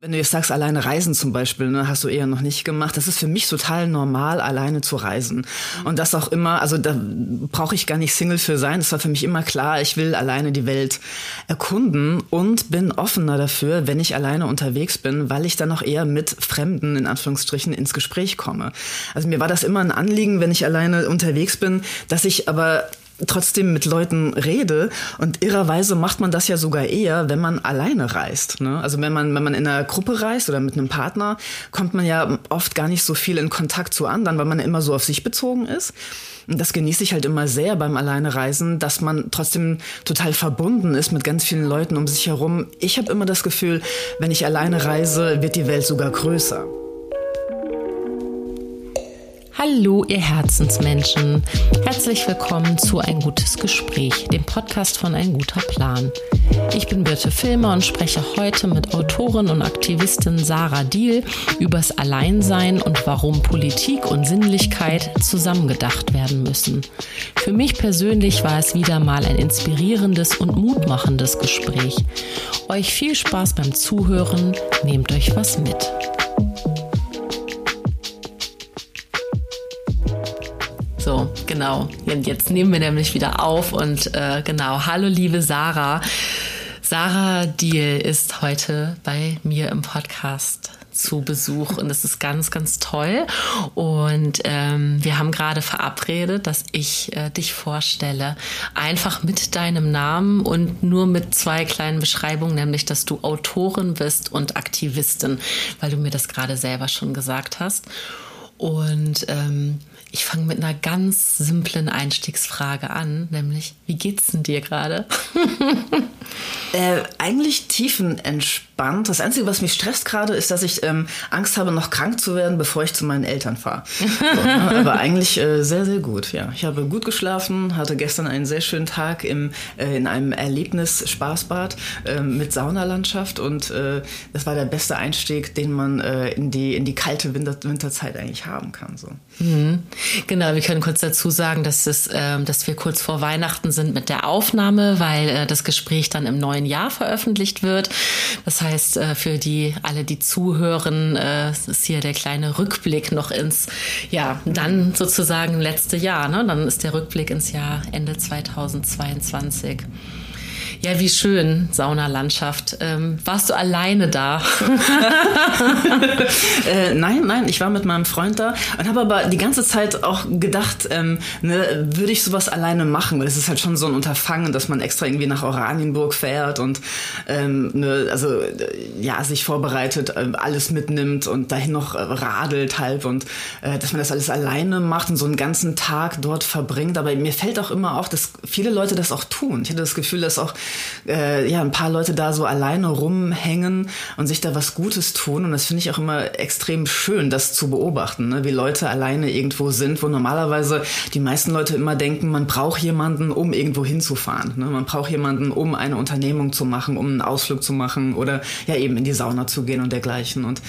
Wenn du jetzt sagst, alleine reisen zum Beispiel, ne, hast du eher noch nicht gemacht. Das ist für mich total normal, alleine zu reisen. Und das auch immer, also da brauche ich gar nicht Single für sein. Das war für mich immer klar, ich will alleine die Welt erkunden und bin offener dafür, wenn ich alleine unterwegs bin, weil ich dann auch eher mit Fremden, in Anführungsstrichen, ins Gespräch komme. Also mir war das immer ein Anliegen, wenn ich alleine unterwegs bin, dass ich aber trotzdem mit Leuten rede. Und irrerweise macht man das ja sogar eher, wenn man alleine reist. Ne? Also wenn man, wenn man in einer Gruppe reist oder mit einem Partner, kommt man ja oft gar nicht so viel in Kontakt zu anderen, weil man immer so auf sich bezogen ist. Und das genieße ich halt immer sehr beim Alleinereisen, dass man trotzdem total verbunden ist mit ganz vielen Leuten um sich herum. Ich habe immer das Gefühl, wenn ich alleine reise, wird die Welt sogar größer. Hallo, ihr Herzensmenschen. Herzlich willkommen zu Ein gutes Gespräch, dem Podcast von Ein guter Plan. Ich bin Birte Filmer und spreche heute mit Autorin und Aktivistin Sarah Diel übers Alleinsein und warum Politik und Sinnlichkeit zusammengedacht werden müssen. Für mich persönlich war es wieder mal ein inspirierendes und mutmachendes Gespräch. Euch viel Spaß beim Zuhören, nehmt euch was mit. So, genau. Jetzt nehmen wir nämlich wieder auf und äh, genau. Hallo, liebe Sarah. Sarah Diel ist heute bei mir im Podcast zu Besuch und das ist ganz, ganz toll. Und ähm, wir haben gerade verabredet, dass ich äh, dich vorstelle, einfach mit deinem Namen und nur mit zwei kleinen Beschreibungen, nämlich, dass du Autorin bist und Aktivistin, weil du mir das gerade selber schon gesagt hast. Und ähm, ich fange mit einer ganz simplen Einstiegsfrage an, nämlich, wie geht's denn dir gerade? äh, eigentlich tiefenentspannt. Das Einzige, was mich stresst gerade, ist, dass ich ähm, Angst habe, noch krank zu werden, bevor ich zu meinen Eltern fahre. So, ne? Aber eigentlich äh, sehr, sehr gut, ja. Ich habe gut geschlafen, hatte gestern einen sehr schönen Tag im, äh, in einem Erlebnis-Spaßbad äh, mit Saunalandschaft und äh, das war der beste Einstieg, den man äh, in, die, in die kalte Winter Winterzeit eigentlich haben kann. So. Mhm. Genau, wir können kurz dazu sagen, dass, es, äh, dass wir kurz vor Weihnachten sind mit der Aufnahme, weil äh, das Gespräch dann im neuen Jahr veröffentlicht wird. Das heißt, äh, für die alle, die zuhören, äh, ist hier der kleine Rückblick noch ins, ja, dann sozusagen letzte Jahr. Ne? Dann ist der Rückblick ins Jahr Ende 2022. Ja, wie schön, Saunalandschaft. Ähm, warst du alleine da? äh, nein, nein, ich war mit meinem Freund da und habe aber die ganze Zeit auch gedacht, ähm, ne, würde ich sowas alleine machen? Weil es ist halt schon so ein Unterfangen, dass man extra irgendwie nach Oranienburg fährt und ähm, ne, also äh, ja, sich vorbereitet, äh, alles mitnimmt und dahin noch äh, radelt halb und äh, dass man das alles alleine macht und so einen ganzen Tag dort verbringt. Aber mir fällt auch immer auf, dass viele Leute das auch tun. Ich hatte das Gefühl, dass auch äh, ja, ein paar Leute da so alleine rumhängen und sich da was Gutes tun. Und das finde ich auch immer extrem schön, das zu beobachten, ne? wie Leute alleine irgendwo sind, wo normalerweise die meisten Leute immer denken, man braucht jemanden, um irgendwo hinzufahren. Ne? Man braucht jemanden, um eine Unternehmung zu machen, um einen Ausflug zu machen oder ja eben in die Sauna zu gehen und dergleichen. Und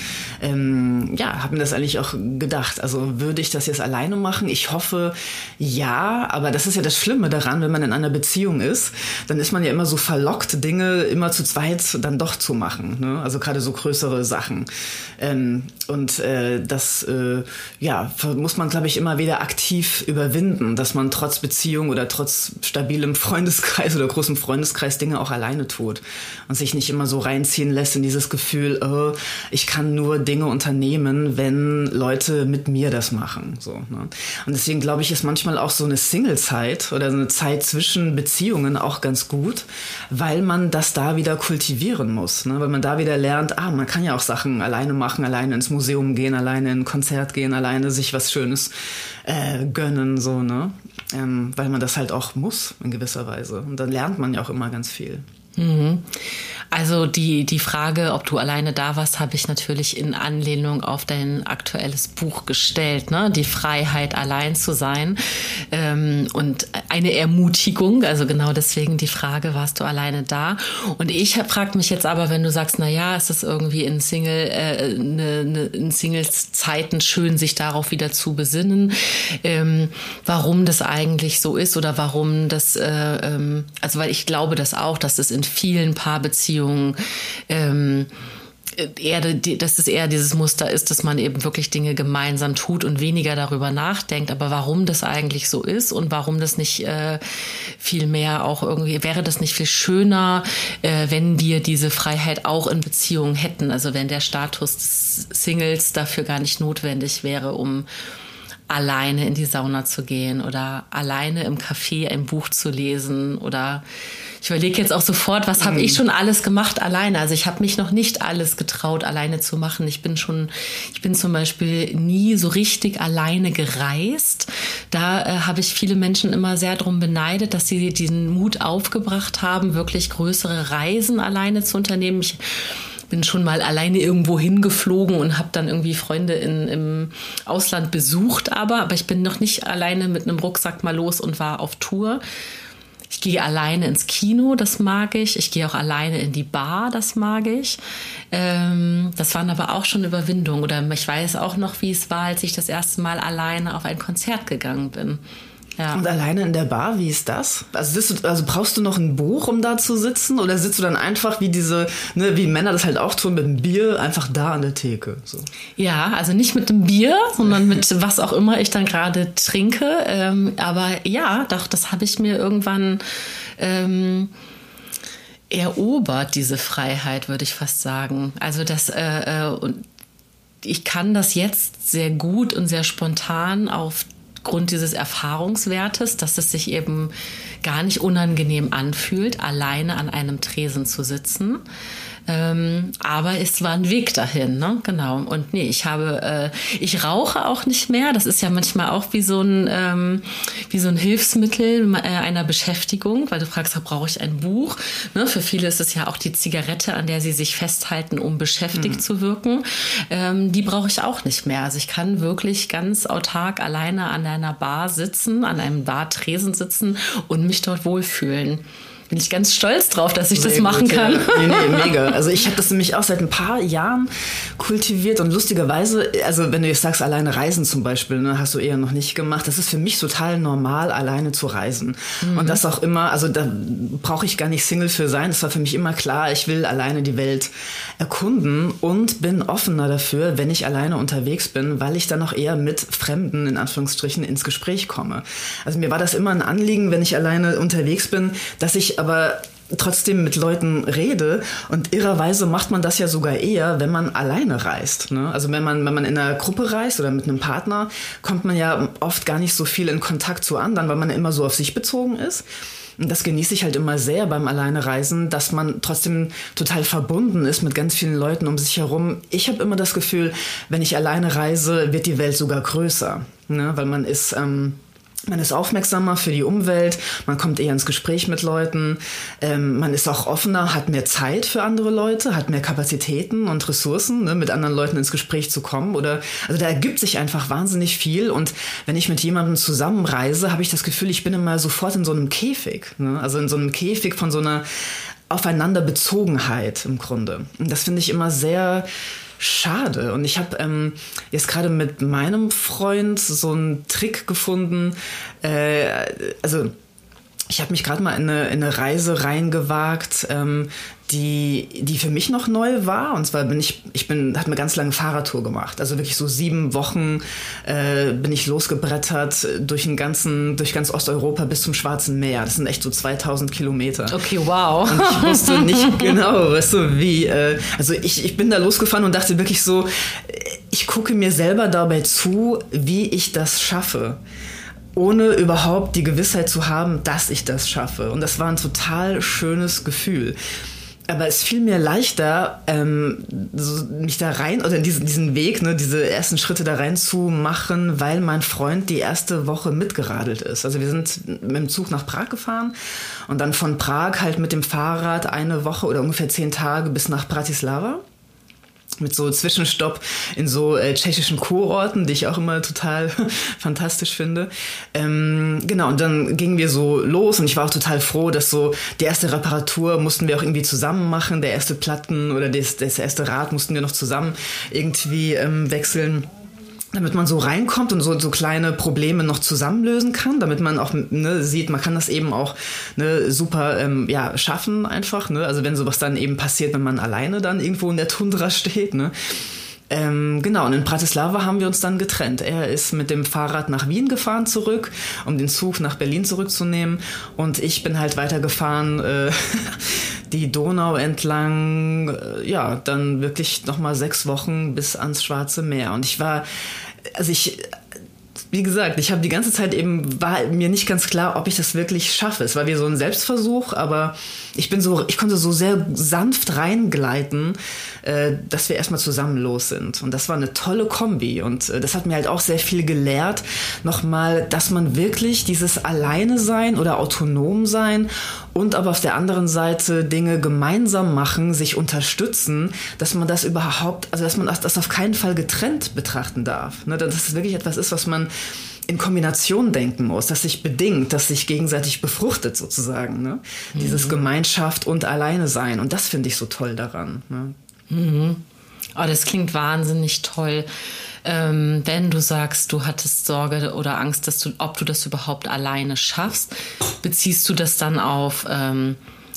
ähm, ja, habe mir das eigentlich auch gedacht. Also würde ich das jetzt alleine machen? Ich hoffe, ja, aber das ist ja das Schlimme daran, wenn man in einer Beziehung ist, dann ist man ja immer so verlockt, Dinge immer zu zweit dann doch zu machen. Ne? Also gerade so größere Sachen. Ähm, und äh, das äh, ja, muss man, glaube ich, immer wieder aktiv überwinden, dass man trotz Beziehung oder trotz stabilem Freundeskreis oder großem Freundeskreis Dinge auch alleine tut und sich nicht immer so reinziehen lässt in dieses Gefühl, oh, ich kann nur Dinge unternehmen, wenn Leute mit mir das machen. So, ne? Und deswegen glaube ich, ist manchmal auch so eine Single-Zeit oder so eine Zeit zwischen Beziehungen auch ganz gut, weil man das da wieder kultivieren muss. Ne? Weil man da wieder lernt, ah, man kann ja auch Sachen alleine machen, alleine ins Museum gehen, alleine in ein Konzert gehen, alleine sich was Schönes äh, gönnen, so, ne? Ähm, weil man das halt auch muss in gewisser Weise. Und dann lernt man ja auch immer ganz viel. Mhm. Also die, die Frage, ob du alleine da warst, habe ich natürlich in Anlehnung auf dein aktuelles Buch gestellt, ne? Die Freiheit, allein zu sein. Ähm, und eine Ermutigung, also genau deswegen die Frage, warst du alleine da? Und ich frage mich jetzt aber, wenn du sagst, na ja, es ist irgendwie in Single, äh, ne, ne, in Singles-Zeiten schön, sich darauf wieder zu besinnen, ähm, warum das eigentlich so ist oder warum das, äh, ähm, also weil ich glaube das auch, dass es in vielen Paarbeziehungen ähm, eher, dass es eher dieses Muster ist, dass man eben wirklich Dinge gemeinsam tut und weniger darüber nachdenkt. Aber warum das eigentlich so ist und warum das nicht äh, viel mehr auch irgendwie, wäre das nicht viel schöner, äh, wenn wir diese Freiheit auch in Beziehungen hätten? Also wenn der Status des Singles dafür gar nicht notwendig wäre, um alleine in die Sauna zu gehen oder alleine im Café ein Buch zu lesen oder ich überlege jetzt auch sofort, was habe ich mhm. schon alles gemacht alleine. Also ich habe mich noch nicht alles getraut, alleine zu machen. Ich bin schon, ich bin zum Beispiel nie so richtig alleine gereist. Da äh, habe ich viele Menschen immer sehr drum beneidet, dass sie diesen Mut aufgebracht haben, wirklich größere Reisen alleine zu unternehmen. Ich bin schon mal alleine irgendwo hingeflogen und habe dann irgendwie Freunde in, im Ausland besucht, aber, aber ich bin noch nicht alleine mit einem Rucksack mal los und war auf Tour. Ich gehe alleine ins Kino, das mag ich. Ich gehe auch alleine in die Bar, das mag ich. Ähm, das waren aber auch schon Überwindungen. Oder ich weiß auch noch, wie es war, als ich das erste Mal alleine auf ein Konzert gegangen bin. Ja. Und alleine in der Bar, wie ist das? Also, du, also brauchst du noch ein Buch, um da zu sitzen? Oder sitzt du dann einfach wie diese, ne, wie Männer das halt auch tun, mit einem Bier einfach da an der Theke? So. Ja, also nicht mit dem Bier, sondern mit was auch immer ich dann gerade trinke. Ähm, aber ja, doch, das habe ich mir irgendwann ähm, erobert, diese Freiheit, würde ich fast sagen. Also das äh, äh, ich kann das jetzt sehr gut und sehr spontan auf Grund dieses Erfahrungswertes, dass es sich eben gar nicht unangenehm anfühlt, alleine an einem Tresen zu sitzen. Ähm, aber es war ein Weg dahin, ne? Genau. Und nee, ich habe, äh, ich rauche auch nicht mehr. Das ist ja manchmal auch wie so ein, ähm, wie so ein Hilfsmittel äh, einer Beschäftigung, weil du fragst, brauche ich ein Buch? Ne? Für viele ist es ja auch die Zigarette, an der sie sich festhalten, um beschäftigt mhm. zu wirken. Ähm, die brauche ich auch nicht mehr. Also ich kann wirklich ganz autark alleine an einer Bar sitzen, an einem Bartresen sitzen und mich dort wohlfühlen bin ich ganz stolz drauf, dass ich Sehr das machen gut, kann. Ja. Nee, nee, mega. Also ich habe das nämlich auch seit ein paar Jahren kultiviert und lustigerweise, also wenn du jetzt sagst, alleine reisen zum Beispiel, ne, hast du eher noch nicht gemacht. Das ist für mich total normal, alleine zu reisen. Mhm. Und das auch immer, also da brauche ich gar nicht Single für sein. Das war für mich immer klar, ich will alleine die Welt erkunden und bin offener dafür, wenn ich alleine unterwegs bin, weil ich dann auch eher mit Fremden in Anführungsstrichen ins Gespräch komme. Also mir war das immer ein Anliegen, wenn ich alleine unterwegs bin, dass ich aber trotzdem mit Leuten rede und irrerweise macht man das ja sogar eher, wenn man alleine reist. Ne? Also wenn man, wenn man in einer Gruppe reist oder mit einem Partner, kommt man ja oft gar nicht so viel in Kontakt zu anderen, weil man immer so auf sich bezogen ist. Und das genieße ich halt immer sehr beim Alleinereisen, dass man trotzdem total verbunden ist mit ganz vielen Leuten um sich herum. Ich habe immer das Gefühl, wenn ich alleine reise, wird die Welt sogar größer, ne? weil man ist ähm, man ist aufmerksamer für die Umwelt, man kommt eher ins Gespräch mit Leuten, ähm, man ist auch offener, hat mehr Zeit für andere Leute, hat mehr Kapazitäten und Ressourcen, ne, mit anderen Leuten ins Gespräch zu kommen. Oder also da ergibt sich einfach wahnsinnig viel. Und wenn ich mit jemandem zusammenreise, habe ich das Gefühl, ich bin immer sofort in so einem Käfig. Ne? Also in so einem Käfig von so einer Aufeinanderbezogenheit im Grunde. Und das finde ich immer sehr schade. Und ich habe ähm, jetzt gerade mit meinem Freund so einen Trick gefunden. Äh, also ich habe mich gerade mal in eine, in eine Reise reingewagt, ähm, die, die für mich noch neu war. Und zwar bin ich, ich bin, hat eine ganz lange Fahrradtour gemacht. Also wirklich so sieben Wochen äh, bin ich losgebrettert durch den ganzen, durch ganz Osteuropa bis zum Schwarzen Meer. Das sind echt so 2000 Kilometer. Okay, wow. Und ich wusste nicht genau, weißt du, wie, äh, also ich, ich bin da losgefahren und dachte wirklich so, ich gucke mir selber dabei zu, wie ich das schaffe ohne überhaupt die Gewissheit zu haben, dass ich das schaffe. Und das war ein total schönes Gefühl. Aber es fiel mir leichter, ähm, so mich da rein oder diesen, diesen Weg, ne, diese ersten Schritte da rein zu machen, weil mein Freund die erste Woche mitgeradelt ist. Also wir sind mit dem Zug nach Prag gefahren und dann von Prag halt mit dem Fahrrad eine Woche oder ungefähr zehn Tage bis nach Bratislava mit so Zwischenstopp in so äh, tschechischen Kurorten, die ich auch immer total fantastisch finde. Ähm, genau, und dann gingen wir so los und ich war auch total froh, dass so die erste Reparatur mussten wir auch irgendwie zusammen machen, der erste Platten oder das, das erste Rad mussten wir noch zusammen irgendwie ähm, wechseln. Damit man so reinkommt und so, so kleine Probleme noch zusammenlösen kann, damit man auch ne, sieht, man kann das eben auch ne, super ähm, ja, schaffen einfach. Ne? Also wenn sowas dann eben passiert, wenn man alleine dann irgendwo in der Tundra steht. Ne? Ähm, genau, und in Bratislava haben wir uns dann getrennt. Er ist mit dem Fahrrad nach Wien gefahren zurück, um den Zug nach Berlin zurückzunehmen. Und ich bin halt weitergefahren, äh, die Donau entlang, äh, ja, dann wirklich nochmal sechs Wochen bis ans Schwarze Meer. Und ich war, also ich wie gesagt, ich habe die ganze Zeit eben, war mir nicht ganz klar, ob ich das wirklich schaffe. Es war wie so ein Selbstversuch, aber ich bin so, ich konnte so sehr sanft reingleiten, äh, dass wir erstmal zusammen los sind. Und das war eine tolle Kombi. Und äh, das hat mir halt auch sehr viel gelehrt, nochmal, dass man wirklich dieses Alleine sein oder autonom sein und aber auf der anderen Seite Dinge gemeinsam machen, sich unterstützen, dass man das überhaupt, also dass man das auf keinen Fall getrennt betrachten darf. Ne? Dass es wirklich etwas ist, was man in Kombination denken muss, dass sich bedingt, dass sich gegenseitig befruchtet sozusagen. Ne? Mhm. Dieses Gemeinschaft und Alleine sein. Und das finde ich so toll daran. Ne? Mhm. Oh, das klingt wahnsinnig toll. Ähm, wenn du sagst, du hattest Sorge oder Angst, dass du, ob du das überhaupt alleine schaffst, beziehst du das dann auf, ähm,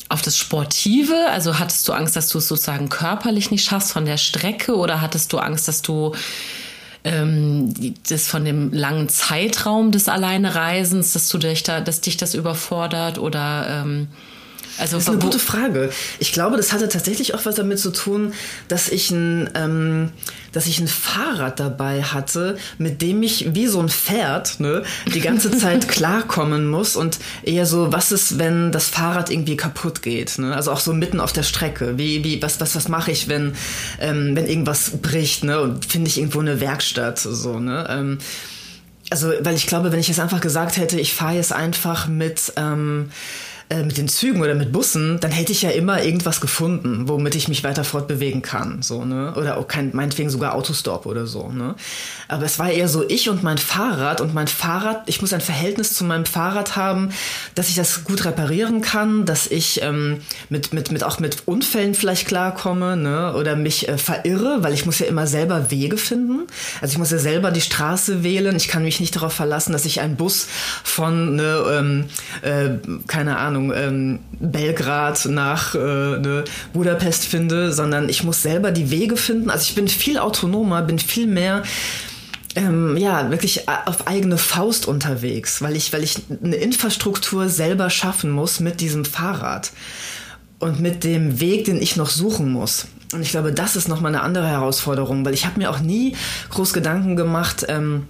auf das Sportive? Also hattest du Angst, dass du es sozusagen körperlich nicht schaffst von der Strecke oder hattest du Angst, dass du ähm, das von dem langen Zeitraum des Alleinereisens, dass du dich da, dass dich das überfordert oder ähm, also das ist eine gute Frage. Ich glaube, das hatte tatsächlich auch was damit zu tun, dass ich ein, ähm, dass ich ein Fahrrad dabei hatte, mit dem ich wie so ein Pferd ne, die ganze Zeit klarkommen muss und eher so, was ist, wenn das Fahrrad irgendwie kaputt geht? Ne? Also auch so mitten auf der Strecke. Wie, wie, was, was, was mache ich, wenn, ähm, wenn irgendwas bricht? Ne? Und finde ich irgendwo eine Werkstatt so. Ne? Ähm, also, weil ich glaube, wenn ich jetzt einfach gesagt hätte, ich fahre jetzt einfach mit ähm, äh, mit den Zügen oder mit Bussen, dann hätte ich ja immer irgendwas gefunden, womit ich mich weiter fortbewegen kann, so, ne? Oder auch kein, meinetwegen sogar Autostop oder so, ne? Aber es war eher so ich und mein Fahrrad und mein Fahrrad, ich muss ein Verhältnis zu meinem Fahrrad haben, dass ich das gut reparieren kann, dass ich ähm, mit, mit, mit auch mit Unfällen vielleicht klarkomme, ne? Oder mich äh, verirre, weil ich muss ja immer selber Wege finden. Also ich muss ja selber die Straße wählen. Ich kann mich nicht darauf verlassen, dass ich einen Bus von, ne, ähm, äh, keine Ahnung, Ahnung, ähm, Belgrad nach äh, ne, Budapest finde, sondern ich muss selber die Wege finden. Also ich bin viel autonomer, bin viel mehr ähm, ja, wirklich auf eigene Faust unterwegs, weil ich, weil ich eine Infrastruktur selber schaffen muss mit diesem Fahrrad und mit dem Weg, den ich noch suchen muss. Und ich glaube, das ist nochmal eine andere Herausforderung, weil ich habe mir auch nie groß Gedanken gemacht, ähm,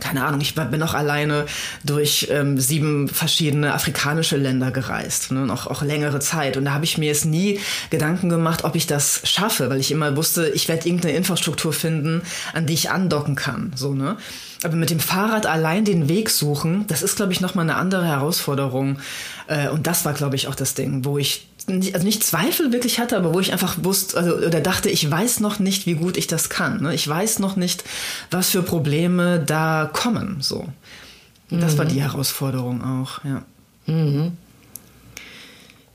keine Ahnung, ich bin auch alleine durch ähm, sieben verschiedene afrikanische Länder gereist, ne, noch auch längere Zeit. Und da habe ich mir jetzt nie Gedanken gemacht, ob ich das schaffe, weil ich immer wusste, ich werde irgendeine Infrastruktur finden, an die ich andocken kann. So, ne? Aber mit dem Fahrrad allein den Weg suchen, das ist, glaube ich, nochmal eine andere Herausforderung. Äh, und das war, glaube ich, auch das Ding, wo ich also nicht Zweifel wirklich hatte, aber wo ich einfach wusste, also oder dachte, ich weiß noch nicht, wie gut ich das kann. Ne? Ich weiß noch nicht, was für Probleme da kommen. So, das mhm. war die Herausforderung auch. Ja. Mhm.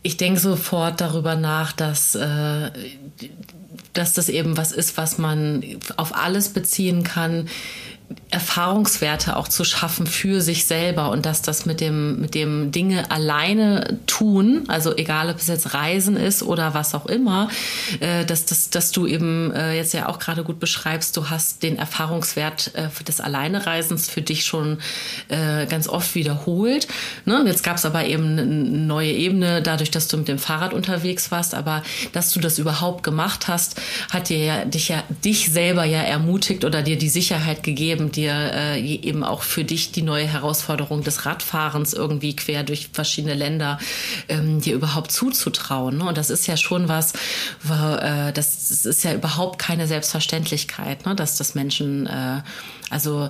Ich denke sofort darüber nach, dass äh, dass das eben was ist, was man auf alles beziehen kann Erfahrungswerte auch zu schaffen für sich selber und dass das mit dem, mit dem Dinge alleine tun, also egal ob es jetzt Reisen ist oder was auch immer, äh, dass, dass, dass du eben äh, jetzt ja auch gerade gut beschreibst, du hast den Erfahrungswert äh, des Alleinereisens für dich schon ganz oft wiederholt. Ne? Jetzt gab es aber eben eine neue Ebene, dadurch, dass du mit dem Fahrrad unterwegs warst, aber dass du das überhaupt gemacht hast, hat dir ja dich ja dich selber ja ermutigt oder dir die Sicherheit gegeben, eben dir äh, eben auch für dich die neue Herausforderung des Radfahrens irgendwie quer durch verschiedene Länder ähm, dir überhaupt zuzutrauen. Ne? Und das ist ja schon was, wo, äh, das, das ist ja überhaupt keine Selbstverständlichkeit, ne? dass das Menschen, äh, also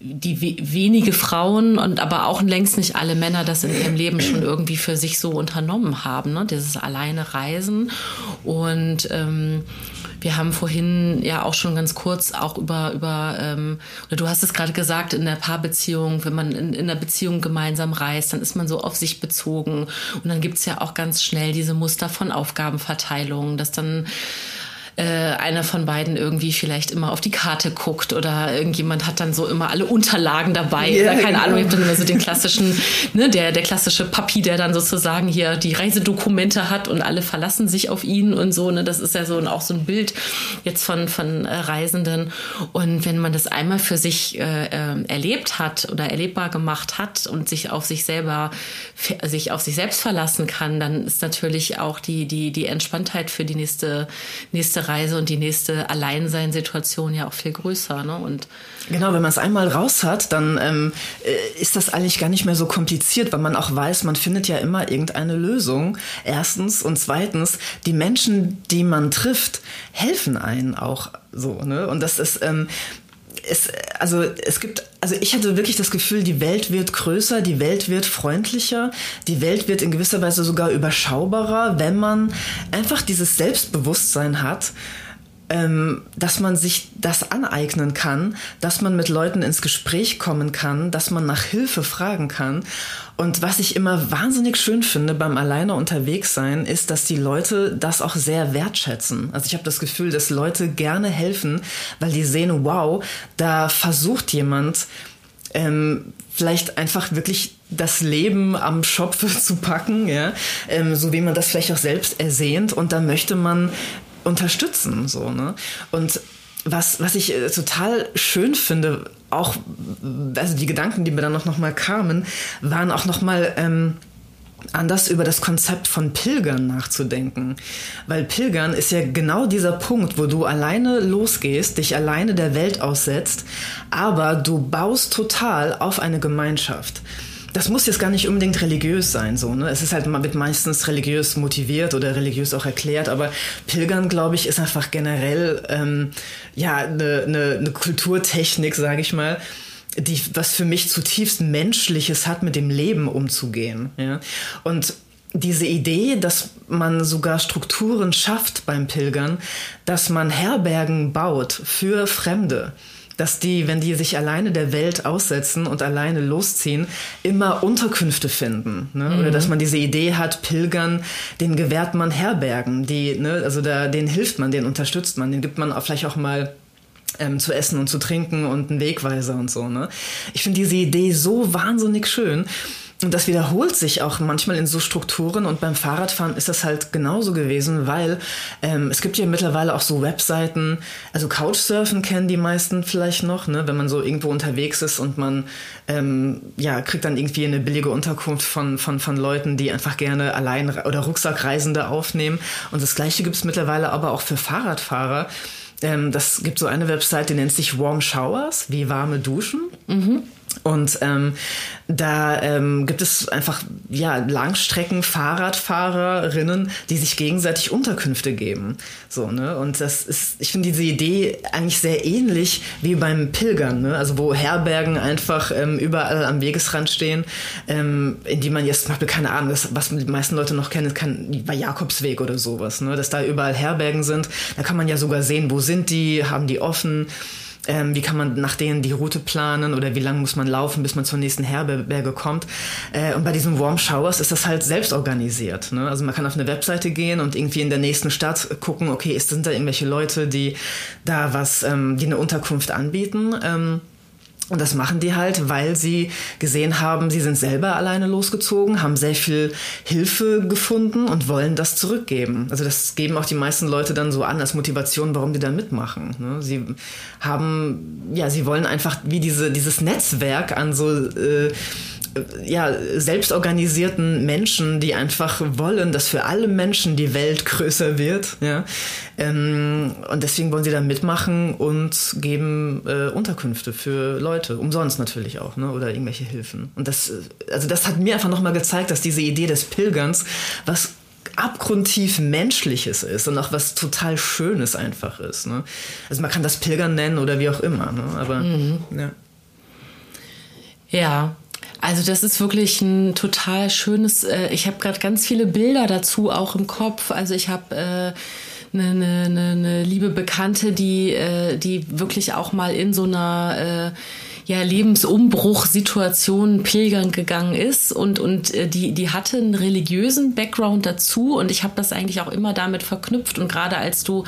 die we wenige Frauen und aber auch längst nicht alle Männer das in ihrem Leben schon irgendwie für sich so unternommen haben, ne? dieses alleine Reisen und ähm, wir haben vorhin ja auch schon ganz kurz auch über, über ähm, oder du hast es gerade gesagt, in der Paarbeziehung, wenn man in, in der Beziehung gemeinsam reist, dann ist man so auf sich bezogen. Und dann gibt's ja auch ganz schnell diese Muster von Aufgabenverteilung, dass dann äh, einer von beiden irgendwie vielleicht immer auf die Karte guckt oder irgendjemand hat dann so immer alle Unterlagen dabei yeah, oder keine genau. Ahnung, ich habe dann immer so den klassischen, ne, der, der klassische Papi, der dann sozusagen hier die Reisedokumente hat und alle verlassen sich auf ihn und so, ne, das ist ja so auch so ein Bild jetzt von, von äh, Reisenden und wenn man das einmal für sich äh, äh, erlebt hat oder erlebbar gemacht hat und sich auf sich selber, sich auf sich selbst verlassen kann, dann ist natürlich auch die, die, die Entspanntheit für die nächste, nächste Reise und die nächste Alleinseinsituation ja auch viel größer. Ne? Und genau, wenn man es einmal raus hat, dann ähm, äh, ist das eigentlich gar nicht mehr so kompliziert, weil man auch weiß, man findet ja immer irgendeine Lösung. Erstens und zweitens, die Menschen, die man trifft, helfen einen auch so. Ne? Und das ist ähm, es, also es gibt, also ich hatte wirklich das Gefühl, die Welt wird größer, die Welt wird freundlicher, die Welt wird in gewisser Weise sogar überschaubarer, wenn man einfach dieses Selbstbewusstsein hat, ähm, dass man sich das aneignen kann, dass man mit Leuten ins Gespräch kommen kann, dass man nach Hilfe fragen kann. Und was ich immer wahnsinnig schön finde beim alleine unterwegs sein, ist, dass die Leute das auch sehr wertschätzen. Also ich habe das Gefühl, dass Leute gerne helfen, weil die sehen, wow, da versucht jemand ähm, vielleicht einfach wirklich das Leben am Schopfe zu packen, ja, ähm, so wie man das vielleicht auch selbst ersehnt. Und da möchte man unterstützen. So, ne? Und was, was ich äh, total schön finde, auch, also die Gedanken, die mir dann noch, noch mal kamen, waren auch noch mal ähm, anders über das Konzept von Pilgern nachzudenken. Weil Pilgern ist ja genau dieser Punkt, wo du alleine losgehst, dich alleine der Welt aussetzt, aber du baust total auf eine Gemeinschaft das muss jetzt gar nicht unbedingt religiös sein, so, ne? Es ist halt, wird meistens religiös motiviert oder religiös auch erklärt, aber Pilgern, glaube ich, ist einfach generell, ähm, ja, eine ne, ne Kulturtechnik, sage ich mal, die, was für mich zutiefst Menschliches hat, mit dem Leben umzugehen, ja? Und diese Idee, dass man sogar Strukturen schafft beim Pilgern, dass man Herbergen baut für Fremde, dass die, wenn die sich alleine der Welt aussetzen und alleine losziehen, immer Unterkünfte finden. Ne? Mhm. Oder dass man diese Idee hat, Pilgern, den gewährt man Herbergen, die, ne, also da, denen hilft man, den unterstützt man, den gibt man auch vielleicht auch mal ähm, zu essen und zu trinken und einen Wegweiser und so. Ne? Ich finde diese Idee so wahnsinnig schön. Und das wiederholt sich auch manchmal in so Strukturen und beim Fahrradfahren ist das halt genauso gewesen, weil ähm, es gibt ja mittlerweile auch so Webseiten, also Couchsurfen kennen die meisten vielleicht noch, ne, wenn man so irgendwo unterwegs ist und man ähm, ja kriegt dann irgendwie eine billige Unterkunft von, von, von Leuten, die einfach gerne allein oder Rucksackreisende aufnehmen. Und das gleiche gibt es mittlerweile aber auch für Fahrradfahrer. Ähm, das gibt so eine Website, die nennt sich Warm Showers, wie warme Duschen. Mhm. Und ähm, da ähm, gibt es einfach ja Langstrecken-Fahrradfahrerinnen, die sich gegenseitig Unterkünfte geben. So ne und das ist, ich finde diese Idee eigentlich sehr ähnlich wie beim Pilgern, ne? Also wo Herbergen einfach ähm, überall am Wegesrand stehen, ähm, in die man jetzt zum Beispiel keine Ahnung, das, was die meisten Leute noch kennen, kann bei Jakobsweg oder sowas, ne? Dass da überall Herbergen sind. Da kann man ja sogar sehen, wo sind die, haben die offen ähm, wie kann man nach denen die Route planen oder wie lange muss man laufen, bis man zur nächsten Herberge kommt. Äh, und bei diesen Warm Showers ist das halt selbst organisiert. Ne? Also man kann auf eine Webseite gehen und irgendwie in der nächsten Stadt gucken, okay, sind da irgendwelche Leute, die da was, ähm, die eine Unterkunft anbieten. Ähm, und das machen die halt, weil sie gesehen haben, sie sind selber alleine losgezogen, haben sehr viel Hilfe gefunden und wollen das zurückgeben. Also das geben auch die meisten Leute dann so an als Motivation, warum die da mitmachen. Ne? Sie haben, ja, sie wollen einfach wie diese, dieses Netzwerk an so äh, ja, selbstorganisierten Menschen, die einfach wollen, dass für alle Menschen die Welt größer wird. Ja? Ähm, und deswegen wollen sie da mitmachen und geben äh, Unterkünfte für Leute, umsonst natürlich auch, ne? oder irgendwelche Hilfen. Und das, also das hat mir einfach nochmal gezeigt, dass diese Idee des Pilgerns was abgrundtief Menschliches ist und auch was total Schönes einfach ist. Ne? Also man kann das Pilgern nennen oder wie auch immer, ne? aber mhm. ja. Ja, also das ist wirklich ein total schönes, äh, ich habe gerade ganz viele Bilder dazu auch im Kopf. Also ich habe äh, eine, eine, eine liebe Bekannte, die, äh, die wirklich auch mal in so einer äh, ja, Lebensumbruchsituationen pilgern gegangen ist und, und äh, die, die hatte einen religiösen Background dazu und ich habe das eigentlich auch immer damit verknüpft und gerade als du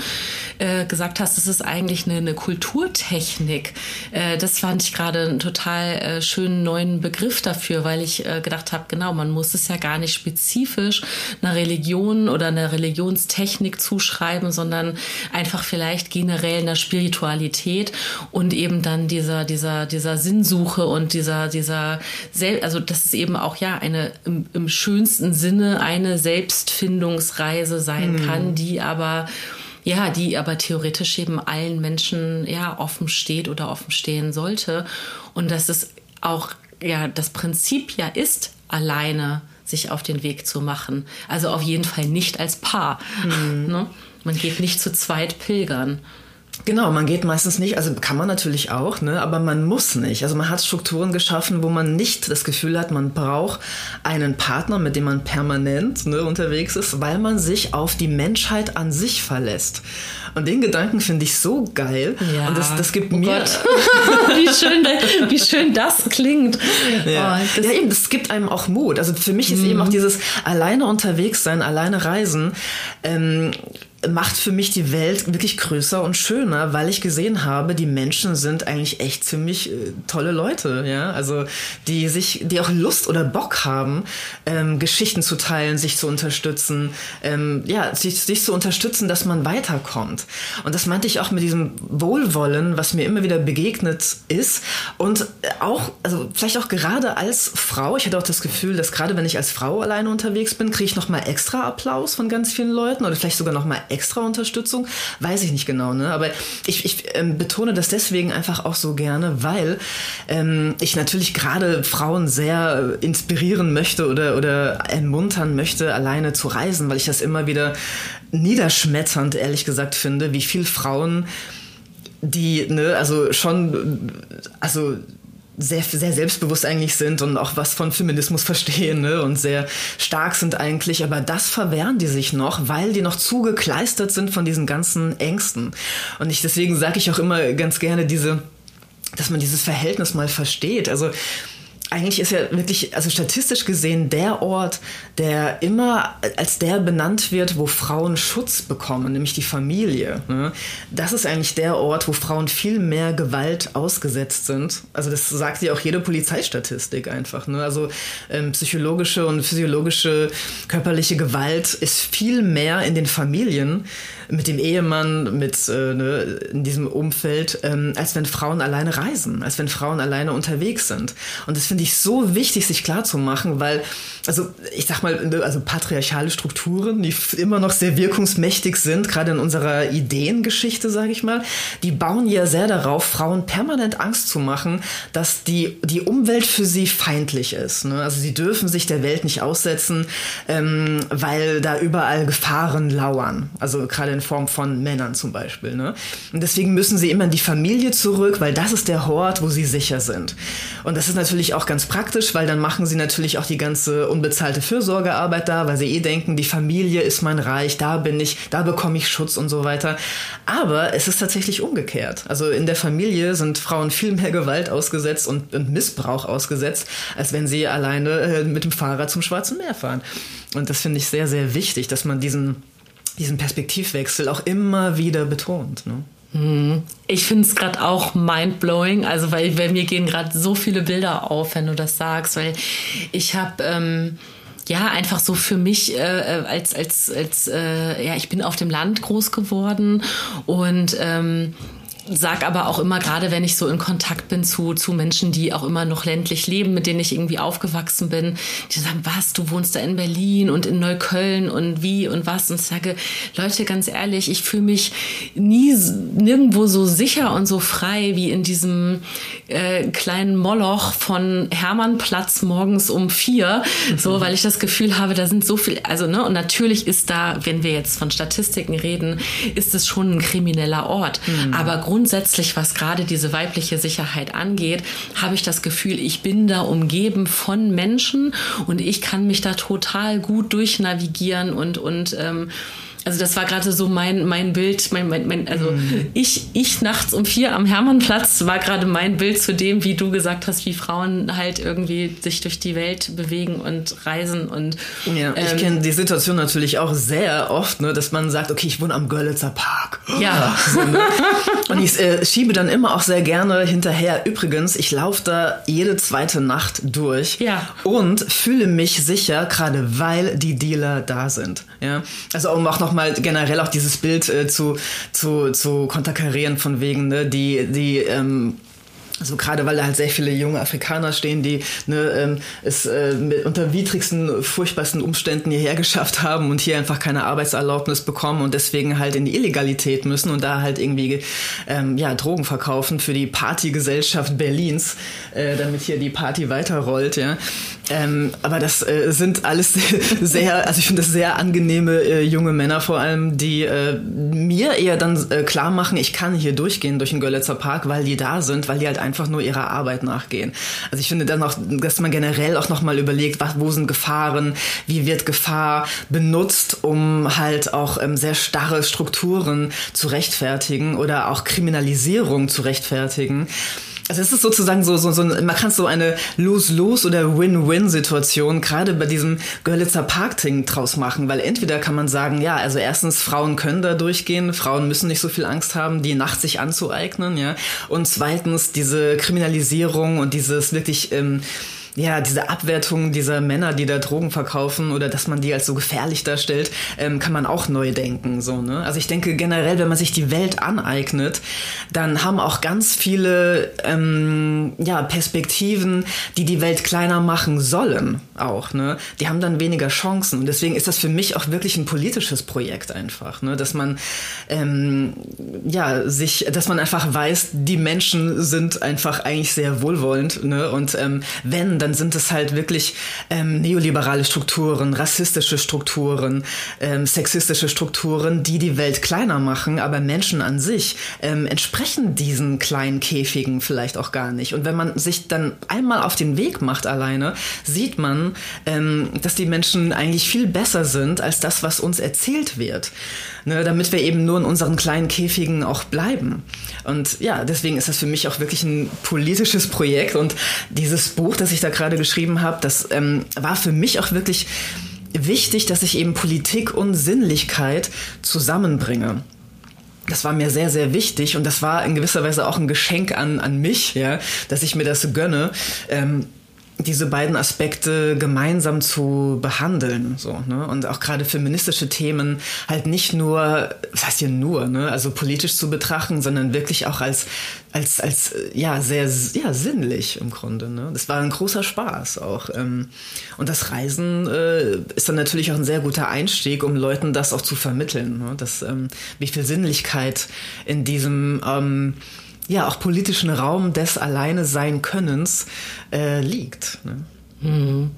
äh, gesagt hast, es ist eigentlich eine, eine Kulturtechnik, äh, das fand ich gerade einen total äh, schönen neuen Begriff dafür, weil ich äh, gedacht habe, genau, man muss es ja gar nicht spezifisch einer Religion oder einer Religionstechnik zuschreiben, sondern einfach vielleicht generell einer Spiritualität und eben dann dieser, dieser, dieser Sinnsuche und dieser, dieser, Sel also das ist eben auch ja eine im, im schönsten Sinne eine Selbstfindungsreise sein mhm. kann, die aber ja, die aber theoretisch eben allen Menschen ja offen steht oder offen stehen sollte. Und dass es auch ja das Prinzip ja ist, alleine sich auf den Weg zu machen. Also auf jeden Fall nicht als Paar. Mhm. Ne? Man geht nicht zu zweit pilgern. Genau, man geht meistens nicht, also kann man natürlich auch, ne, aber man muss nicht. Also man hat Strukturen geschaffen, wo man nicht das Gefühl hat, man braucht einen Partner, mit dem man permanent ne, unterwegs ist, weil man sich auf die Menschheit an sich verlässt. Und den Gedanken finde ich so geil. Ja. Und das, das gibt oh mir. wie, schön, wie schön das klingt. Ja. Oh, das ja, eben, das gibt einem auch Mut. Also für mich ist mhm. eben auch dieses alleine unterwegs sein, alleine reisen. Ähm, macht für mich die Welt wirklich größer und schöner, weil ich gesehen habe, die Menschen sind eigentlich echt ziemlich äh, tolle Leute, ja, also die sich, die auch Lust oder Bock haben, ähm, Geschichten zu teilen, sich zu unterstützen, ähm, ja, sich, sich zu unterstützen, dass man weiterkommt. Und das meinte ich auch mit diesem Wohlwollen, was mir immer wieder begegnet ist und auch, also vielleicht auch gerade als Frau, ich hatte auch das Gefühl, dass gerade wenn ich als Frau alleine unterwegs bin, kriege ich noch mal extra Applaus von ganz vielen Leuten oder vielleicht sogar noch mal extra Unterstützung? Weiß ich nicht genau, ne? Aber ich, ich ähm, betone das deswegen einfach auch so gerne, weil ähm, ich natürlich gerade Frauen sehr inspirieren möchte oder, oder ermuntern möchte, alleine zu reisen, weil ich das immer wieder niederschmetternd, ehrlich gesagt, finde, wie viel Frauen die, ne, also schon, also sehr, sehr selbstbewusst eigentlich sind und auch was von Feminismus verstehen ne? und sehr stark sind eigentlich. Aber das verwehren die sich noch, weil die noch zu gekleistert sind von diesen ganzen Ängsten. Und ich, deswegen sage ich auch immer ganz gerne diese, dass man dieses Verhältnis mal versteht. Also eigentlich ist ja wirklich, also statistisch gesehen, der Ort, der immer als der benannt wird, wo Frauen Schutz bekommen, nämlich die Familie. Ne? Das ist eigentlich der Ort, wo Frauen viel mehr Gewalt ausgesetzt sind. Also das sagt ja auch jede Polizeistatistik einfach. Ne? Also ähm, psychologische und physiologische körperliche Gewalt ist viel mehr in den Familien mit dem Ehemann, mit äh, ne, in diesem Umfeld, ähm, als wenn Frauen alleine reisen, als wenn Frauen alleine unterwegs sind. Und das finde ich so wichtig, sich klar zu machen, weil, also ich sag mal, ne, also patriarchale Strukturen, die immer noch sehr wirkungsmächtig sind, gerade in unserer Ideengeschichte, sage ich mal, die bauen ja sehr darauf, Frauen permanent Angst zu machen, dass die, die Umwelt für sie feindlich ist. Ne? Also sie dürfen sich der Welt nicht aussetzen, ähm, weil da überall Gefahren lauern. Also gerade in Form von Männern zum Beispiel. Ne? Und deswegen müssen sie immer in die Familie zurück, weil das ist der Hort, wo sie sicher sind. Und das ist natürlich auch ganz praktisch, weil dann machen sie natürlich auch die ganze unbezahlte Fürsorgearbeit da, weil sie eh denken, die Familie ist mein Reich, da bin ich, da bekomme ich Schutz und so weiter. Aber es ist tatsächlich umgekehrt. Also in der Familie sind Frauen viel mehr Gewalt ausgesetzt und, und Missbrauch ausgesetzt, als wenn sie alleine äh, mit dem Fahrrad zum Schwarzen Meer fahren. Und das finde ich sehr, sehr wichtig, dass man diesen, diesen Perspektivwechsel auch immer wieder betont. Ne? Hm. Ich finde es gerade auch mindblowing, also weil bei mir gehen gerade so viele Bilder auf, wenn du das sagst, weil ich habe ähm, ja einfach so für mich äh, als als als äh, ja ich bin auf dem Land groß geworden und ähm, sag aber auch immer, gerade wenn ich so in Kontakt bin zu, zu Menschen, die auch immer noch ländlich leben, mit denen ich irgendwie aufgewachsen bin, die sagen, was, du wohnst da in Berlin und in Neukölln und wie und was. Und ich sage, Leute, ganz ehrlich, ich fühle mich nie nirgendwo so sicher und so frei wie in diesem äh, kleinen Moloch von Hermannplatz morgens um vier. Mhm. So, weil ich das Gefühl habe, da sind so viel, also, ne, und natürlich ist da, wenn wir jetzt von Statistiken reden, ist es schon ein krimineller Ort. Mhm. Aber grundsätzlich, was gerade diese weibliche Sicherheit angeht, habe ich das Gefühl, ich bin da umgeben von Menschen und ich kann mich da total gut durchnavigieren und, und ähm, Also das war gerade so mein, mein Bild, mein, mein, mein also mhm. ich, ich nachts um vier am Hermannplatz war gerade mein Bild zu dem, wie du gesagt hast, wie Frauen halt irgendwie sich durch die Welt bewegen und reisen und ja, ähm, ich kenne die Situation natürlich auch sehr oft, ne, dass man sagt, okay, ich wohne am Görlitzer Park. Ja. So, ne? Und ich äh, schiebe dann immer auch sehr gerne hinterher. Übrigens, ich laufe da jede zweite Nacht durch ja. und fühle mich sicher, gerade weil die Dealer da sind. Ja, also um auch nochmal generell auch dieses Bild äh, zu, zu, zu konterkarieren von wegen, ne, die, die, ähm, also gerade weil da halt sehr viele junge Afrikaner stehen, die ne, ähm, es äh, mit unter widrigsten, furchtbarsten Umständen hierher geschafft haben und hier einfach keine Arbeitserlaubnis bekommen und deswegen halt in die Illegalität müssen und da halt irgendwie ähm, ja, Drogen verkaufen für die Partygesellschaft Berlins, äh, damit hier die Party weiterrollt, ja. Ähm, aber das äh, sind alles sehr, also ich finde das sehr angenehme äh, junge Männer vor allem, die äh, mir eher dann äh, klar machen, ich kann hier durchgehen durch den Görlitzer Park, weil die da sind, weil die halt einfach nur ihrer Arbeit nachgehen. Also ich finde dann auch, dass man generell auch nochmal überlegt, was, wo sind Gefahren, wie wird Gefahr benutzt, um halt auch ähm, sehr starre Strukturen zu rechtfertigen oder auch Kriminalisierung zu rechtfertigen. Also es ist sozusagen so, so, so man kann so eine Lose-Lose oder Win-Win-Situation gerade bei diesem Görlitzer Park-Ding draus machen, weil entweder kann man sagen, ja, also erstens, Frauen können da durchgehen, Frauen müssen nicht so viel Angst haben, die Nacht sich anzueignen, ja, und zweitens diese Kriminalisierung und dieses wirklich ähm, ja, diese Abwertung dieser Männer, die da Drogen verkaufen oder dass man die als so gefährlich darstellt, ähm, kann man auch neu denken. So, ne? Also ich denke generell, wenn man sich die Welt aneignet, dann haben auch ganz viele ähm, ja, Perspektiven, die die Welt kleiner machen sollen, auch. Ne? Die haben dann weniger Chancen. Und deswegen ist das für mich auch wirklich ein politisches Projekt einfach, ne? dass man ähm, ja sich, dass man einfach weiß, die Menschen sind einfach eigentlich sehr wohlwollend. Ne? Und ähm, wenn dann sind es halt wirklich ähm, neoliberale Strukturen, rassistische Strukturen, ähm, sexistische Strukturen, die die Welt kleiner machen, aber Menschen an sich ähm, entsprechen diesen kleinen Käfigen vielleicht auch gar nicht. Und wenn man sich dann einmal auf den Weg macht alleine, sieht man, ähm, dass die Menschen eigentlich viel besser sind als das, was uns erzählt wird ne, damit wir eben nur in unseren kleinen Käfigen auch bleiben. Und ja, deswegen ist das für mich auch wirklich ein politisches Projekt. Und dieses Buch, das ich da gerade geschrieben habe, das ähm, war für mich auch wirklich wichtig, dass ich eben Politik und Sinnlichkeit zusammenbringe. Das war mir sehr, sehr wichtig und das war in gewisser Weise auch ein Geschenk an, an mich, ja, dass ich mir das gönne. Ähm, diese beiden Aspekte gemeinsam zu behandeln, so, ne? Und auch gerade feministische Themen halt nicht nur, was heißt hier nur, ne? Also politisch zu betrachten, sondern wirklich auch als, als, als, ja, sehr, ja, sinnlich im Grunde, ne? Das war ein großer Spaß auch. Ähm, und das Reisen äh, ist dann natürlich auch ein sehr guter Einstieg, um Leuten das auch zu vermitteln, ne? Dass, ähm, wie viel Sinnlichkeit in diesem, ähm, ja auch politischen Raum des Alleine sein Könnens äh, liegt. Ne? Mhm.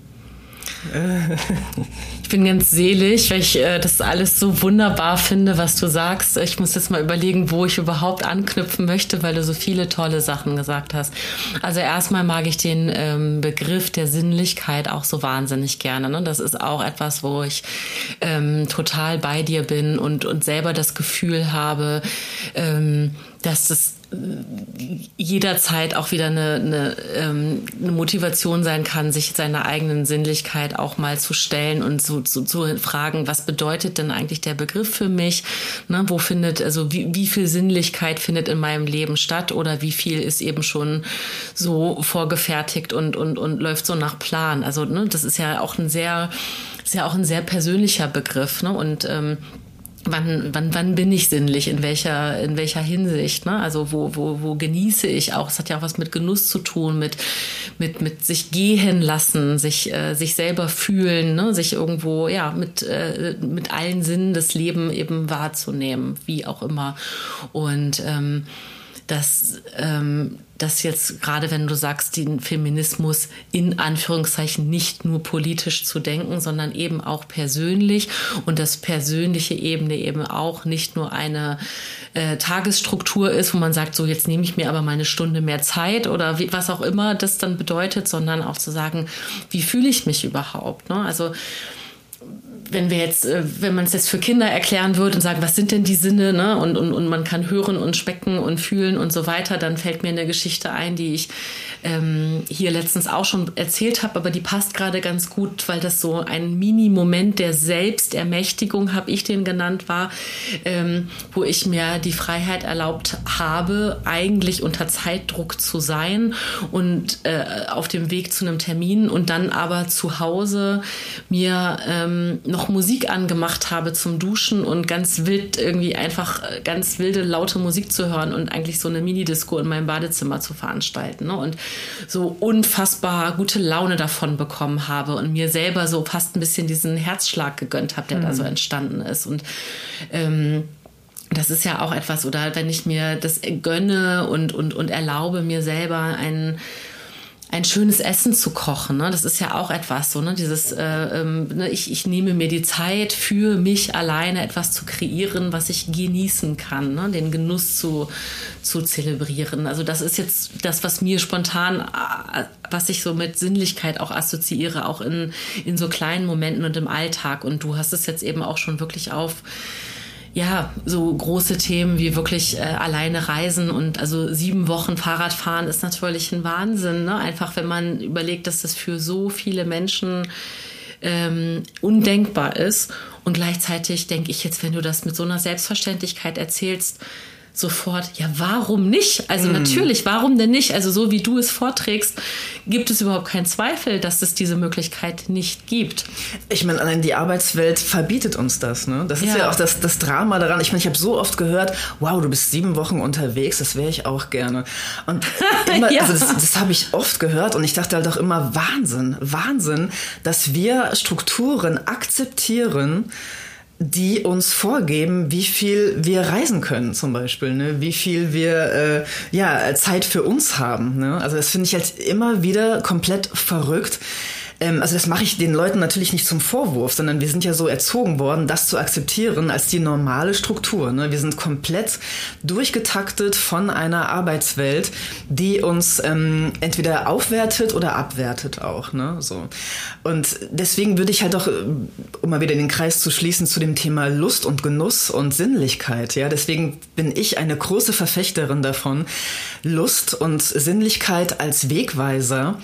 Ich bin ganz selig, weil ich äh, das alles so wunderbar finde, was du sagst. Ich muss jetzt mal überlegen, wo ich überhaupt anknüpfen möchte, weil du so viele tolle Sachen gesagt hast. Also erstmal mag ich den ähm, Begriff der Sinnlichkeit auch so wahnsinnig gerne. Ne? Das ist auch etwas, wo ich ähm, total bei dir bin und, und selber das Gefühl habe, ähm, dass das jederzeit auch wieder eine, eine, ähm, eine Motivation sein kann, sich seiner eigenen Sinnlichkeit auch mal zu stellen und zu, zu, zu fragen, was bedeutet denn eigentlich der Begriff für mich? Ne, wo findet, also wie, wie viel Sinnlichkeit findet in meinem Leben statt oder wie viel ist eben schon so vorgefertigt und, und, und läuft so nach Plan? Also, ne, das ist ja auch ein sehr, ist ja auch ein sehr persönlicher Begriff, ne? Und ähm, wann, wann, wann bin ich sinnlich, in welcher, in welcher Hinsicht, ne? Also wo, wo, wo genieße ich auch? Es hat ja auch was mit Genuss zu tun, mit, mit, mit sich gehen lassen, sich, äh, sich selber fühlen, ne? sich irgendwo, ja, mit, äh, mit allen Sinnen des Lebens eben wahrzunehmen, wie auch immer. Und ähm, dass ähm, das jetzt gerade, wenn du sagst, den Feminismus in Anführungszeichen nicht nur politisch zu denken, sondern eben auch persönlich und das persönliche Ebene eben auch nicht nur eine äh, Tagesstruktur ist, wo man sagt, so jetzt nehme ich mir aber meine Stunde mehr Zeit oder wie, was auch immer das dann bedeutet, sondern auch zu sagen, wie fühle ich mich überhaupt? Ne? Also wenn wir jetzt, äh, wenn man es jetzt für Kinder erklären würde und sagen, was sind denn die Sinne, ne? Und, und, und man kann hören und specken und fühlen und so weiter, dann fällt mir eine Geschichte ein, die ich ähm, hier letztens auch schon erzählt habe, aber die passt gerade ganz gut, weil das so ein Mini-Moment der Selbstermächtigung, habe ich den genannt, war, ähm, wo ich mir die Freiheit erlaubt habe, eigentlich unter Zeitdruck zu sein und äh, auf dem Weg zu einem Termin und dann aber zu Hause mir ähm, noch Musik angemacht habe zum Duschen und ganz wild irgendwie einfach äh, ganz wilde, laute Musik zu hören und eigentlich so eine Mini-Disco in meinem Badezimmer zu veranstalten. Ne? Und so unfassbar gute Laune davon bekommen habe und mir selber so fast ein bisschen diesen Herzschlag gegönnt habe, der mhm. da so entstanden ist. Und ähm, das ist ja auch etwas, oder wenn ich mir das gönne und, und, und erlaube, mir selber einen ein schönes Essen zu kochen. Ne? Das ist ja auch etwas so, ne? Dieses, äh, ähm, ne? ich, ich nehme mir die Zeit für mich alleine etwas zu kreieren, was ich genießen kann, ne? den Genuss zu, zu zelebrieren. Also das ist jetzt das, was mir spontan, äh, was ich so mit Sinnlichkeit auch assoziiere, auch in, in so kleinen Momenten und im Alltag. Und du hast es jetzt eben auch schon wirklich auf ja, so große Themen wie wirklich äh, alleine reisen und also sieben Wochen Fahrradfahren ist natürlich ein Wahnsinn. Ne? Einfach wenn man überlegt, dass das für so viele Menschen ähm, undenkbar ist. Und gleichzeitig denke ich jetzt, wenn du das mit so einer Selbstverständlichkeit erzählst, sofort, ja, warum nicht? Also mm. natürlich, warum denn nicht? Also so wie du es vorträgst, gibt es überhaupt keinen Zweifel, dass es diese Möglichkeit nicht gibt. Ich meine, allein die Arbeitswelt verbietet uns das. Ne? Das ist ja, ja auch das, das Drama daran. Ich meine, ich habe so oft gehört, wow, du bist sieben Wochen unterwegs, das wäre ich auch gerne. Und immer, ja. also das, das habe ich oft gehört und ich dachte halt auch immer, Wahnsinn, Wahnsinn, dass wir Strukturen akzeptieren, die uns vorgeben, wie viel wir reisen können, zum Beispiel, ne? wie viel wir äh, ja Zeit für uns haben. Ne? Also das finde ich halt immer wieder komplett verrückt ähm, also das mache ich den Leuten natürlich nicht zum Vorwurf, sondern wir sind ja so erzogen worden, das zu akzeptieren als die normale Struktur. Ne? Wir sind komplett durchgetaktet von einer Arbeitswelt, die uns ähm, entweder aufwertet oder abwertet auch. Ne? So. Und deswegen würde ich halt auch, um mal wieder den Kreis zu schließen, zu dem Thema Lust und Genuss und Sinnlichkeit. Ja, deswegen bin ich eine große Verfechterin davon, Lust und Sinnlichkeit als Wegweiser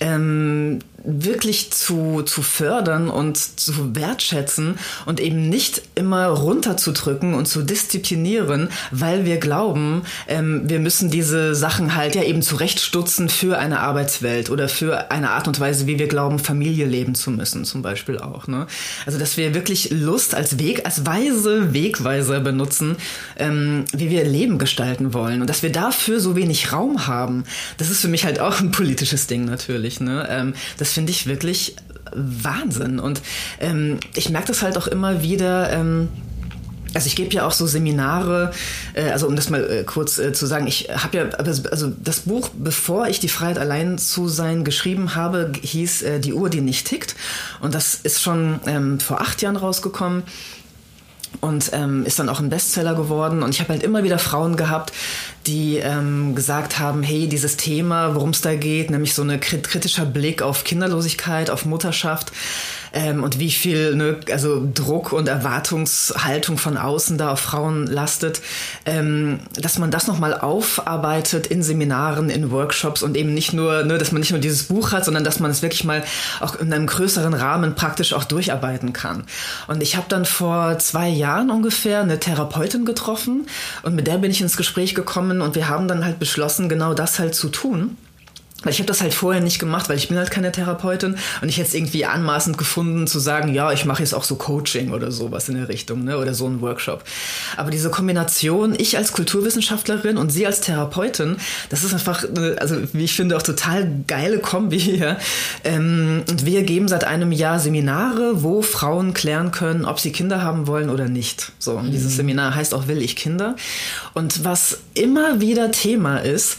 ähm, wirklich zu, zu fördern und zu wertschätzen und eben nicht immer runterzudrücken und zu disziplinieren, weil wir glauben, ähm, wir müssen diese Sachen halt ja eben zurechtstutzen für eine Arbeitswelt oder für eine Art und Weise, wie wir glauben, Familie leben zu müssen, zum Beispiel auch. Ne? Also, dass wir wirklich Lust als Weg, als weise Wegweiser benutzen, ähm, wie wir Leben gestalten wollen und dass wir dafür so wenig Raum haben. Das ist für mich halt auch ein politisches Ding natürlich. Ne? Ähm, das finde ich wirklich Wahnsinn. Und ähm, ich merke das halt auch immer wieder. Ähm, also ich gebe ja auch so Seminare, äh, also um das mal äh, kurz äh, zu sagen, ich habe ja, also das Buch, bevor ich die Freiheit allein zu sein geschrieben habe, hieß Die Uhr, die nicht tickt. Und das ist schon ähm, vor acht Jahren rausgekommen und ähm, ist dann auch ein Bestseller geworden. Und ich habe halt immer wieder Frauen gehabt, die ähm, gesagt haben, hey, dieses Thema, worum es da geht, nämlich so ein kritischer Blick auf Kinderlosigkeit, auf Mutterschaft, ähm, und wie viel ne, also Druck und Erwartungshaltung von außen da auf Frauen lastet, ähm, dass man das nochmal aufarbeitet in Seminaren, in Workshops und eben nicht nur, ne, dass man nicht nur dieses Buch hat, sondern dass man es wirklich mal auch in einem größeren Rahmen praktisch auch durcharbeiten kann. Und ich habe dann vor zwei Jahren ungefähr eine Therapeutin getroffen und mit der bin ich ins Gespräch gekommen und wir haben dann halt beschlossen, genau das halt zu tun. Weil ich habe das halt vorher nicht gemacht, weil ich bin halt keine Therapeutin und ich hätte es irgendwie anmaßend gefunden zu sagen, ja, ich mache jetzt auch so Coaching oder sowas in der Richtung, ne? Oder so ein Workshop. Aber diese Kombination, ich als Kulturwissenschaftlerin und sie als Therapeutin, das ist einfach, also wie ich finde, auch total geile Kombi hier. Ähm, und wir geben seit einem Jahr Seminare, wo Frauen klären können, ob sie Kinder haben wollen oder nicht. So, und mhm. dieses Seminar heißt auch Will ich Kinder. Und was immer wieder Thema ist,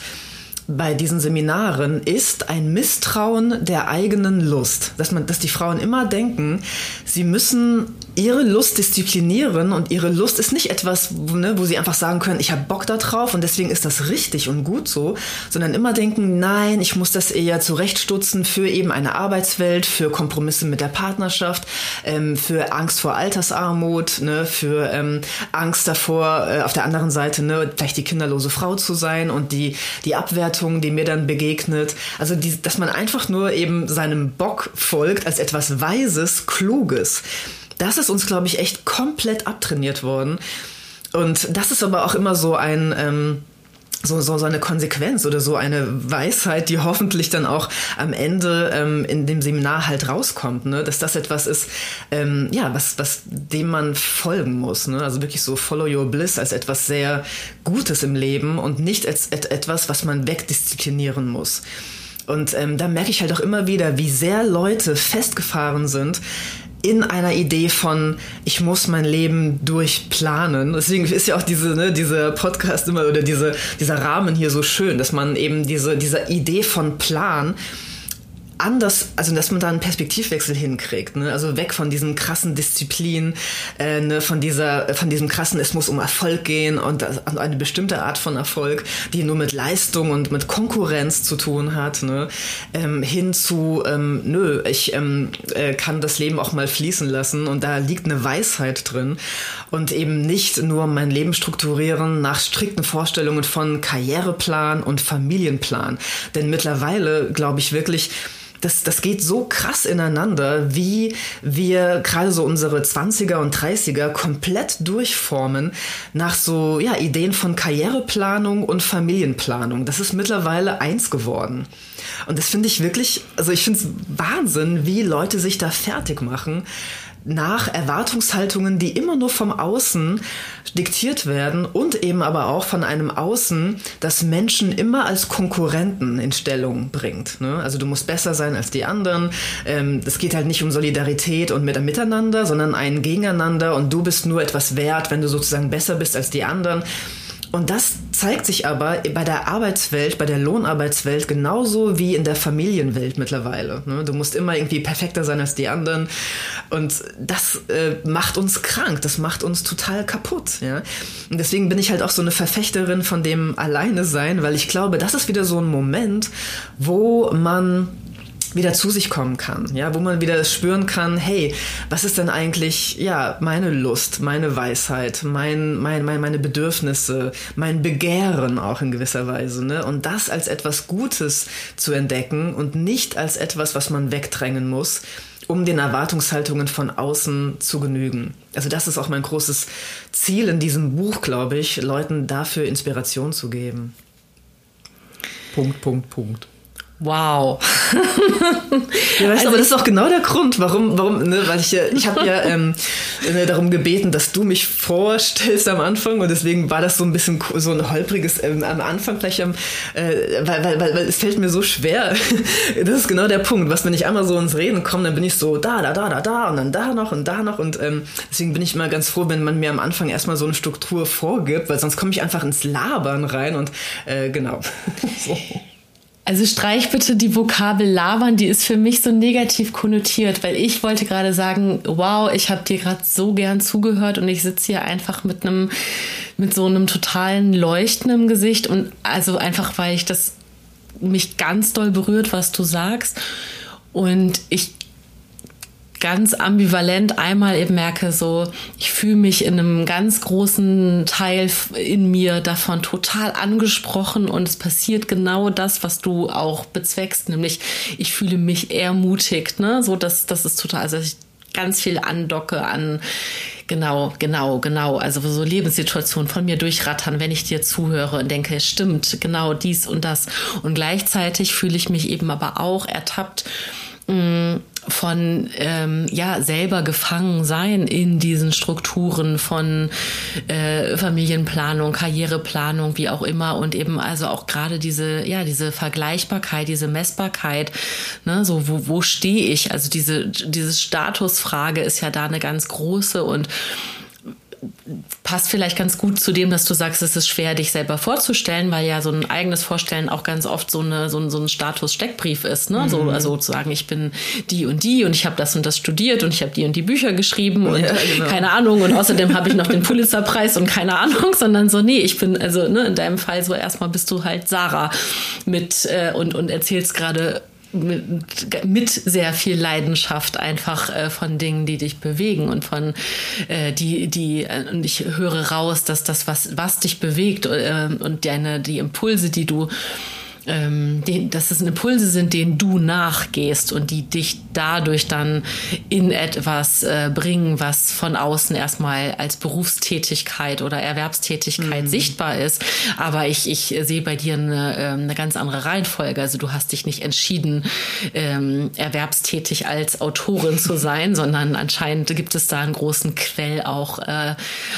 bei diesen Seminaren ist ein Misstrauen der eigenen Lust. Dass man, dass die Frauen immer denken, sie müssen ihre Lust disziplinieren und ihre Lust ist nicht etwas, ne, wo sie einfach sagen können, ich habe Bock da drauf und deswegen ist das richtig und gut so, sondern immer denken, nein, ich muss das eher zurechtstutzen für eben eine Arbeitswelt, für Kompromisse mit der Partnerschaft, ähm, für Angst vor Altersarmut, ne, für ähm, Angst davor, äh, auf der anderen Seite ne, vielleicht die kinderlose Frau zu sein und die, die Abwertung, die mir dann begegnet. Also die, dass man einfach nur eben seinem Bock folgt als etwas Weises, Kluges. Das ist uns, glaube ich, echt komplett abtrainiert worden. Und das ist aber auch immer so ein... Ähm, so, so, so eine Konsequenz oder so eine Weisheit, die hoffentlich dann auch am Ende ähm, in dem Seminar halt rauskommt, ne? dass das etwas ist, ähm, ja, was, was dem man folgen muss. Ne? Also wirklich so Follow Your Bliss als etwas sehr Gutes im Leben und nicht als et etwas, was man wegdisziplinieren muss. Und ähm, da merke ich halt auch immer wieder, wie sehr Leute festgefahren sind in einer Idee von, ich muss mein Leben durchplanen. Deswegen ist ja auch diese, ne, dieser Podcast immer oder diese, dieser Rahmen hier so schön, dass man eben diese, diese Idee von Plan anders, also dass man da einen Perspektivwechsel hinkriegt, ne? Also weg von diesen krassen Disziplinen, äh, ne? von dieser, von diesem krassen, es muss um Erfolg gehen und eine bestimmte Art von Erfolg, die nur mit Leistung und mit Konkurrenz zu tun hat, ne? Ähm, hin zu, ähm, nö, ich ähm, äh, kann das Leben auch mal fließen lassen und da liegt eine Weisheit drin und eben nicht nur mein Leben strukturieren nach strikten Vorstellungen von Karriereplan und Familienplan, denn mittlerweile glaube ich wirklich das, das geht so krass ineinander, wie wir gerade so unsere 20er und 30er komplett durchformen nach so ja, Ideen von Karriereplanung und Familienplanung. Das ist mittlerweile eins geworden. Und das finde ich wirklich, also ich finde es Wahnsinn, wie Leute sich da fertig machen nach Erwartungshaltungen, die immer nur vom Außen diktiert werden und eben aber auch von einem Außen, das Menschen immer als Konkurrenten in Stellung bringt. Ne? Also du musst besser sein als die anderen. Ähm, es geht halt nicht um Solidarität und Miteinander, sondern ein Gegeneinander und du bist nur etwas wert, wenn du sozusagen besser bist als die anderen. Und das zeigt sich aber bei der Arbeitswelt, bei der Lohnarbeitswelt genauso wie in der Familienwelt mittlerweile. Ne? Du musst immer irgendwie perfekter sein als die anderen. Und das äh, macht uns krank, das macht uns total kaputt. Und deswegen bin ich halt auch so eine Verfechterin von dem Alleine sein, weil ich glaube, das ist wieder so ein Moment, wo man wieder zu sich kommen kann, ja, wo man wieder spüren kann, hey, was ist denn eigentlich, ja, meine Lust, meine Weisheit, mein, mein, mein, meine Bedürfnisse, mein Begehren auch in gewisser Weise, ne? Und das als etwas Gutes zu entdecken und nicht als etwas, was man wegdrängen muss, um den Erwartungshaltungen von außen zu genügen. Also das ist auch mein großes Ziel in diesem Buch, glaube ich, Leuten dafür Inspiration zu geben. Punkt, Punkt, Punkt. Wow. ja, weißt, also aber das ist auch genau der Grund, warum, warum, ne, weil ich ja, ich habe ja ähm, ne, darum gebeten, dass du mich vorstellst am Anfang und deswegen war das so ein bisschen so ein holpriges ähm, am Anfang vielleicht am, äh, weil, weil, weil, weil es fällt mir so schwer. das ist genau der Punkt, was wenn ich einmal so ins Reden komme, dann bin ich so da, da, da, da, da und dann da noch und da noch und ähm, deswegen bin ich immer ganz froh, wenn man mir am Anfang erstmal so eine Struktur vorgibt, weil sonst komme ich einfach ins Labern rein und äh, genau. so. Also streich bitte die Vokabel labern, die ist für mich so negativ konnotiert, weil ich wollte gerade sagen, wow, ich habe dir gerade so gern zugehört und ich sitze hier einfach mit einem mit so einem totalen Leuchten im Gesicht und also einfach weil ich das mich ganz doll berührt, was du sagst. Und ich ganz ambivalent einmal eben merke, so, ich fühle mich in einem ganz großen Teil in mir davon total angesprochen und es passiert genau das, was du auch bezweckst, nämlich ich fühle mich ermutigt, ne, so, dass das ist total, also ich ganz viel andocke an, genau, genau, genau, also so Lebenssituationen von mir durchrattern, wenn ich dir zuhöre und denke, stimmt, genau dies und das. Und gleichzeitig fühle ich mich eben aber auch ertappt, mh, von ähm, ja selber gefangen sein in diesen Strukturen von äh, Familienplanung, Karriereplanung, wie auch immer und eben also auch gerade diese ja diese Vergleichbarkeit, diese Messbarkeit, ne, so wo wo stehe ich? Also diese diese Statusfrage ist ja da eine ganz große und passt vielleicht ganz gut zu dem, dass du sagst, es ist schwer, dich selber vorzustellen, weil ja so ein eigenes Vorstellen auch ganz oft so, eine, so, ein, so ein Status-Steckbrief ist. Ne? Mhm. So, also sozusagen, ich bin die und die und ich habe das und das studiert und ich habe die und die Bücher geschrieben und ja, genau. keine Ahnung und außerdem habe ich noch den Pulitzerpreis und keine Ahnung, sondern so, nee, ich bin, also ne, in deinem Fall so erstmal bist du halt Sarah mit äh, und, und erzählst gerade mit, sehr viel Leidenschaft einfach äh, von Dingen, die dich bewegen und von äh, die die äh, und ich höre raus, dass das was was dich bewegt äh, und deine die Impulse, die du ähm, die, dass es Impulse sind, denen du nachgehst und die dich dadurch dann in etwas äh, bringen, was von außen erstmal als Berufstätigkeit oder Erwerbstätigkeit mhm. sichtbar ist. Aber ich, ich sehe bei dir eine, ähm, eine ganz andere Reihenfolge. Also du hast dich nicht entschieden, ähm, erwerbstätig als Autorin zu sein, sondern anscheinend gibt es da einen großen Quell auch äh,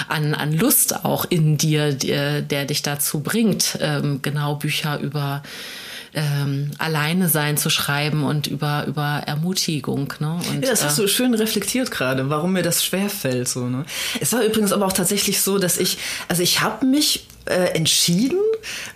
an, an Lust auch in dir, der, der dich dazu bringt, ähm, genau Bücher über ähm, alleine sein zu schreiben und über, über Ermutigung. Ne? Und, ja, das hast äh, du schön reflektiert gerade, warum mir das schwerfällt. So, ne? Es war übrigens aber auch tatsächlich so, dass ich, also ich habe mich äh, entschieden,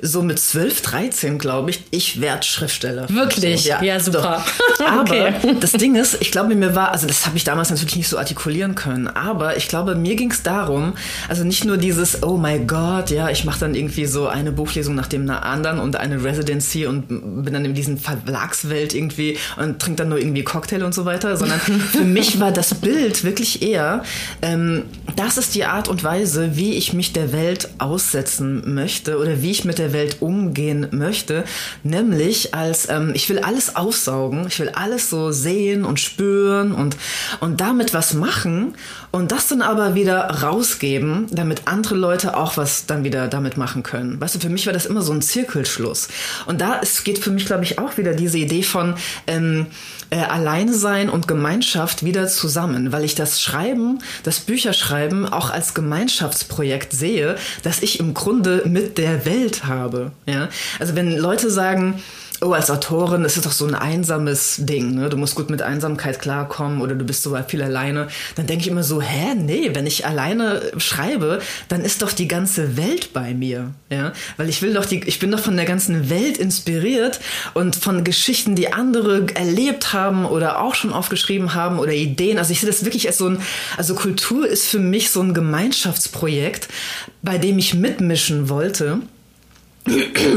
so mit 12, 13, glaube ich, ich werde Schriftsteller. Wirklich? So, ja, ja, super. aber okay. das Ding ist, ich glaube, mir war, also das habe ich damals natürlich nicht so artikulieren können, aber ich glaube, mir ging es darum, also nicht nur dieses, oh my God, ja, ich mache dann irgendwie so eine Buchlesung nach dem anderen und eine Residency und bin dann in diesen Verlagswelt irgendwie und trinke dann nur irgendwie Cocktail und so weiter, sondern für mich war das Bild wirklich eher, ähm, das ist die Art und Weise, wie ich mich der Welt aussetzen lassen möchte oder wie ich mit der Welt umgehen möchte, nämlich als ähm, ich will alles aufsaugen, ich will alles so sehen und spüren und und damit was machen und das dann aber wieder rausgeben, damit andere Leute auch was dann wieder damit machen können. Weißt du, für mich war das immer so ein Zirkelschluss. Und da es geht für mich glaube ich auch wieder diese Idee von ähm, äh, alleine sein und Gemeinschaft wieder zusammen, weil ich das Schreiben, das Bücherschreiben auch als Gemeinschaftsprojekt sehe, dass ich im Grunde mit der Welt habe. Ja? Also wenn Leute sagen, oh, als Autorin ist es doch so ein einsames Ding, ne? Du musst gut mit Einsamkeit klarkommen oder du bist so viel alleine. Dann denke ich immer so, hä, nee, wenn ich alleine schreibe, dann ist doch die ganze Welt bei mir, ja? Weil ich will doch die, ich bin doch von der ganzen Welt inspiriert und von Geschichten, die andere erlebt haben oder auch schon aufgeschrieben haben oder Ideen. Also ich sehe das wirklich als so ein, also Kultur ist für mich so ein Gemeinschaftsprojekt, bei dem ich mitmischen wollte.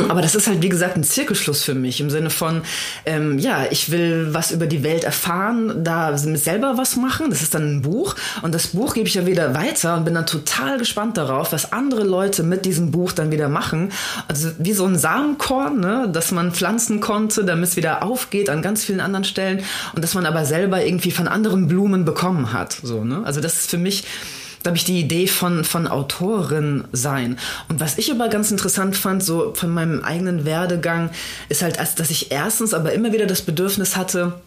Aber das ist halt, wie gesagt, ein Zirkelschluss für mich im Sinne von, ähm, ja, ich will was über die Welt erfahren, da selber was machen. Das ist dann ein Buch und das Buch gebe ich ja wieder weiter und bin dann total gespannt darauf, was andere Leute mit diesem Buch dann wieder machen. Also wie so ein Samenkorn, ne, dass man pflanzen konnte, damit es wieder aufgeht an ganz vielen anderen Stellen und dass man aber selber irgendwie von anderen Blumen bekommen hat. So, ne? Also das ist für mich glaube ich, die Idee von, von Autorin sein. Und was ich aber ganz interessant fand, so von meinem eigenen Werdegang, ist halt, dass ich erstens aber immer wieder das Bedürfnis hatte,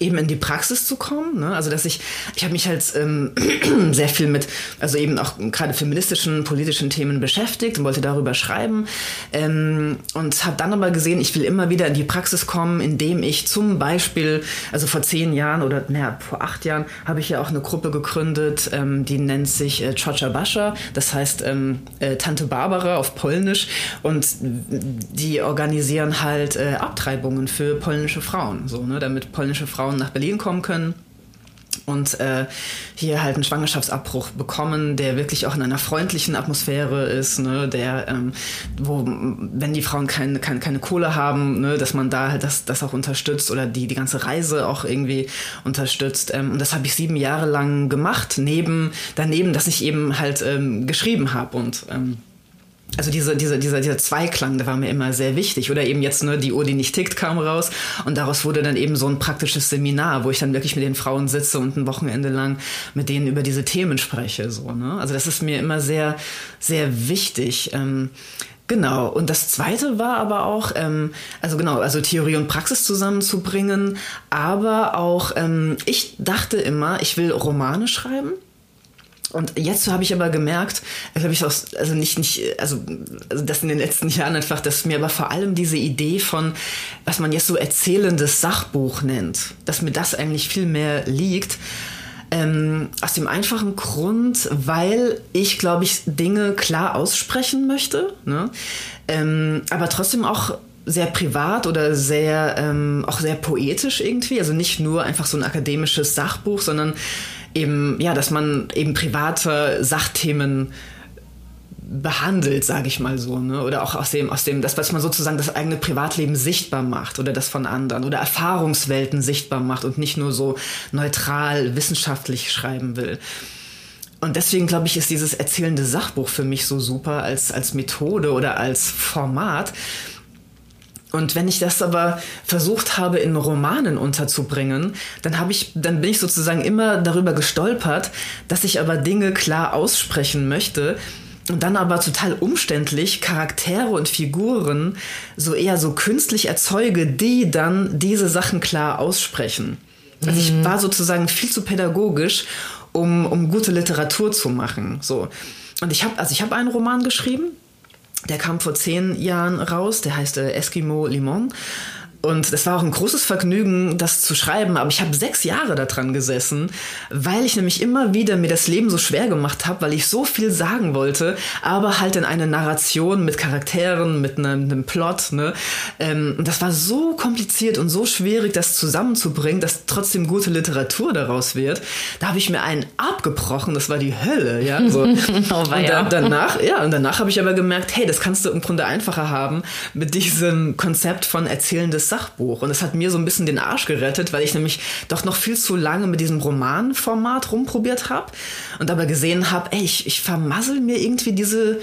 eben in die Praxis zu kommen. Ne? Also dass ich, ich habe mich halt ähm, sehr viel mit, also eben auch gerade feministischen, politischen Themen beschäftigt und wollte darüber schreiben ähm, und habe dann aber gesehen, ich will immer wieder in die Praxis kommen, indem ich zum Beispiel, also vor zehn Jahren oder naja, vor acht Jahren habe ich ja auch eine Gruppe gegründet, ähm, die nennt sich äh, Ciocia Bascha, das heißt ähm, äh, Tante Barbara auf Polnisch und die organisieren halt äh, Abtreibungen für polnische Frauen, so ne, damit polnische Frauen Frauen nach Berlin kommen können und äh, hier halt einen Schwangerschaftsabbruch bekommen, der wirklich auch in einer freundlichen Atmosphäre ist, ne, der, ähm, wo, wenn die Frauen keine, keine, keine Kohle haben, ne, dass man da halt das, das auch unterstützt oder die, die ganze Reise auch irgendwie unterstützt. Ähm, und das habe ich sieben Jahre lang gemacht, neben, daneben, dass ich eben halt ähm, geschrieben habe und ähm, also diese, diese, dieser, dieser Zweiklang, der war mir immer sehr wichtig. Oder eben jetzt, ne, die Uhr, die nicht tickt, kam raus. Und daraus wurde dann eben so ein praktisches Seminar, wo ich dann wirklich mit den Frauen sitze und ein Wochenende lang mit denen über diese Themen spreche. So, ne? Also das ist mir immer sehr, sehr wichtig. Ähm, Genau. Und das zweite war aber auch, ähm, also genau, also Theorie und Praxis zusammenzubringen. Aber auch, ähm, ich dachte immer, ich will Romane schreiben. Und jetzt habe ich aber gemerkt, habe ich auch, also nicht, nicht, also, also das in den letzten Jahren einfach, dass mir aber vor allem diese Idee von, was man jetzt so erzählendes Sachbuch nennt, dass mir das eigentlich viel mehr liegt, Ähm, aus dem einfachen Grund, weil ich, glaube ich, Dinge klar aussprechen möchte, ne? ähm, aber trotzdem auch sehr privat oder sehr ähm, auch sehr poetisch irgendwie. Also nicht nur einfach so ein akademisches Sachbuch, sondern eben, ja, dass man eben private Sachthemen behandelt, sage ich mal so, ne? Oder auch aus dem, aus dem, das, was man sozusagen das eigene Privatleben sichtbar macht oder das von anderen oder Erfahrungswelten sichtbar macht und nicht nur so neutral wissenschaftlich schreiben will. Und deswegen glaube ich, ist dieses erzählende Sachbuch für mich so super als, als Methode oder als Format, und wenn ich das aber versucht habe, in Romanen unterzubringen, dann habe ich, dann bin ich sozusagen immer darüber gestolpert, dass ich aber Dinge klar aussprechen möchte, und dann aber total umständlich Charaktere und Figuren so eher so künstlich erzeuge, die dann diese Sachen klar aussprechen. Also ich mhm. war sozusagen viel zu pädagogisch, um, um gute Literatur zu machen. So. Und ich habe, also ich habe einen Roman geschrieben, der kam vor zehn Jahren raus, der heißt äh, Eskimo Limon. Und es war auch ein großes Vergnügen, das zu schreiben, aber ich habe sechs Jahre daran gesessen, weil ich nämlich immer wieder mir das Leben so schwer gemacht habe, weil ich so viel sagen wollte, aber halt in eine Narration mit Charakteren, mit einem, einem Plot. Ne? Ähm, das war so kompliziert und so schwierig, das zusammenzubringen, dass trotzdem gute Literatur daraus wird. Da habe ich mir einen abgebrochen, das war die Hölle. Ja? So. oh, und da, danach, ja, und danach habe ich aber gemerkt, hey, das kannst du im Grunde einfacher haben mit diesem Konzept von erzählendes Sachbuch. Und es hat mir so ein bisschen den Arsch gerettet, weil ich nämlich doch noch viel zu lange mit diesem Romanformat rumprobiert habe und aber gesehen habe, ey, ich, ich vermassel mir irgendwie diese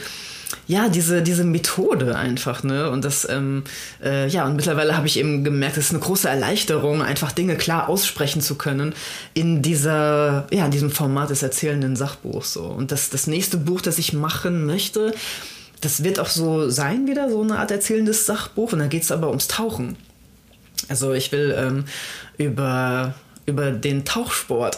ja, diese, diese Methode einfach, ne? Und das, ähm, äh, ja, und mittlerweile habe ich eben gemerkt, es ist eine große Erleichterung, einfach Dinge klar aussprechen zu können in dieser, ja, in diesem Format des erzählenden Sachbuchs. So. Und das, das nächste Buch, das ich machen möchte, das wird auch so sein, wieder so eine Art erzählendes Sachbuch. Und da geht es aber ums Tauchen. Also ich will ähm, über über den Tauchsport.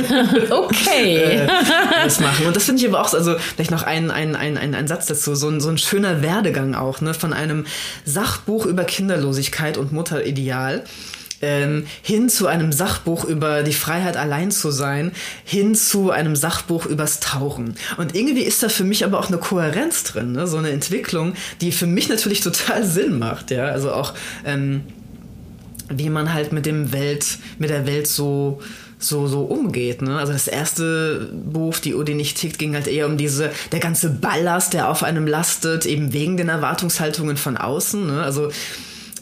okay. das äh, machen. Und das finde ich aber auch, also vielleicht noch ein, ein, ein, ein, ein Satz dazu, so ein, so ein schöner Werdegang auch, ne, von einem Sachbuch über Kinderlosigkeit und Mutterideal ähm, hin zu einem Sachbuch über die Freiheit allein zu sein, hin zu einem Sachbuch übers Tauchen. Und irgendwie ist da für mich aber auch eine Kohärenz drin, ne? so eine Entwicklung, die für mich natürlich total Sinn macht, ja, also auch ähm, wie man halt mit dem Welt, mit der Welt so so, so umgeht. Ne? Also das erste Buch, Die Uhr, nicht tickt, ging halt eher um diese, der ganze Ballast, der auf einem lastet, eben wegen den Erwartungshaltungen von außen. Ne? Also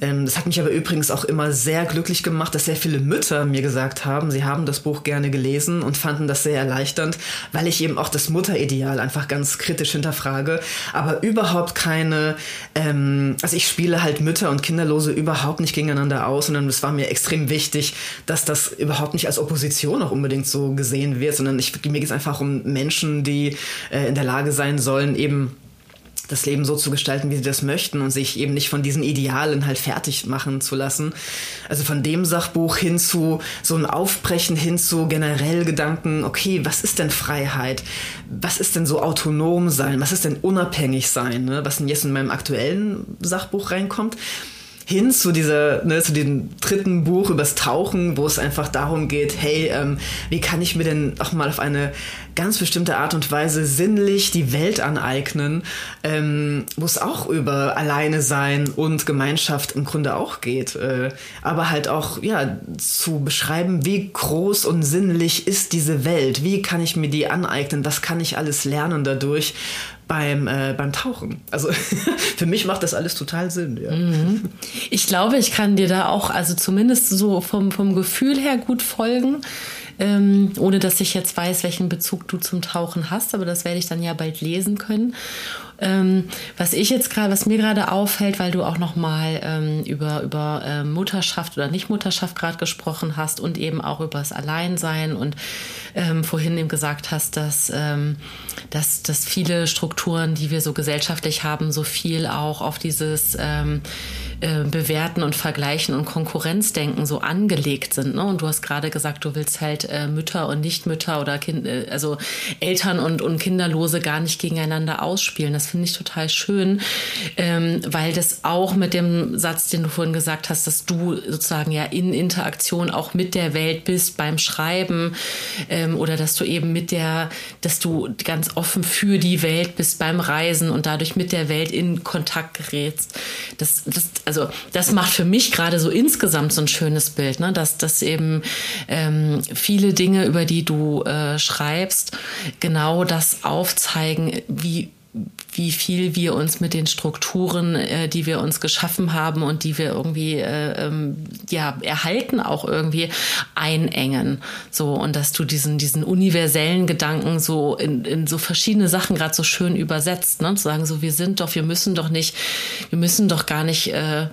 das hat mich aber übrigens auch immer sehr glücklich gemacht, dass sehr viele Mütter mir gesagt haben, sie haben das Buch gerne gelesen und fanden das sehr erleichternd, weil ich eben auch das Mutterideal einfach ganz kritisch hinterfrage, aber überhaupt keine, ähm, also ich spiele halt Mütter und Kinderlose überhaupt nicht gegeneinander aus, sondern es war mir extrem wichtig, dass das überhaupt nicht als Opposition auch unbedingt so gesehen wird, sondern ich, mir geht es einfach um Menschen, die äh, in der Lage sein sollen, eben das Leben so zu gestalten, wie sie das möchten und sich eben nicht von diesen Idealen halt fertig machen zu lassen. Also von dem Sachbuch hin zu so ein Aufbrechen hin zu generell Gedanken, okay, was ist denn Freiheit? Was ist denn so autonom sein? Was ist denn unabhängig sein? Ne? Was denn jetzt in meinem aktuellen Sachbuch reinkommt? Hin zu dieser, ne, zu dem dritten Buch übers Tauchen, wo es einfach darum geht, hey, ähm, wie kann ich mir denn auch mal auf eine ganz bestimmte Art und Weise sinnlich die Welt aneignen, ähm, wo es auch über Alleine sein und Gemeinschaft im Grunde auch geht, äh, aber halt auch ja zu beschreiben, wie groß und sinnlich ist diese Welt, wie kann ich mir die aneignen, was kann ich alles lernen dadurch beim, äh, beim Tauchen. Also für mich macht das alles total Sinn. Ja. Mhm. Ich glaube, ich kann dir da auch, also zumindest so vom, vom Gefühl her gut folgen. Ähm, ohne dass ich jetzt weiß, welchen Bezug du zum Tauchen hast, aber das werde ich dann ja bald lesen können. Ähm, was ich jetzt gerade, was mir gerade auffällt, weil du auch noch mal ähm, über über äh, Mutterschaft oder Nichtmutterschaft gerade gesprochen hast und eben auch über das Alleinsein und ähm, vorhin eben gesagt hast, dass, ähm, dass dass viele Strukturen, die wir so gesellschaftlich haben, so viel auch auf dieses ähm, äh, Bewerten und Vergleichen und Konkurrenzdenken so angelegt sind. Ne? Und du hast gerade gesagt, du willst halt äh, Mütter und Nichtmütter oder kind, äh, also Eltern und, und Kinderlose gar nicht gegeneinander ausspielen. Das finde ich total schön, ähm, weil das auch mit dem Satz, den du vorhin gesagt hast, dass du sozusagen ja in Interaktion auch mit der Welt bist beim Schreiben ähm, oder dass du eben mit der, dass du ganz offen für die Welt bist beim Reisen und dadurch mit der Welt in Kontakt gerätst. Das, das, also das macht für mich gerade so insgesamt so ein schönes Bild, ne? dass, dass eben ähm, viele Dinge, über die du äh, schreibst, genau das aufzeigen, wie wie viel wir uns mit den Strukturen, äh, die wir uns geschaffen haben und die wir irgendwie äh, ähm, ja erhalten, auch irgendwie einengen. So und dass du diesen diesen universellen Gedanken so in, in so verschiedene Sachen gerade so schön übersetzt, ne? Zu sagen so, wir sind doch, wir müssen doch nicht, wir müssen doch gar nicht äh,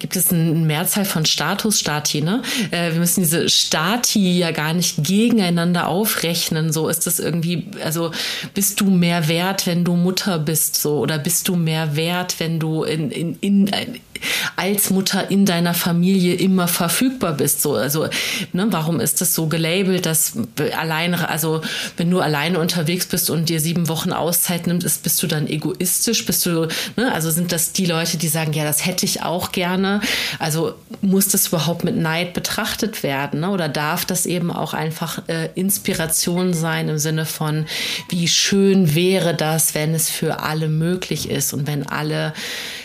gibt es eine Mehrzahl von Status, Stati, ne? Äh, wir müssen diese Stati ja gar nicht gegeneinander aufrechnen. So ist das irgendwie, also bist du mehr wert, wenn du Mutter bist, so, oder bist du mehr wert, wenn du in, in, in, als Mutter in deiner Familie immer verfügbar bist. So, also, ne, warum ist das so gelabelt, dass alleine, also wenn du alleine unterwegs bist und dir sieben Wochen Auszeit nimmst, bist du dann egoistisch? Bist du, ne, also sind das die Leute, die sagen, ja, das hätte ich auch gerne. Also muss das überhaupt mit Neid betrachtet werden? Ne? Oder darf das eben auch einfach äh, Inspiration sein im Sinne von, wie schön wäre das, wenn es für alle möglich ist und wenn alle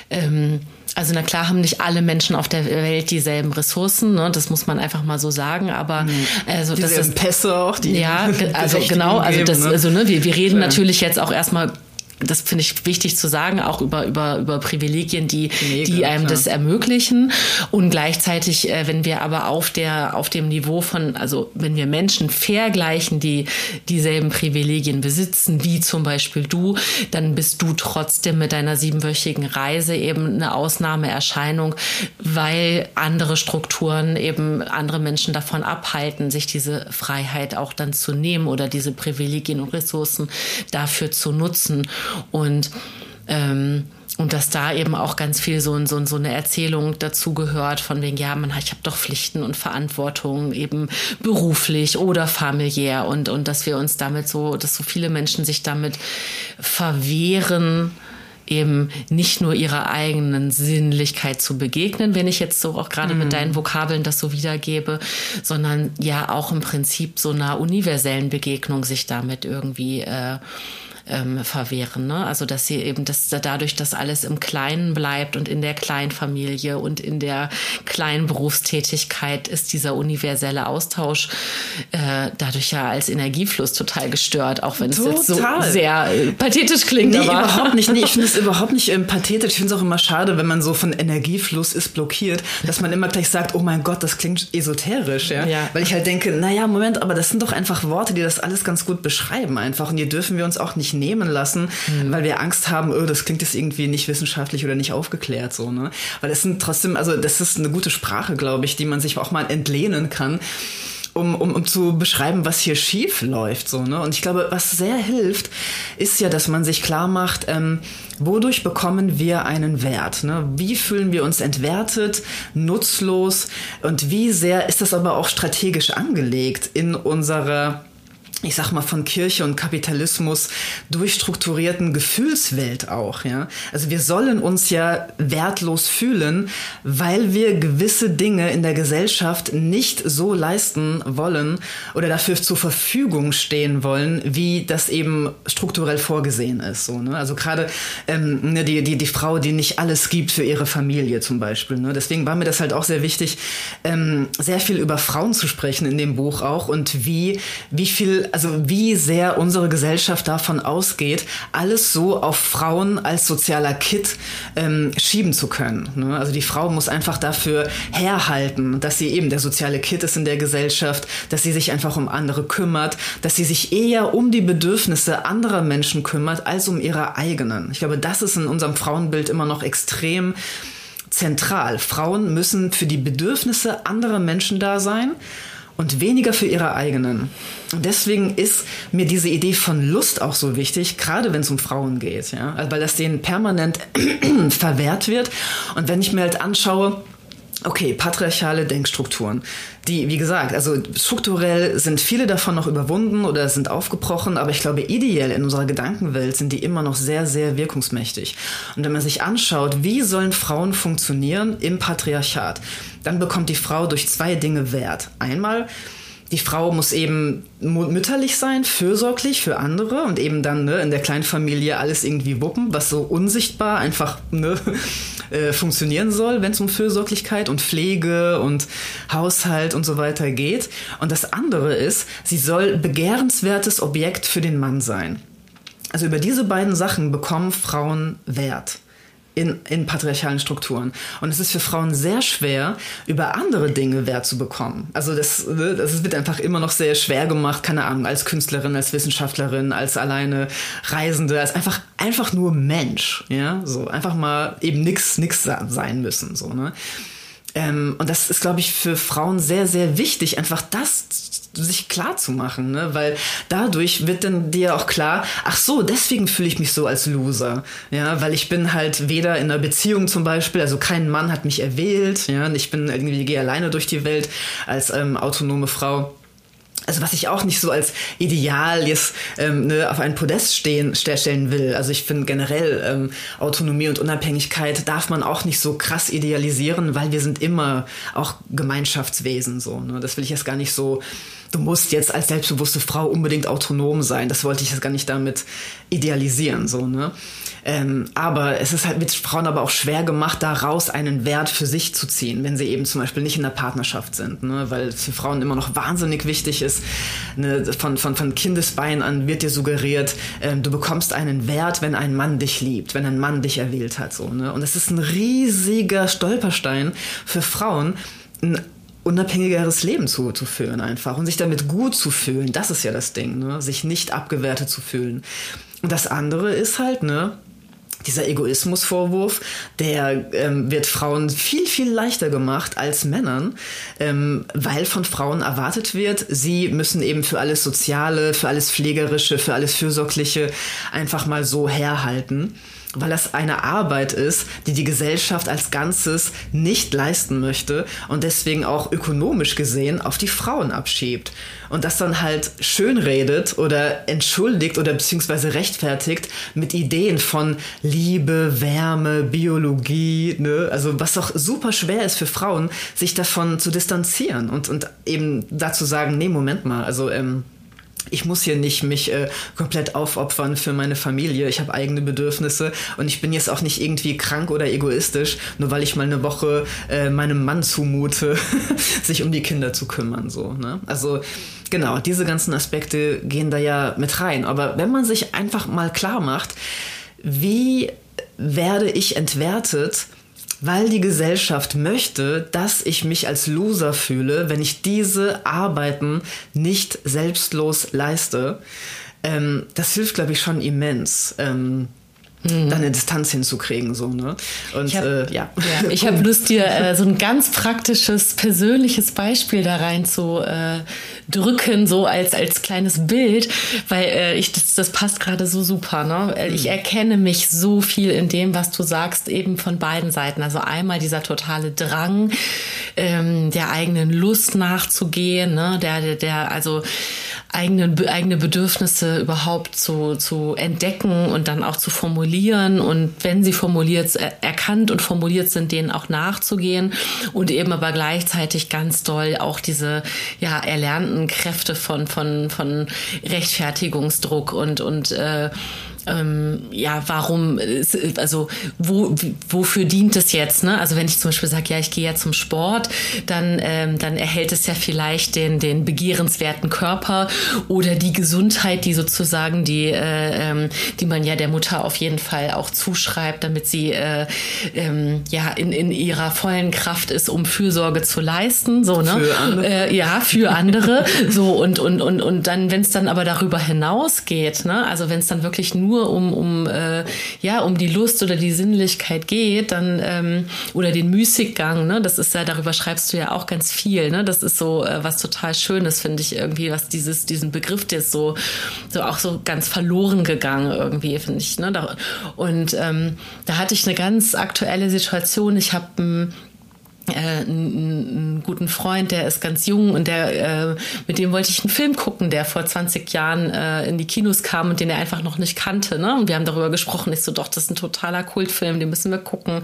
ähm, also na klar haben nicht alle Menschen auf der Welt dieselben Ressourcen, ne? das muss man einfach mal so sagen, aber mhm. also das ist Pässe auch, die ja, also genau, also das, ne? also ne, wir, wir reden ja. natürlich jetzt auch erstmal das finde ich wichtig zu sagen, auch über, über, über Privilegien, die, Mega, die einem klar. das ermöglichen. Und gleichzeitig, äh, wenn wir aber auf der, auf dem Niveau von, also wenn wir Menschen vergleichen, die dieselben Privilegien besitzen, wie zum Beispiel du, dann bist du trotzdem mit deiner siebenwöchigen Reise eben eine Ausnahmeerscheinung, weil andere Strukturen eben andere Menschen davon abhalten, sich diese Freiheit auch dann zu nehmen oder diese Privilegien und Ressourcen dafür zu nutzen. Und ähm, und dass da eben auch ganz viel so, so, so eine Erzählung dazu gehört, von wegen, ja, man, ich habe doch Pflichten und Verantwortung, eben beruflich oder familiär und, und dass wir uns damit so, dass so viele Menschen sich damit verwehren, eben nicht nur ihrer eigenen Sinnlichkeit zu begegnen, wenn ich jetzt so auch gerade mhm. mit deinen Vokabeln das so wiedergebe, sondern ja auch im Prinzip so einer universellen Begegnung sich damit irgendwie äh, ähm, verwehren. Ne? Also dass sie eben, dass dadurch, dass alles im Kleinen bleibt und in der Kleinfamilie und in der kleinen Berufstätigkeit ist dieser universelle Austausch äh, dadurch ja als Energiefluss total gestört, auch wenn es jetzt so sehr äh, pathetisch klingt. Nee, aber. überhaupt nicht. Nee, ich finde es überhaupt nicht ähm, pathetisch. Ich finde es auch immer schade, wenn man so von Energiefluss ist blockiert, dass man immer gleich sagt, oh mein Gott, das klingt esoterisch, ja. ja. Weil ich halt denke, naja, Moment, aber das sind doch einfach Worte, die das alles ganz gut beschreiben einfach. Und die dürfen wir uns auch nicht nehmen lassen, mhm. weil wir Angst haben, oh, das klingt jetzt irgendwie nicht wissenschaftlich oder nicht aufgeklärt so, ne? Weil es sind trotzdem, also das ist eine gute Sprache, glaube ich, die man sich auch mal entlehnen kann. Um, um, um zu beschreiben, was hier schief läuft. So, ne? Und ich glaube, was sehr hilft, ist ja, dass man sich klar macht, ähm, wodurch bekommen wir einen Wert? Ne? Wie fühlen wir uns entwertet, nutzlos und wie sehr ist das aber auch strategisch angelegt in unserer ich sag mal, von Kirche und Kapitalismus durchstrukturierten Gefühlswelt auch, ja. Also wir sollen uns ja wertlos fühlen, weil wir gewisse Dinge in der Gesellschaft nicht so leisten wollen oder dafür zur Verfügung stehen wollen, wie das eben strukturell vorgesehen ist, so, ne? Also gerade ähm, ne, die, die, die Frau, die nicht alles gibt für ihre Familie zum Beispiel, ne? Deswegen war mir das halt auch sehr wichtig, ähm, sehr viel über Frauen zu sprechen in dem Buch auch und wie, wie viel also wie sehr unsere Gesellschaft davon ausgeht, alles so auf Frauen als sozialer Kit ähm, schieben zu können. Ne? Also die Frau muss einfach dafür herhalten, dass sie eben der soziale Kit ist in der Gesellschaft, dass sie sich einfach um andere kümmert, dass sie sich eher um die Bedürfnisse anderer Menschen kümmert als um ihre eigenen. Ich glaube, das ist in unserem Frauenbild immer noch extrem zentral. Frauen müssen für die Bedürfnisse anderer Menschen da sein und weniger für ihre eigenen. Und deswegen ist mir diese Idee von Lust auch so wichtig, gerade wenn es um Frauen geht, ja, also weil das denen permanent verwehrt wird. Und wenn ich mir halt anschaue, Okay, patriarchale Denkstrukturen. Die, wie gesagt, also strukturell sind viele davon noch überwunden oder sind aufgebrochen, aber ich glaube, ideell in unserer Gedankenwelt sind die immer noch sehr, sehr wirkungsmächtig. Und wenn man sich anschaut, wie sollen Frauen funktionieren im Patriarchat, dann bekommt die Frau durch zwei Dinge Wert. Einmal, die Frau muss eben mütterlich sein, fürsorglich für andere und eben dann ne, in der Kleinfamilie alles irgendwie wuppen, was so unsichtbar einfach ne, äh, funktionieren soll, wenn es um Fürsorglichkeit und Pflege und Haushalt und so weiter geht. Und das andere ist, sie soll begehrenswertes Objekt für den Mann sein. Also über diese beiden Sachen bekommen Frauen Wert in, in patriarchalen Strukturen. Und es ist für Frauen sehr schwer, über andere Dinge Wert zu bekommen. Also das, ne, das wird einfach immer noch sehr schwer gemacht, keine Ahnung, als Künstlerin, als Wissenschaftlerin, als alleine Reisende, als einfach, einfach nur Mensch, ja, so einfach mal eben nix, nix sein müssen, so, ne. Ähm, und das ist, glaube ich, für Frauen sehr, sehr wichtig, einfach das sich klar zu machen, ne? weil dadurch wird dann dir auch klar, ach so, deswegen fühle ich mich so als Loser, ja, weil ich bin halt weder in einer Beziehung zum Beispiel, also kein Mann hat mich erwählt, ja, und ich bin irgendwie gehe alleine durch die Welt als ähm, autonome Frau also was ich auch nicht so als Ideal jetzt ähm, ne, auf ein Podest stehen, stellen will. Also ich finde generell ähm, Autonomie und Unabhängigkeit darf man auch nicht so krass idealisieren, weil wir sind immer auch Gemeinschaftswesen so. Ne? Das will ich jetzt gar nicht so. Du musst jetzt als selbstbewusste Frau unbedingt autonom sein. Das wollte ich jetzt gar nicht damit idealisieren so. Ne? Ähm, aber es ist halt mit Frauen aber auch schwer gemacht, daraus einen Wert für sich zu ziehen, wenn sie eben zum Beispiel nicht in der Partnerschaft sind. Ne? Weil es für Frauen immer noch wahnsinnig wichtig ist, ne? von, von, von Kindesbeinen an wird dir suggeriert, ähm, du bekommst einen Wert, wenn ein Mann dich liebt, wenn ein Mann dich erwählt hat. So, ne? Und es ist ein riesiger Stolperstein für Frauen, ein unabhängigeres Leben zu, zu führen einfach und sich damit gut zu fühlen. Das ist ja das Ding, ne? sich nicht abgewertet zu fühlen. Und das andere ist halt, ne, dieser Egoismusvorwurf, der ähm, wird Frauen viel, viel leichter gemacht als Männern, ähm, weil von Frauen erwartet wird, sie müssen eben für alles Soziale, für alles Pflegerische, für alles Fürsorgliche einfach mal so herhalten weil das eine Arbeit ist, die die Gesellschaft als Ganzes nicht leisten möchte und deswegen auch ökonomisch gesehen auf die Frauen abschiebt. Und das dann halt schönredet oder entschuldigt oder beziehungsweise rechtfertigt mit Ideen von Liebe, Wärme, Biologie, ne? Also was auch super schwer ist für Frauen, sich davon zu distanzieren und, und eben dazu sagen, nee, Moment mal, also ähm, ich muss hier nicht mich äh, komplett aufopfern für meine Familie. Ich habe eigene Bedürfnisse und ich bin jetzt auch nicht irgendwie krank oder egoistisch, nur weil ich mal eine Woche äh, meinem Mann zumute, sich um die Kinder zu kümmern. So, ne? Also genau, diese ganzen Aspekte gehen da ja mit rein. Aber wenn man sich einfach mal klar macht, wie werde ich entwertet, weil die Gesellschaft möchte, dass ich mich als Loser fühle, wenn ich diese Arbeiten nicht selbstlos leiste. Ähm, das hilft, glaube ich, schon immens. Ähm, mhm. dann eine Distanz hinzukriegen. So, ne? Und ich habe äh, ja. ja. Ich hab Lust, dir äh, so ein ganz praktisches, persönliches Beispiel da rein zu äh, drücken, so als, als kleines Bild, weil äh, ich das, das passt gerade so super. Ne? Äh, ich mhm. erkenne mich so viel in dem, was du sagst, eben von beiden Seiten. Also einmal dieser totale Drang, ähm, der eigenen Lust nachzugehen, ne? der, der, der also eigene, eigene Bedürfnisse überhaupt zu, zu entdecken und dann auch zu formulieren und wenn sie formuliert, erkannt und formuliert sind, denen auch nachzugehen und eben aber gleichzeitig ganz doll auch diese ja erlernten Kräfte von von von Rechtfertigungsdruck und und äh, ähm, ja, warum, also wo, wofür dient es jetzt? Ne? Also wenn ich zum Beispiel sage, ja, ich gehe ja zum Sport, dann, ähm, dann erhält es ja vielleicht den, den begehrenswerten Körper oder die Gesundheit, die sozusagen die, äh, ähm, die man ja der Mutter auf jeden Fall auch zuschreibt, damit sie äh, ähm, ja in, in ihrer vollen Kraft ist, um Fürsorge zu leisten. So, ne? Für andere. Äh, ja, für andere. so und, und, und, und dann, wenn es dann aber darüber hinausgeht, ne? also wenn es dann wirklich nur nur um, um, äh, ja, um die Lust oder die Sinnlichkeit geht, dann, ähm, oder den Müßiggang, ne, das ist ja, darüber schreibst du ja auch ganz viel, ne, das ist so äh, was total Schönes, finde ich irgendwie, was dieses, diesen Begriff, der ist so, so auch so ganz verloren gegangen irgendwie, finde ich, ne, und ähm, da hatte ich eine ganz aktuelle Situation, ich habe einen, guten Freund, der ist ganz jung und der äh, mit dem wollte ich einen Film gucken, der vor 20 Jahren äh, in die Kinos kam und den er einfach noch nicht kannte. Ne? Und wir haben darüber gesprochen. Ich so, doch, das ist ein totaler Kultfilm, den müssen wir gucken.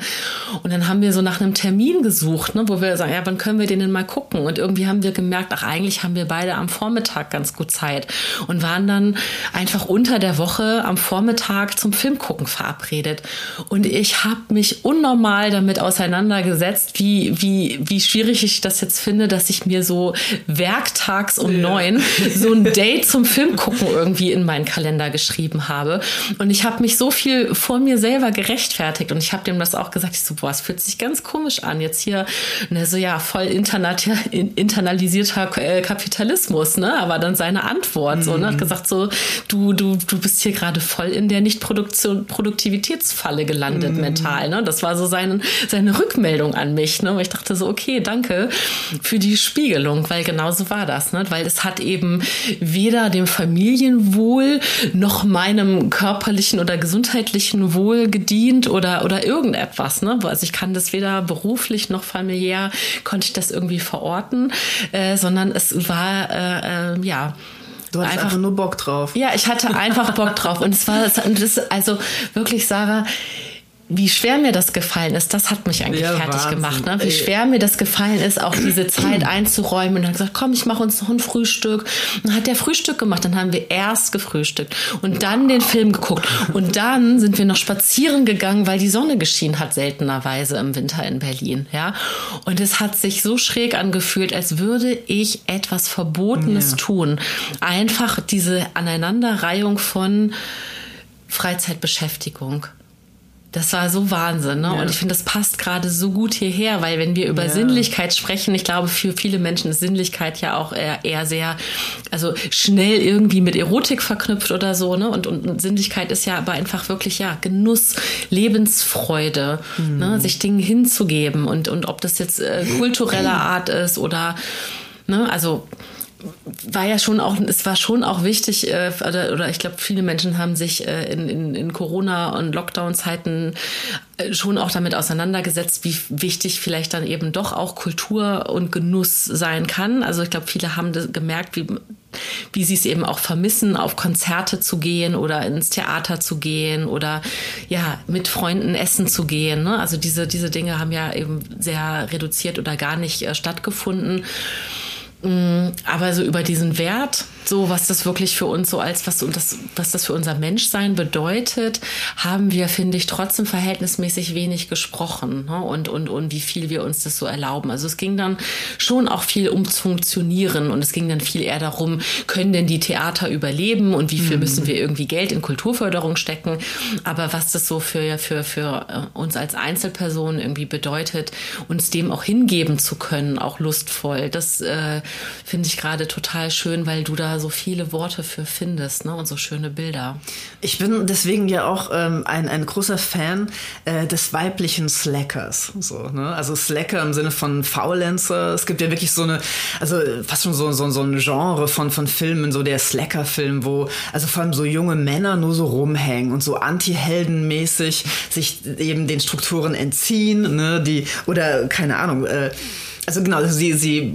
Und dann haben wir so nach einem Termin gesucht, ne, wo wir sagen, ja, wann können wir den denn mal gucken? Und irgendwie haben wir gemerkt, ach, eigentlich haben wir beide am Vormittag ganz gut Zeit und waren dann einfach unter der Woche am Vormittag zum Film gucken verabredet. Und ich habe mich unnormal damit auseinandergesetzt, wie wie, wie schwierig ich das jetzt finde, dass ich mir so werktags um ja. neun so ein Date zum Film gucken irgendwie in meinen Kalender geschrieben habe. Und ich habe mich so viel vor mir selber gerechtfertigt und ich habe dem das auch gesagt. Ich so, boah, es fühlt sich ganz komisch an. Jetzt hier, ne, so ja, voll internalisierter äh, Kapitalismus, ne? Aber dann seine Antwort mhm. so, ne? Hat mhm. gesagt so, du, du, du bist hier gerade voll in der Nicht-Produktivitätsfalle gelandet mhm. mental, ne? Das war so seine, seine Rückmeldung an mich, ne? Ich dachte so, okay, danke für die Spiegelung, weil genauso war das, ne? weil es hat eben weder dem Familienwohl noch meinem körperlichen oder gesundheitlichen Wohl gedient oder, oder irgendetwas. Ne? Also ich kann das weder beruflich noch familiär, konnte ich das irgendwie verorten, äh, sondern es war, äh, äh, ja, Du hattest einfach, einfach, nur Bock drauf. Ja, ich hatte einfach Bock drauf. Und es war, das, also wirklich, Sarah, wie schwer mir das gefallen ist, das hat mich eigentlich ja, fertig Wahnsinn. gemacht. Ne? Wie schwer mir das gefallen ist, auch diese Zeit einzuräumen und dann gesagt, komm, ich mache uns noch ein Frühstück. Und dann hat der Frühstück gemacht, dann haben wir erst gefrühstückt und dann den Film geguckt und dann sind wir noch spazieren gegangen, weil die Sonne geschienen hat seltenerweise im Winter in Berlin. Ja, und es hat sich so schräg angefühlt, als würde ich etwas Verbotenes ja. tun. Einfach diese Aneinanderreihung von Freizeitbeschäftigung. Das war so Wahnsinn, ne? Ja. Und ich finde, das passt gerade so gut hierher, weil wenn wir über ja. Sinnlichkeit sprechen, ich glaube, für viele Menschen ist Sinnlichkeit ja auch eher, eher sehr, also schnell irgendwie mit Erotik verknüpft oder so, ne? Und, und, und Sinnlichkeit ist ja aber einfach wirklich, ja, Genuss, Lebensfreude, mhm. ne? sich Dingen hinzugeben und, und ob das jetzt äh, kultureller Art ist oder, ne? Also, war ja schon auch, es war schon auch wichtig, äh, oder, oder ich glaube, viele Menschen haben sich äh, in, in, in Corona- und Lockdown-Zeiten äh, schon auch damit auseinandergesetzt, wie wichtig vielleicht dann eben doch auch Kultur und Genuss sein kann. Also ich glaube, viele haben gemerkt, wie, wie sie es eben auch vermissen, auf Konzerte zu gehen oder ins Theater zu gehen oder ja, mit Freunden essen zu gehen. Ne? Also diese, diese Dinge haben ja eben sehr reduziert oder gar nicht äh, stattgefunden. Mm, aber so über diesen Wert, so was das wirklich für uns so als was und das, was das für unser Menschsein bedeutet, haben wir, finde ich, trotzdem verhältnismäßig wenig gesprochen ne? und, und, und wie viel wir uns das so erlauben. Also es ging dann schon auch viel ums Funktionieren und es ging dann viel eher darum, können denn die Theater überleben und wie viel mhm. müssen wir irgendwie Geld in Kulturförderung stecken. Aber was das so für, für, für äh, uns als Einzelpersonen irgendwie bedeutet, uns dem auch hingeben zu können, auch lustvoll, das äh, finde ich gerade total schön, weil du da so viele Worte für findest ne? und so schöne Bilder. Ich bin deswegen ja auch ähm, ein, ein großer Fan äh, des weiblichen Slackers. So, ne? Also Slacker im Sinne von Faulenzer. Es gibt ja wirklich so eine, also fast schon so, so, so ein Genre von, von Filmen, so der Slacker-Film, wo also vor allem so junge Männer nur so rumhängen und so anti-heldenmäßig sich eben den Strukturen entziehen, ne? Die, oder keine Ahnung, äh, also genau, also sie, sie,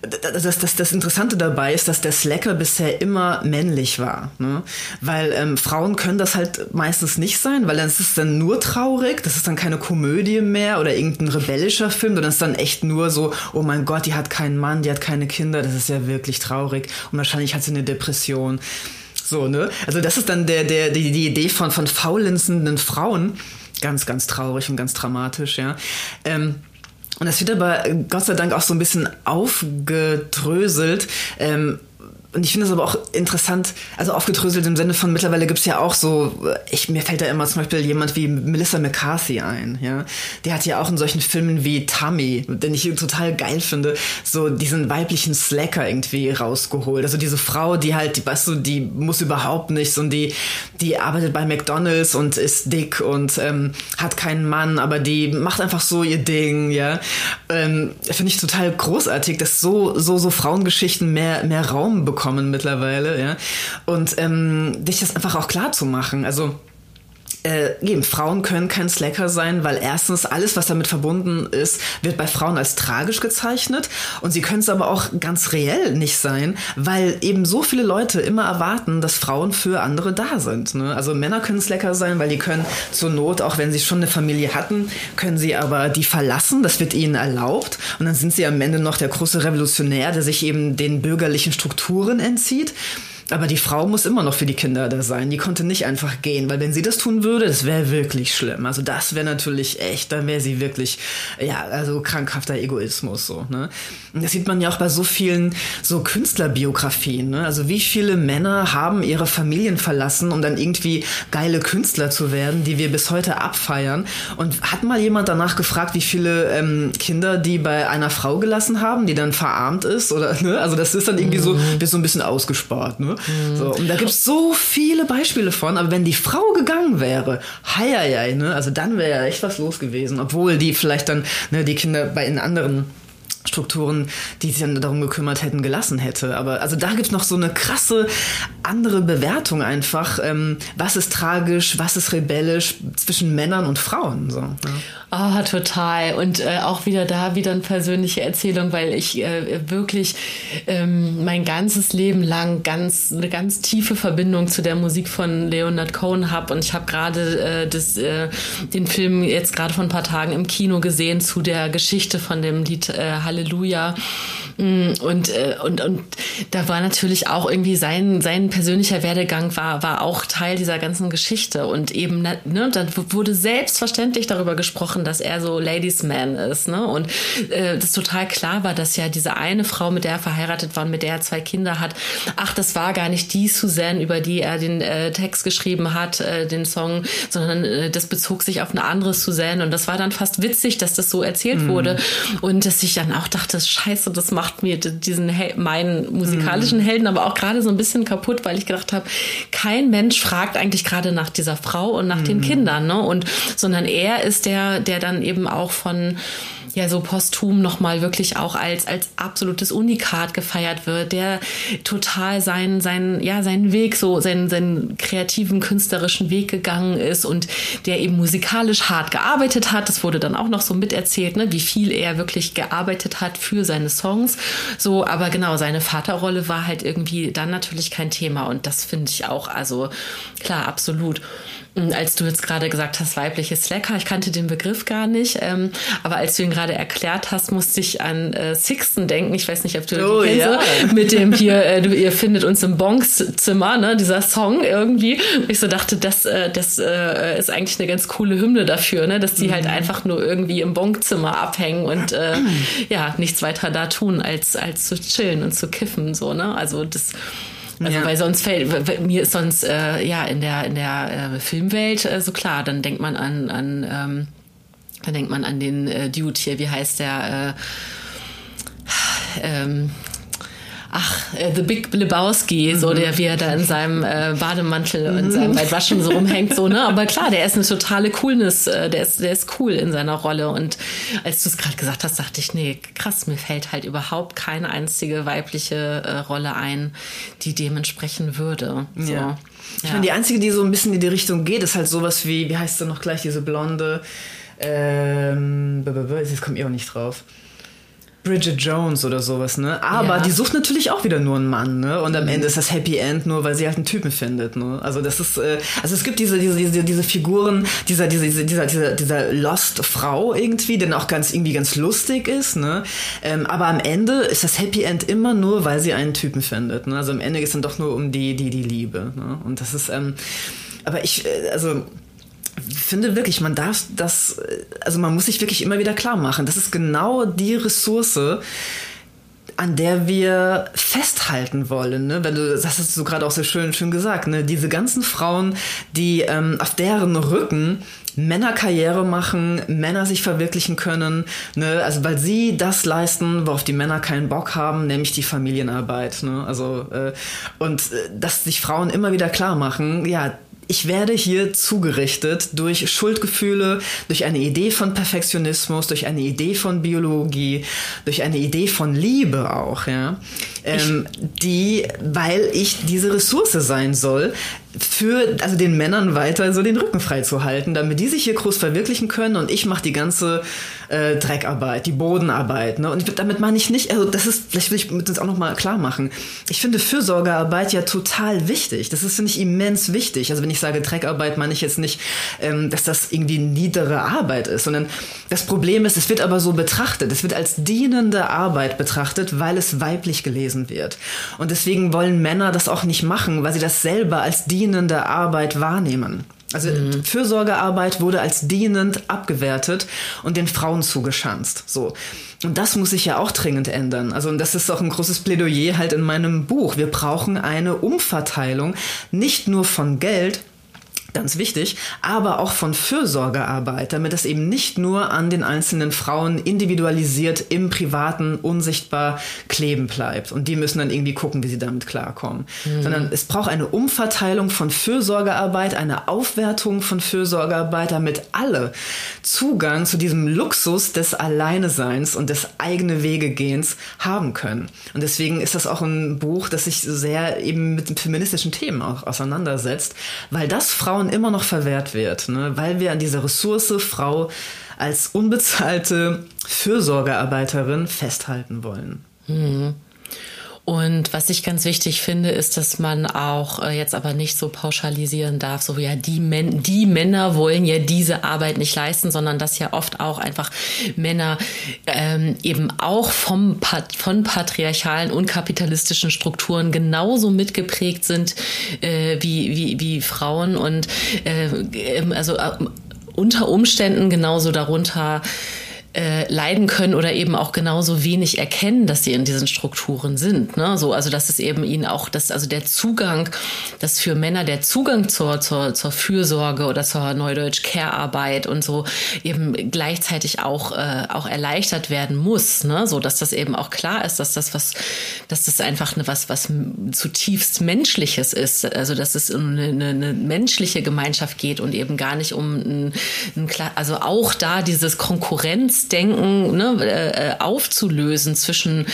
das, das, das Interessante dabei ist, dass der Slacker bisher immer männlich war, ne? weil ähm, Frauen können das halt meistens nicht sein, weil dann ist es dann nur traurig, das ist dann keine Komödie mehr oder irgendein rebellischer Film, sondern es ist dann echt nur so, oh mein Gott, die hat keinen Mann, die hat keine Kinder, das ist ja wirklich traurig und wahrscheinlich hat sie eine Depression. So, ne? Also das ist dann der, der, die, die Idee von, von faulenzenden Frauen. Ganz, ganz traurig und ganz dramatisch, ja. Ähm, und das wird aber Gott sei Dank auch so ein bisschen aufgedröselt. Ähm, und ich finde es aber auch interessant, also aufgedröselt im Sinne von mittlerweile gibt es ja auch so, ich, mir fällt da immer zum Beispiel jemand wie Melissa McCarthy ein, ja. Der hat ja auch in solchen Filmen wie Tammy, den ich total geil finde, so diesen weiblichen Slacker irgendwie rausgeholt. Also diese Frau, die halt, die, weißt du, die muss überhaupt nichts und die, die arbeitet bei McDonalds und ist dick und ähm, hat keinen Mann, aber die macht einfach so ihr Ding, ja. Ähm, finde ich total großartig, dass so, so, so Frauengeschichten mehr, mehr Raum bekommen bekommen mittlerweile, ja. Und ähm, dich das einfach auch klar zu machen. Also äh, eben, Frauen können kein Slacker sein, weil erstens alles, was damit verbunden ist, wird bei Frauen als tragisch gezeichnet und sie können es aber auch ganz reell nicht sein, weil eben so viele Leute immer erwarten, dass Frauen für andere da sind. Ne? Also Männer können Slacker sein, weil die können zur Not, auch wenn sie schon eine Familie hatten, können sie aber die verlassen, das wird ihnen erlaubt und dann sind sie am Ende noch der große Revolutionär, der sich eben den bürgerlichen Strukturen entzieht. Aber die Frau muss immer noch für die Kinder da sein. Die konnte nicht einfach gehen, weil wenn sie das tun würde, das wäre wirklich schlimm. Also das wäre natürlich echt, dann wäre sie wirklich, ja, also krankhafter Egoismus so. Ne? Und das sieht man ja auch bei so vielen so Künstlerbiografien. Ne? Also wie viele Männer haben ihre Familien verlassen, um dann irgendwie geile Künstler zu werden, die wir bis heute abfeiern. Und hat mal jemand danach gefragt, wie viele ähm, Kinder die bei einer Frau gelassen haben, die dann verarmt ist? Oder ne? Also das ist dann irgendwie so, wird so ein bisschen ausgespart. Ne? Mhm. So, und da gibt es so viele Beispiele von, aber wenn die Frau gegangen wäre, heieiei, ne, also dann wäre ja echt was los gewesen, obwohl die vielleicht dann ne, die Kinder bei in anderen Strukturen, die sich dann darum gekümmert hätten, gelassen hätte. Aber also da gibt's noch so eine krasse andere Bewertung einfach. Ähm, was ist tragisch, was ist rebellisch zwischen Männern und Frauen? So, ja. Ah, oh, total. Und äh, auch wieder da wieder eine persönliche Erzählung, weil ich äh, wirklich ähm, mein ganzes Leben lang ganz eine ganz tiefe Verbindung zu der Musik von Leonard Cohen habe. Und ich habe gerade äh, äh, den Film jetzt gerade vor ein paar Tagen im Kino gesehen zu der Geschichte von dem Lied äh, Halleluja. Mm, und, äh, und, und da war natürlich auch irgendwie sein, sein persönlicher Werdegang war, war auch Teil dieser ganzen Geschichte. Und eben, ne, dann wurde selbstverständlich darüber gesprochen, dass er so Ladies Man ist, ne? Und äh, das total klar war, dass ja diese eine Frau, mit der er verheiratet war und mit der er zwei Kinder hat, ach, das war gar nicht die Suzanne, über die er den äh, Text geschrieben hat, äh, den Song, sondern äh, das bezog sich auf eine andere Suzanne und das war dann fast witzig, dass das so erzählt mm. wurde und dass ich dann auch dachte, scheiße, das macht mir diesen Hel meinen musikalischen mm. Helden aber auch gerade so ein bisschen kaputt, weil ich gedacht habe, kein Mensch fragt eigentlich gerade nach dieser Frau und nach mm. den Kindern, ne? Und sondern er ist der, der dann eben auch von ja so posthum nochmal wirklich auch als, als absolutes Unikat gefeiert wird, der total seinen, seinen, ja, seinen Weg, so seinen, seinen kreativen, künstlerischen Weg gegangen ist und der eben musikalisch hart gearbeitet hat. Das wurde dann auch noch so miterzählt, ne, wie viel er wirklich gearbeitet hat für seine Songs. So, aber genau, seine Vaterrolle war halt irgendwie dann natürlich kein Thema und das finde ich auch, also klar, absolut. Als du jetzt gerade gesagt hast, weibliche Slacker, ich kannte den Begriff gar nicht, ähm, aber als du ihn gerade erklärt hast, musste ich an äh, Sixten denken. Ich weiß nicht, ob du oh, den ja. kennst, mit dem hier, äh, du, ihr findet uns im Bonks-Zimmer, ne, dieser Song irgendwie. Und ich so dachte, das, äh, das äh, ist eigentlich eine ganz coole Hymne dafür, ne, dass die halt mhm. halt einfach nur irgendwie im Bonk-Zimmer abhängen und äh, ja, nichts weiter da tun, als, als zu chillen und zu kiffen, so, ne. Also das also ja. weil sonst fällt mir ist sonst äh, ja in der in der äh, Filmwelt äh, so klar, dann denkt man an an ähm, dann denkt man an den äh, Dude hier, wie heißt der? Äh, ähm, ach, äh, The Big Lebowski, so mhm. der, wie er da in seinem äh, Bademantel und mhm. seinem Weitwaschen so rumhängt, so, ne? Aber klar, der ist eine totale Coolness, äh, der ist, der ist cool in seiner Rolle. Und als du es gerade gesagt hast, dachte ich, nee, krass, mir fällt halt überhaupt keine einzige weibliche äh, Rolle ein, die dementsprechend würde. So. Ja. Ich ja. meine, die einzige, die so ein bisschen in die Richtung geht, ist halt sowas wie, wie heißt sie noch gleich, diese blonde, ähm, jetzt kommt ihr auch nicht drauf. Bridget Jones oder sowas, ne? Aber ja. die sucht natürlich auch wieder nur einen Mann, ne? Und am mhm. Ende ist das Happy End nur, weil sie halt einen Typen findet, ne? Also das ist, äh, also es gibt diese, diese, diese, diese Figuren, dieser, dieser, dieser, dieser, dieser Lost Frau irgendwie, der auch ganz, irgendwie ganz lustig ist, ne? Ähm, aber am Ende ist das Happy End immer nur, weil sie einen Typen findet, ne? Also am Ende geht es dann doch nur um die, die, die Liebe, ne? Und das ist, ähm, aber ich, äh, also, finde wirklich, man darf das, also man muss sich wirklich immer wieder klar machen, das ist genau die Ressource, an der wir festhalten wollen. Ne? Wenn du, das hast du gerade auch so schön, schön gesagt, ne? diese ganzen Frauen, die ähm, auf deren Rücken Männer Karriere machen, Männer sich verwirklichen können, ne? also weil sie das leisten, worauf die Männer keinen Bock haben, nämlich die Familienarbeit. Ne? Also äh, und äh, dass sich Frauen immer wieder klar machen, ja, ich werde hier zugerichtet durch Schuldgefühle, durch eine Idee von Perfektionismus, durch eine Idee von Biologie, durch eine Idee von Liebe auch, ja, ähm, die, weil ich diese Ressource sein soll, für also den Männern weiter so den Rücken frei zu halten, damit die sich hier groß verwirklichen können und ich mache die ganze äh, Dreckarbeit, die Bodenarbeit. Ne? Und damit meine ich nicht, also das ist, vielleicht will ich das auch nochmal klar machen. Ich finde Fürsorgearbeit ja total wichtig. Das ist, finde ich, immens wichtig. Also wenn ich sage Dreckarbeit, meine ich jetzt nicht, ähm, dass das irgendwie niedere Arbeit ist, sondern das Problem ist, es wird aber so betrachtet. Es wird als dienende Arbeit betrachtet, weil es weiblich gelesen wird. Und deswegen wollen Männer das auch nicht machen, weil sie das selber als dienende Arbeit wahrnehmen. Also mhm. Fürsorgearbeit wurde als dienend abgewertet und den Frauen zugeschanzt. So. Und das muss sich ja auch dringend ändern. Also, und das ist auch ein großes Plädoyer halt in meinem Buch. Wir brauchen eine Umverteilung, nicht nur von Geld, ganz wichtig, aber auch von Fürsorgearbeit, damit es eben nicht nur an den einzelnen Frauen individualisiert im Privaten unsichtbar kleben bleibt. Und die müssen dann irgendwie gucken, wie sie damit klarkommen. Mhm. Sondern es braucht eine Umverteilung von Fürsorgearbeit, eine Aufwertung von Fürsorgearbeit, damit alle Zugang zu diesem Luxus des Alleineseins und des eigene Wegegehens haben können. Und deswegen ist das auch ein Buch, das sich sehr eben mit feministischen Themen auch auseinandersetzt, weil das Frauen Frauen immer noch verwehrt wird, ne? weil wir an dieser Ressource Frau als unbezahlte Fürsorgearbeiterin festhalten wollen. Mhm. Und was ich ganz wichtig finde, ist, dass man auch äh, jetzt aber nicht so pauschalisieren darf, so ja, die, Men die Männer wollen ja diese Arbeit nicht leisten, sondern dass ja oft auch einfach Männer ähm, eben auch vom von patriarchalen und kapitalistischen Strukturen genauso mitgeprägt sind äh, wie, wie, wie Frauen. Und äh, also äh, unter Umständen genauso darunter äh, leiden können oder eben auch genauso wenig erkennen, dass sie in diesen Strukturen sind. Ne? So, also dass es eben ihnen auch, dass also der Zugang, dass für Männer der Zugang zur, zur, zur Fürsorge oder zur Neudeutsch Care-Arbeit und so eben gleichzeitig auch, äh, auch erleichtert werden muss. Ne? So, dass das eben auch klar ist, dass das was, dass das einfach eine, was, was zutiefst Menschliches ist. Also dass es um eine, eine, menschliche Gemeinschaft geht und eben gar nicht um ein, ein also auch da dieses Konkurrenz Denken ne, äh, aufzulösen zwischen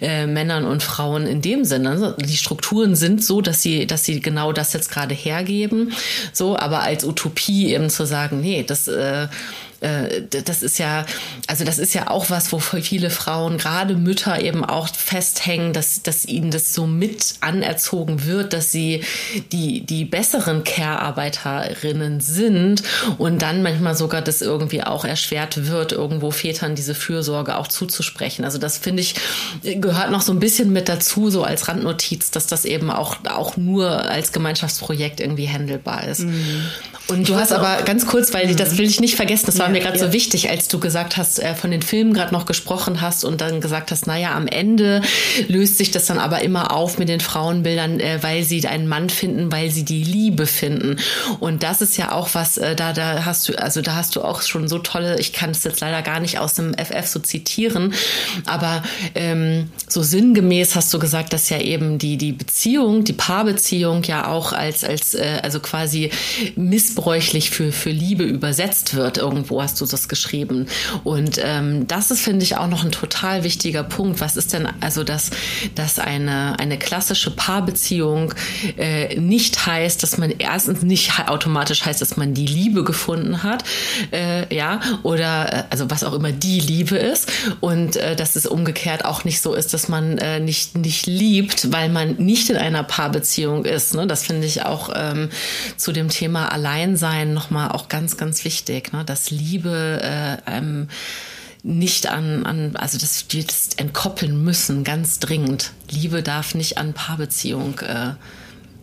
äh, Männern und Frauen in dem Sinne. Also die Strukturen sind so, dass sie, dass sie genau das jetzt gerade hergeben. So, aber als Utopie eben zu sagen, nee, das äh, äh, das ist ja, also das ist ja auch was, wo viele Frauen, gerade Mütter eben auch festhängen, dass, dass ihnen das so mit anerzogen wird, dass sie die, die besseren Care-Arbeiterinnen sind und dann manchmal sogar das irgendwie auch erschwert wird, irgendwo Vätern diese Fürsorge auch zuzusprechen. Also das finde ich, gehört noch so ein bisschen mit dazu, so als Randnotiz, dass das eben auch, auch nur als Gemeinschaftsprojekt irgendwie handelbar ist. Mhm. Und du hast aber ganz kurz, weil mhm. das will ich nicht vergessen, das war war mir gerade so wichtig, als du gesagt hast, äh, von den Filmen gerade noch gesprochen hast und dann gesagt hast, naja, am Ende löst sich das dann aber immer auf mit den Frauenbildern, äh, weil sie einen Mann finden, weil sie die Liebe finden. Und das ist ja auch was, äh, da, da hast du, also da hast du auch schon so tolle, ich kann es jetzt leider gar nicht aus dem FF so zitieren, aber ähm, so sinngemäß hast du gesagt, dass ja eben die, die Beziehung, die Paarbeziehung ja auch als, als äh, also quasi missbräuchlich für, für Liebe übersetzt wird irgendwo hast du das geschrieben. Und ähm, das ist, finde ich, auch noch ein total wichtiger Punkt. Was ist denn also, dass, dass eine, eine klassische Paarbeziehung äh, nicht heißt, dass man erstens nicht automatisch heißt, dass man die Liebe gefunden hat, äh, ja, oder äh, also was auch immer die Liebe ist. Und äh, dass es umgekehrt auch nicht so ist, dass man äh, nicht, nicht liebt, weil man nicht in einer Paarbeziehung ist. Ne? Das finde ich auch ähm, zu dem Thema Alleinsein nochmal auch ganz, ganz wichtig, ne? dass Liebe Liebe äh, ähm, nicht an, an, also dass wir das entkoppeln müssen, ganz dringend. Liebe darf nicht an Paarbeziehung äh,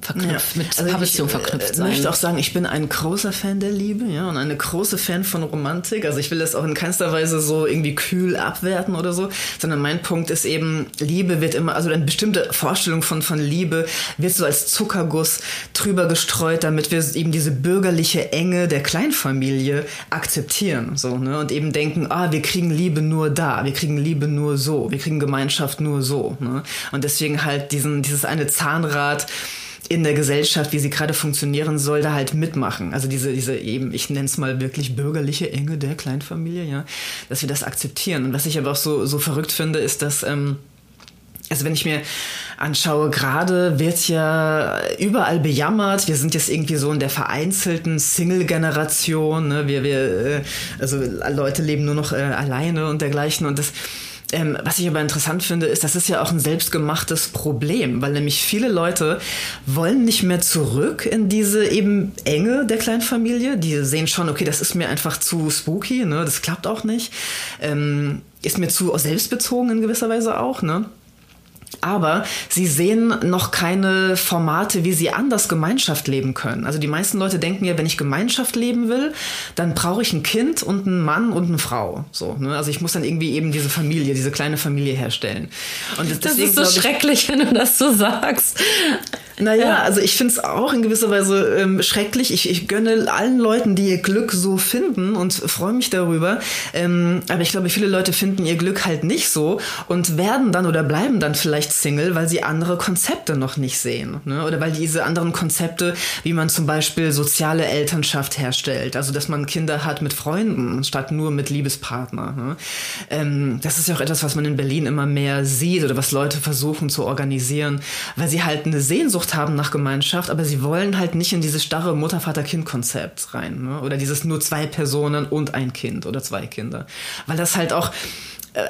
verknüpft, ja. mit also Paarbeziehung verknüpft äh, sein. Ich möchte auch sagen, ich bin ein großer Fan der Liebe, ja, und eine große Fan von Romantik. Also ich will das auch in keinster Weise so irgendwie kühl abwerten oder so, sondern mein Punkt ist eben, Liebe wird immer, also eine bestimmte Vorstellung von, von Liebe wird so als Zuckerguss drüber gestreut, damit wir eben diese bürgerliche Enge der Kleinfamilie akzeptieren, so, ne, und eben denken, ah, wir kriegen Liebe nur da, wir kriegen Liebe nur so, wir kriegen Gemeinschaft nur so, ne, und deswegen halt diesen, dieses eine Zahnrad, in der Gesellschaft, wie sie gerade funktionieren soll, da halt mitmachen. Also diese, diese eben, ich nenne es mal wirklich bürgerliche Enge der Kleinfamilie, ja, dass wir das akzeptieren. Und was ich aber auch so, so verrückt finde, ist, dass, ähm, also wenn ich mir anschaue, gerade wird ja überall bejammert, wir sind jetzt irgendwie so in der vereinzelten Single-Generation, ne? wir, wir, äh, also Leute leben nur noch äh, alleine und dergleichen und das, ähm, was ich aber interessant finde, ist, das ist ja auch ein selbstgemachtes Problem, weil nämlich viele Leute wollen nicht mehr zurück in diese eben Enge der Kleinfamilie. Die sehen schon, okay, das ist mir einfach zu spooky, ne? das klappt auch nicht. Ähm, ist mir zu selbstbezogen in gewisser Weise auch, ne? Aber sie sehen noch keine Formate, wie sie anders Gemeinschaft leben können. Also die meisten Leute denken ja, wenn ich Gemeinschaft leben will, dann brauche ich ein Kind und einen Mann und eine Frau. So, ne? Also ich muss dann irgendwie eben diese Familie, diese kleine Familie herstellen. Und das, deswegen, ist so schrecklich, wenn du das so sagst. Naja, ja. also ich finde es auch in gewisser Weise ähm, schrecklich. Ich, ich gönne allen Leuten, die ihr Glück so finden und freue mich darüber. Ähm, aber ich glaube, viele Leute finden ihr Glück halt nicht so und werden dann oder bleiben dann vielleicht Single, weil sie andere Konzepte noch nicht sehen. Ne? Oder weil diese anderen Konzepte, wie man zum Beispiel soziale Elternschaft herstellt, also dass man Kinder hat mit Freunden statt nur mit Liebespartner. Ne? Ähm, das ist ja auch etwas, was man in Berlin immer mehr sieht oder was Leute versuchen zu organisieren, weil sie halt eine Sehnsucht haben nach Gemeinschaft, aber sie wollen halt nicht in dieses starre Mutter-Vater-Kind-Konzept rein. Ne? Oder dieses nur zwei Personen und ein Kind oder zwei Kinder. Weil das halt auch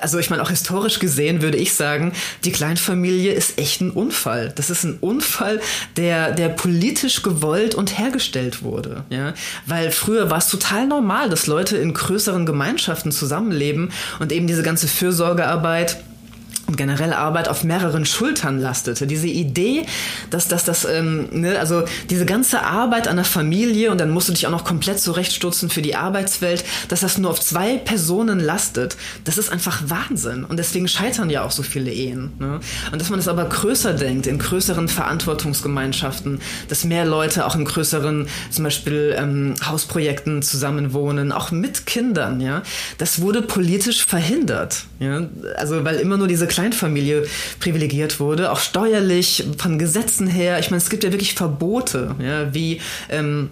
also ich meine, auch historisch gesehen würde ich sagen, die Kleinfamilie ist echt ein Unfall. Das ist ein Unfall, der, der politisch gewollt und hergestellt wurde. Ja? Weil früher war es total normal, dass Leute in größeren Gemeinschaften zusammenleben und eben diese ganze Fürsorgearbeit und generell Arbeit auf mehreren Schultern lastete. Diese Idee, dass, dass das, ähm, ne, also diese ganze Arbeit an der Familie und dann musst du dich auch noch komplett zurechtstutzen für die Arbeitswelt, dass das nur auf zwei Personen lastet, das ist einfach Wahnsinn. Und deswegen scheitern ja auch so viele Ehen. Ne? Und dass man das aber größer denkt, in größeren Verantwortungsgemeinschaften, dass mehr Leute auch in größeren, zum Beispiel ähm, Hausprojekten zusammenwohnen, auch mit Kindern, ja, das wurde politisch verhindert. Ja? Also weil immer nur diese Kleinfamilie privilegiert wurde, auch steuerlich, von Gesetzen her. Ich meine, es gibt ja wirklich Verbote, ja, wie ähm,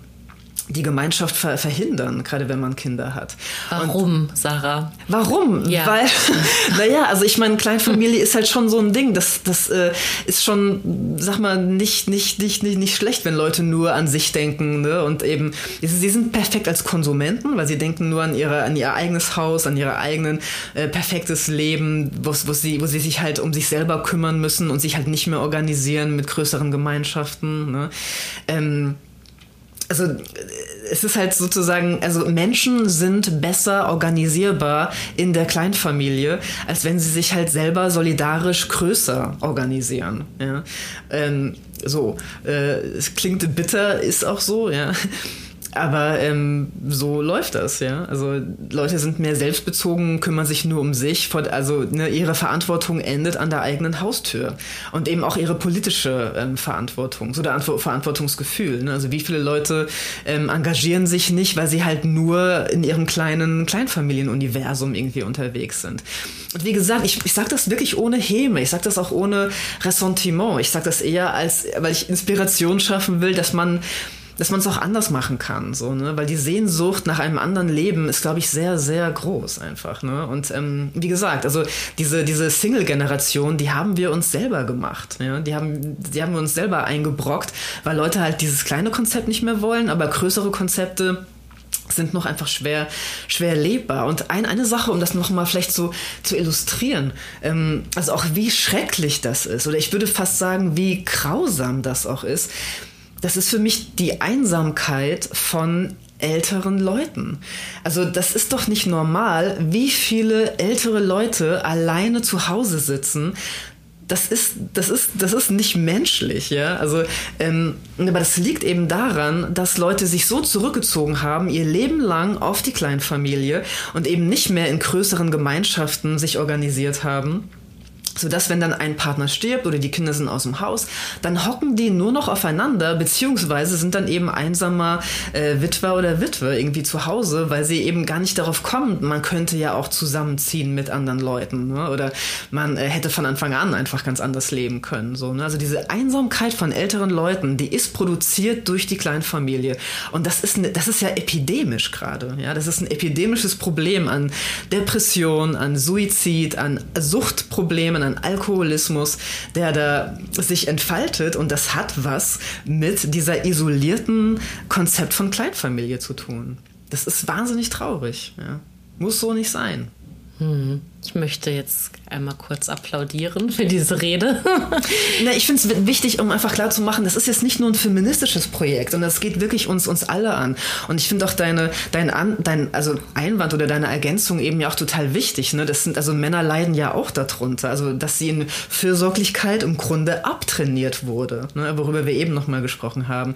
die Gemeinschaft ver verhindern, gerade wenn man Kinder hat. Warum, Und Sarah? Warum? Ja. Weil, naja, also ich meine, Kleinfamilie ist halt schon so ein Ding. Das, das äh, ist schon, sag mal, nicht, nicht, nicht, nicht, nicht schlecht, wenn Leute nur an sich denken. Ne? Und eben, sie sind perfekt als Konsumenten, weil sie denken nur an, ihre, an ihr eigenes Haus, an ihr eigenen äh, perfektes Leben, wo, wo, sie, wo sie sich halt um sich selber kümmern müssen und sich halt nicht mehr organisieren mit größeren Gemeinschaften. Ne? Ähm, also es ist halt sozusagen, also Menschen sind besser organisierbar in der Kleinfamilie, als wenn sie sich halt selber solidarisch größer organisieren. Ja? Ähm, so, äh, es klingt bitter, ist auch so, ja. Aber ähm, so läuft das, ja. Also Leute sind mehr selbstbezogen, kümmern sich nur um sich. Also ne, ihre Verantwortung endet an der eigenen Haustür. Und eben auch ihre politische ähm, Verantwortung, so der Verantwortungsgefühl. Ne? Also wie viele Leute ähm, engagieren sich nicht, weil sie halt nur in ihrem kleinen Kleinfamilienuniversum irgendwie unterwegs sind. Und wie gesagt, ich, ich sage das wirklich ohne Häme. Ich sage das auch ohne Ressentiment. Ich sage das eher als, weil ich Inspiration schaffen will, dass man dass man es auch anders machen kann, so, ne? Weil die Sehnsucht nach einem anderen Leben ist, glaube ich, sehr, sehr groß einfach, ne? Und ähm, wie gesagt, also diese, diese Single-Generation, die haben wir uns selber gemacht, ja? Die haben, die haben wir uns selber eingebrockt, weil Leute halt dieses kleine Konzept nicht mehr wollen, aber größere Konzepte sind noch einfach schwer, schwer lebbar. Und ein, eine Sache, um das nochmal vielleicht so zu illustrieren, ähm, also auch wie schrecklich das ist, oder ich würde fast sagen, wie grausam das auch ist, das ist für mich die Einsamkeit von älteren Leuten. Also das ist doch nicht normal, wie viele ältere Leute alleine zu Hause sitzen, das ist, das ist, das ist nicht menschlich, ja. Also, ähm, aber das liegt eben daran, dass Leute sich so zurückgezogen haben, ihr Leben lang auf die Kleinfamilie und eben nicht mehr in größeren Gemeinschaften sich organisiert haben so dass wenn dann ein Partner stirbt oder die Kinder sind aus dem Haus, dann hocken die nur noch aufeinander, beziehungsweise sind dann eben einsamer äh, Witwer oder Witwe irgendwie zu Hause, weil sie eben gar nicht darauf kommen, man könnte ja auch zusammenziehen mit anderen Leuten ne? oder man äh, hätte von Anfang an einfach ganz anders leben können. So, ne? Also diese Einsamkeit von älteren Leuten, die ist produziert durch die Kleinfamilie und das ist, ne, das ist ja epidemisch gerade. Ja? Das ist ein epidemisches Problem an Depression, an Suizid, an Suchtproblemen, an Alkoholismus, der da sich entfaltet. Und das hat was mit dieser isolierten Konzept von Kleinfamilie zu tun. Das ist wahnsinnig traurig. Ja. Muss so nicht sein. Hm. Ich möchte jetzt einmal kurz applaudieren für diese Rede. Na, ich finde es wichtig, um einfach klar zu machen, das ist jetzt nicht nur ein feministisches Projekt, sondern es geht wirklich uns, uns alle an. Und ich finde auch deine, dein, an, dein also Einwand oder deine Ergänzung eben ja auch total wichtig. Ne? Das sind, also Männer leiden ja auch darunter. Also, dass sie in Fürsorglichkeit im Grunde abtrainiert wurde, ne? worüber wir eben nochmal gesprochen haben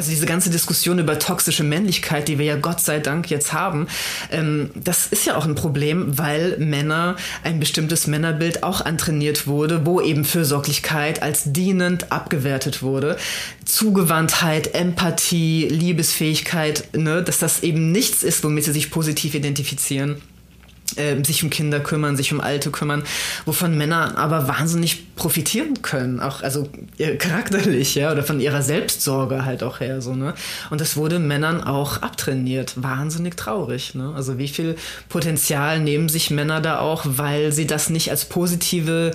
also diese ganze Diskussion über toxische Männlichkeit, die wir ja Gott sei Dank jetzt haben, ähm, das ist ja auch ein Problem, weil Männer ein bestimmtes Männerbild auch antrainiert wurde, wo eben Fürsorglichkeit als dienend abgewertet wurde. Zugewandtheit, Empathie, Liebesfähigkeit, ne, dass das eben nichts ist, womit sie sich positiv identifizieren. Äh, sich um Kinder kümmern, sich um Alte kümmern, wovon Männer aber wahnsinnig profitieren können, auch also charakterlich, ja, oder von ihrer Selbstsorge halt auch her, so, ne? Und das wurde Männern auch abtrainiert. Wahnsinnig traurig, ne? Also wie viel Potenzial nehmen sich Männer da auch, weil sie das nicht als positive,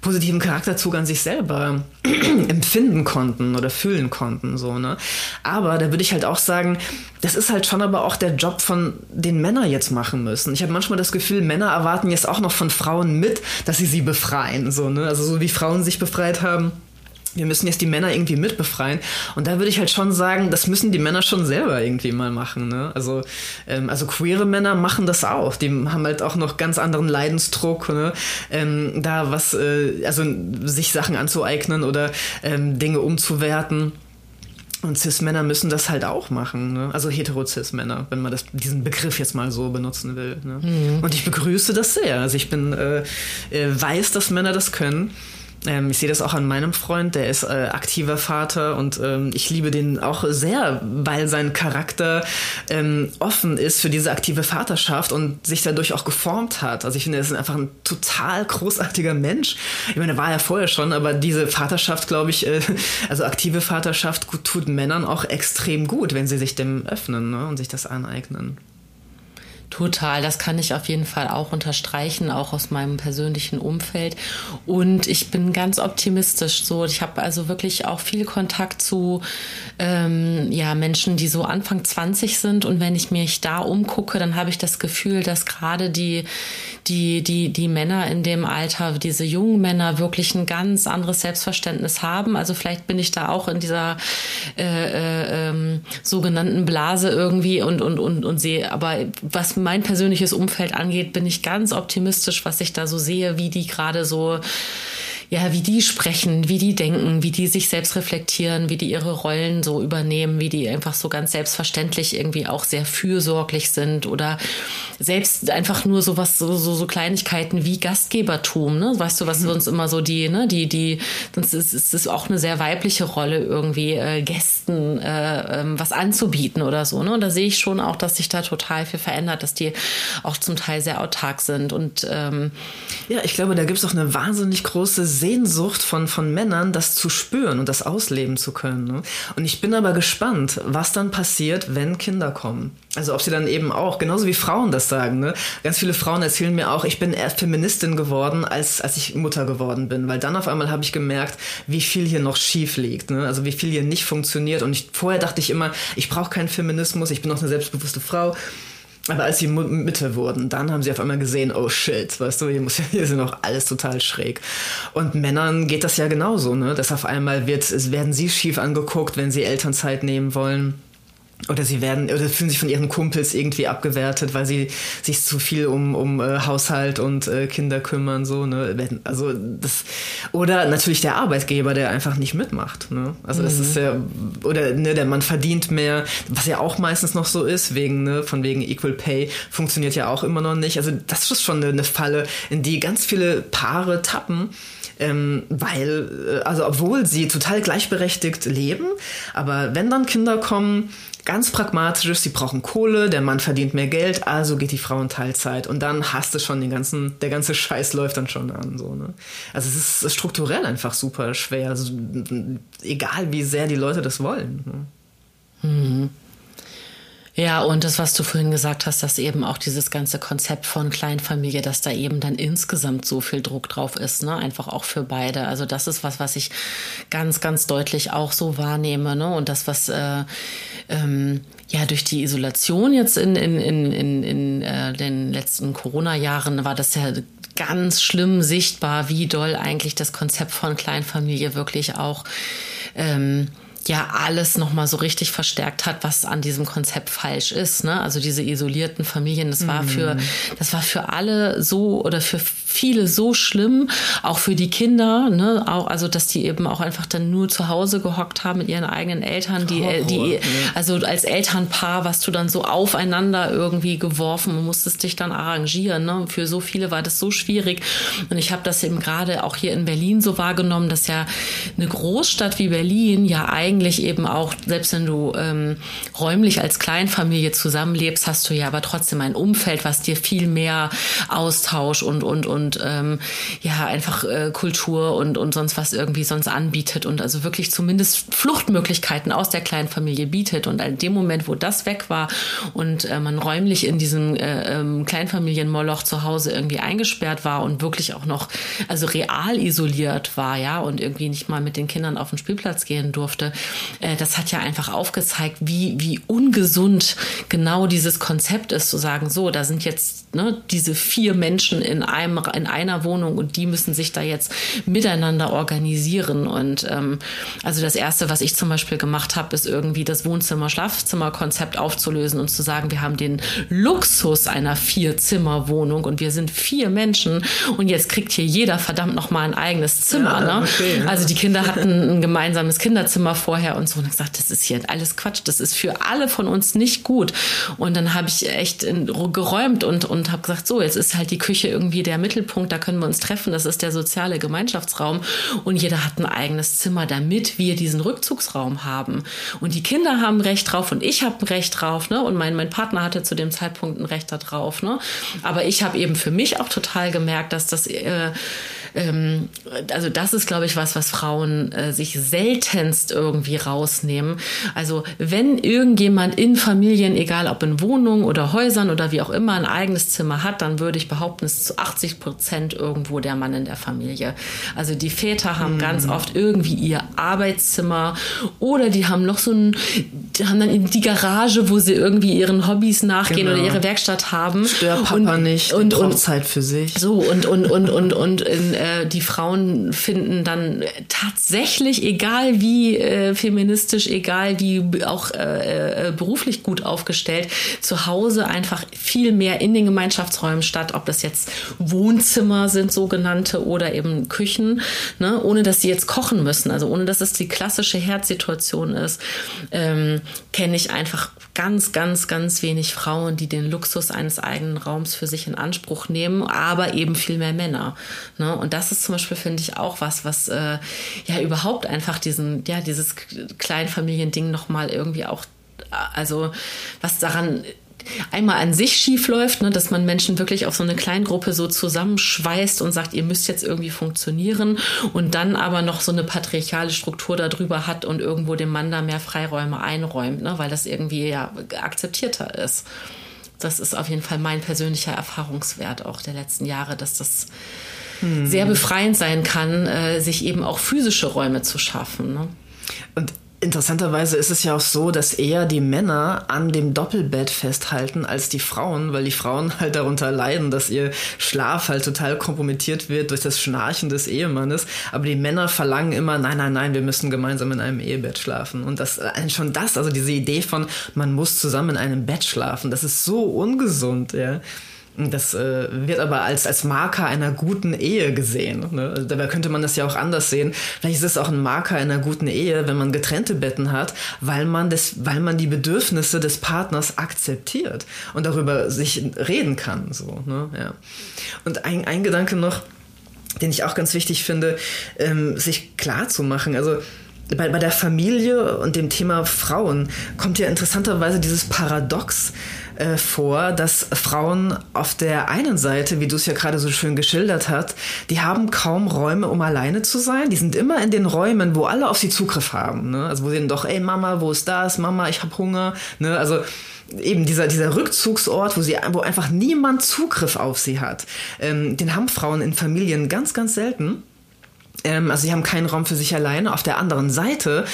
positiven Charakterzug an sich selber empfinden konnten oder fühlen konnten, so, ne? Aber da würde ich halt auch sagen, das ist halt schon aber auch der Job von den Männern jetzt machen müssen. Ich habe manchmal das Gefühl, Männer erwarten jetzt auch noch von Frauen mit, dass sie sie befreien, so, ne? Also so wie Frauen sich befreit haben wir müssen jetzt die Männer irgendwie mitbefreien. Und da würde ich halt schon sagen, das müssen die Männer schon selber irgendwie mal machen. Ne? Also, ähm, also queere Männer machen das auch. Die haben halt auch noch ganz anderen Leidensdruck, ne? ähm, da was, äh, also sich Sachen anzueignen oder ähm, Dinge umzuwerten. Und Cis-Männer müssen das halt auch machen. Ne? Also hetero-Cis-Männer, wenn man das, diesen Begriff jetzt mal so benutzen will. Ne? Mhm. Und ich begrüße das sehr. Also ich bin äh, äh, weiß, dass Männer das können. Ähm, ich sehe das auch an meinem Freund, der ist äh, aktiver Vater und ähm, ich liebe den auch sehr, weil sein Charakter ähm, offen ist für diese aktive Vaterschaft und sich dadurch auch geformt hat. Also ich finde, er ist einfach ein total großartiger Mensch. Ich meine, er war ja vorher schon, aber diese Vaterschaft, glaube ich, äh, also aktive Vaterschaft tut Männern auch extrem gut, wenn sie sich dem öffnen ne, und sich das aneignen. Total, das kann ich auf jeden Fall auch unterstreichen, auch aus meinem persönlichen Umfeld. Und ich bin ganz optimistisch. So, ich habe also wirklich auch viel Kontakt zu ähm, ja Menschen, die so Anfang 20 sind. Und wenn ich mich da umgucke, dann habe ich das Gefühl, dass gerade die die die die Männer in dem Alter, diese jungen Männer, wirklich ein ganz anderes Selbstverständnis haben. Also vielleicht bin ich da auch in dieser äh, äh, ähm, sogenannten Blase irgendwie und und und und sehe. Aber was mein persönliches Umfeld angeht, bin ich ganz optimistisch, was ich da so sehe, wie die gerade so ja, wie die sprechen, wie die denken, wie die sich selbst reflektieren, wie die ihre Rollen so übernehmen, wie die einfach so ganz selbstverständlich irgendwie auch sehr fürsorglich sind oder selbst einfach nur so was, so, so, so Kleinigkeiten wie Gastgebertum, ne? Weißt du, was mhm. uns immer so die, ne, die, die, sonst ist, ist es auch eine sehr weibliche Rolle, irgendwie äh, Gästen äh, ähm, was anzubieten oder so, ne? Und da sehe ich schon auch, dass sich da total viel verändert, dass die auch zum Teil sehr autark sind und ähm, ja, ich glaube, da gibt es auch eine wahnsinnig große Sehnsucht von, von Männern, das zu spüren und das ausleben zu können. Ne? Und ich bin aber gespannt, was dann passiert, wenn Kinder kommen. Also ob sie dann eben auch, genauso wie Frauen das sagen, ne? ganz viele Frauen erzählen mir auch, ich bin eher Feministin geworden, als, als ich Mutter geworden bin. Weil dann auf einmal habe ich gemerkt, wie viel hier noch schief liegt. Ne? Also wie viel hier nicht funktioniert. Und ich, vorher dachte ich immer, ich brauche keinen Feminismus, ich bin noch eine selbstbewusste Frau. Aber als sie Mitte wurden, dann haben sie auf einmal gesehen, oh shit, weißt du, hier, muss, hier ist noch alles total schräg. Und Männern geht das ja genauso, ne? Dass auf einmal wird, werden sie schief angeguckt, wenn sie Elternzeit nehmen wollen oder sie werden oder fühlen sich von ihren Kumpels irgendwie abgewertet, weil sie sich zu viel um, um äh, Haushalt und äh, Kinder kümmern, so, ne? Also das oder natürlich der Arbeitgeber, der einfach nicht mitmacht. Ne? Also das ist ja, oder ne, der Mann verdient mehr, was ja auch meistens noch so ist, wegen, ne, von wegen Equal Pay funktioniert ja auch immer noch nicht. Also das ist schon eine, eine Falle, in die ganz viele Paare tappen ähm, weil, äh, also obwohl sie total gleichberechtigt leben, aber wenn dann Kinder kommen, ganz pragmatisch ist, sie brauchen Kohle, der Mann verdient mehr Geld, also geht die Frau in Teilzeit und dann hast du schon den ganzen, der ganze Scheiß läuft dann schon an, so, ne? Also es ist strukturell einfach super schwer, also, egal wie sehr die Leute das wollen. Ne? Mhm. Ja, und das, was du vorhin gesagt hast, dass eben auch dieses ganze Konzept von Kleinfamilie, dass da eben dann insgesamt so viel Druck drauf ist, ne? Einfach auch für beide. Also das ist was, was ich ganz, ganz deutlich auch so wahrnehme, ne? Und das, was äh, ähm, ja durch die Isolation jetzt in, in, in, in, in äh, den letzten Corona-Jahren war das ja ganz schlimm sichtbar, wie doll eigentlich das Konzept von Kleinfamilie wirklich auch ähm, ja alles nochmal so richtig verstärkt hat, was an diesem Konzept falsch ist. Ne? Also diese isolierten Familien, das war für, mhm. das war für alle so oder für viele so schlimm, auch für die Kinder, ne? auch, also dass die eben auch einfach dann nur zu Hause gehockt haben mit ihren eigenen Eltern, die, oh, die, also als Elternpaar warst du dann so aufeinander irgendwie geworfen und musstest dich dann arrangieren. Ne? Für so viele war das so schwierig. Und ich habe das eben gerade auch hier in Berlin so wahrgenommen, dass ja eine Großstadt wie Berlin ja eigentlich eben auch, selbst wenn du ähm, räumlich als Kleinfamilie zusammenlebst, hast du ja aber trotzdem ein Umfeld, was dir viel mehr Austausch und, und, und ähm, ja, einfach äh, Kultur und, und sonst was irgendwie sonst anbietet und also wirklich zumindest Fluchtmöglichkeiten aus der kleinen Familie bietet. Und in dem Moment, wo das weg war und äh, man räumlich in diesem äh, ähm, Kleinfamilienmoloch zu Hause irgendwie eingesperrt war und wirklich auch noch, also real isoliert war, ja, und irgendwie nicht mal mit den Kindern auf den Spielplatz gehen durfte, äh, das hat ja einfach aufgezeigt, wie, wie ungesund genau dieses Konzept ist, zu sagen, so, da sind jetzt ne, diese vier Menschen in einem in einer Wohnung und die müssen sich da jetzt miteinander organisieren. Und ähm, also das Erste, was ich zum Beispiel gemacht habe, ist irgendwie das Wohnzimmer-Schlafzimmer-Konzept aufzulösen und zu sagen, wir haben den Luxus einer Vier-Zimmer-Wohnung und wir sind vier Menschen und jetzt kriegt hier jeder verdammt noch mal ein eigenes Zimmer. Ja, ne? okay. Also die Kinder hatten ein gemeinsames Kinderzimmer vorher und so. Und ich gesagt, das ist hier alles Quatsch, das ist für alle von uns nicht gut. Und dann habe ich echt in, geräumt und, und habe gesagt, so, jetzt ist halt die Küche irgendwie der Mittel Mittelpunkt, da können wir uns treffen, das ist der soziale Gemeinschaftsraum und jeder hat ein eigenes Zimmer, damit wir diesen Rückzugsraum haben. Und die Kinder haben Recht drauf und ich habe Recht drauf, ne? Und mein, mein Partner hatte zu dem Zeitpunkt ein Recht darauf, ne? Aber ich habe eben für mich auch total gemerkt, dass das äh, ähm, also das ist, glaube ich, was, was Frauen äh, sich seltenst irgendwie rausnehmen. Also wenn irgendjemand in Familien, egal ob in Wohnungen oder Häusern oder wie auch immer, ein eigenes Zimmer hat, dann würde ich behaupten, es ist zu 80 Prozent irgendwo der Mann in der Familie. Also die Väter haben mhm. ganz oft irgendwie ihr Arbeitszimmer oder die haben noch so ein, die haben dann die Garage, wo sie irgendwie ihren Hobbys nachgehen genau. oder ihre Werkstatt haben. Stör Papa und, nicht und, und Zeit für sich. So und und und und und in, äh, die Frauen finden dann tatsächlich, egal wie äh, feministisch, egal wie auch äh, äh, beruflich gut aufgestellt, zu Hause einfach viel mehr in den Gemeinschaftsräumen statt, ob das jetzt Wohnzimmer sind, sogenannte, oder eben Küchen, ne, ohne dass sie jetzt kochen müssen, also ohne dass es die klassische Herzsituation ist, ähm, kenne ich einfach ganz, ganz, ganz wenig Frauen, die den Luxus eines eigenen Raums für sich in Anspruch nehmen, aber eben viel mehr Männer. Ne? Und das ist zum Beispiel, finde ich, auch was, was äh, ja überhaupt einfach diesen, ja, dieses Kleinfamiliending nochmal irgendwie auch, also was daran einmal an sich schief läuft, ne, dass man Menschen wirklich auf so eine Kleingruppe so zusammenschweißt und sagt, ihr müsst jetzt irgendwie funktionieren und dann aber noch so eine patriarchale Struktur darüber hat und irgendwo dem Mann da mehr Freiräume einräumt, ne, weil das irgendwie ja akzeptierter ist. Das ist auf jeden Fall mein persönlicher Erfahrungswert auch der letzten Jahre, dass das hm. sehr befreiend sein kann, äh, sich eben auch physische Räume zu schaffen. Ne? Und Interessanterweise ist es ja auch so, dass eher die Männer an dem Doppelbett festhalten als die Frauen, weil die Frauen halt darunter leiden, dass ihr Schlaf halt total kompromittiert wird durch das Schnarchen des Ehemannes. Aber die Männer verlangen immer, nein, nein, nein, wir müssen gemeinsam in einem Ehebett schlafen. Und das äh, schon das, also diese Idee von, man muss zusammen in einem Bett schlafen, das ist so ungesund, ja. Das äh, wird aber als, als Marker einer guten Ehe gesehen. Ne? Also dabei könnte man das ja auch anders sehen. Vielleicht ist es auch ein Marker einer guten Ehe, wenn man getrennte Betten hat, weil man, das, weil man die Bedürfnisse des Partners akzeptiert und darüber sich reden kann. So, ne? ja. Und ein, ein Gedanke noch, den ich auch ganz wichtig finde, ähm, sich klar zu machen. Also bei, bei der Familie und dem Thema Frauen kommt ja interessanterweise dieses Paradox, äh, vor, dass Frauen auf der einen Seite, wie du es ja gerade so schön geschildert hast, die haben kaum Räume, um alleine zu sein. Die sind immer in den Räumen, wo alle auf sie Zugriff haben. Ne? Also wo sie dann doch, ey Mama, wo ist das? Mama, ich habe Hunger. Ne? Also eben dieser, dieser Rückzugsort, wo, sie, wo einfach niemand Zugriff auf sie hat. Ähm, den haben Frauen in Familien ganz, ganz selten. Ähm, also sie haben keinen Raum für sich alleine. Auf der anderen Seite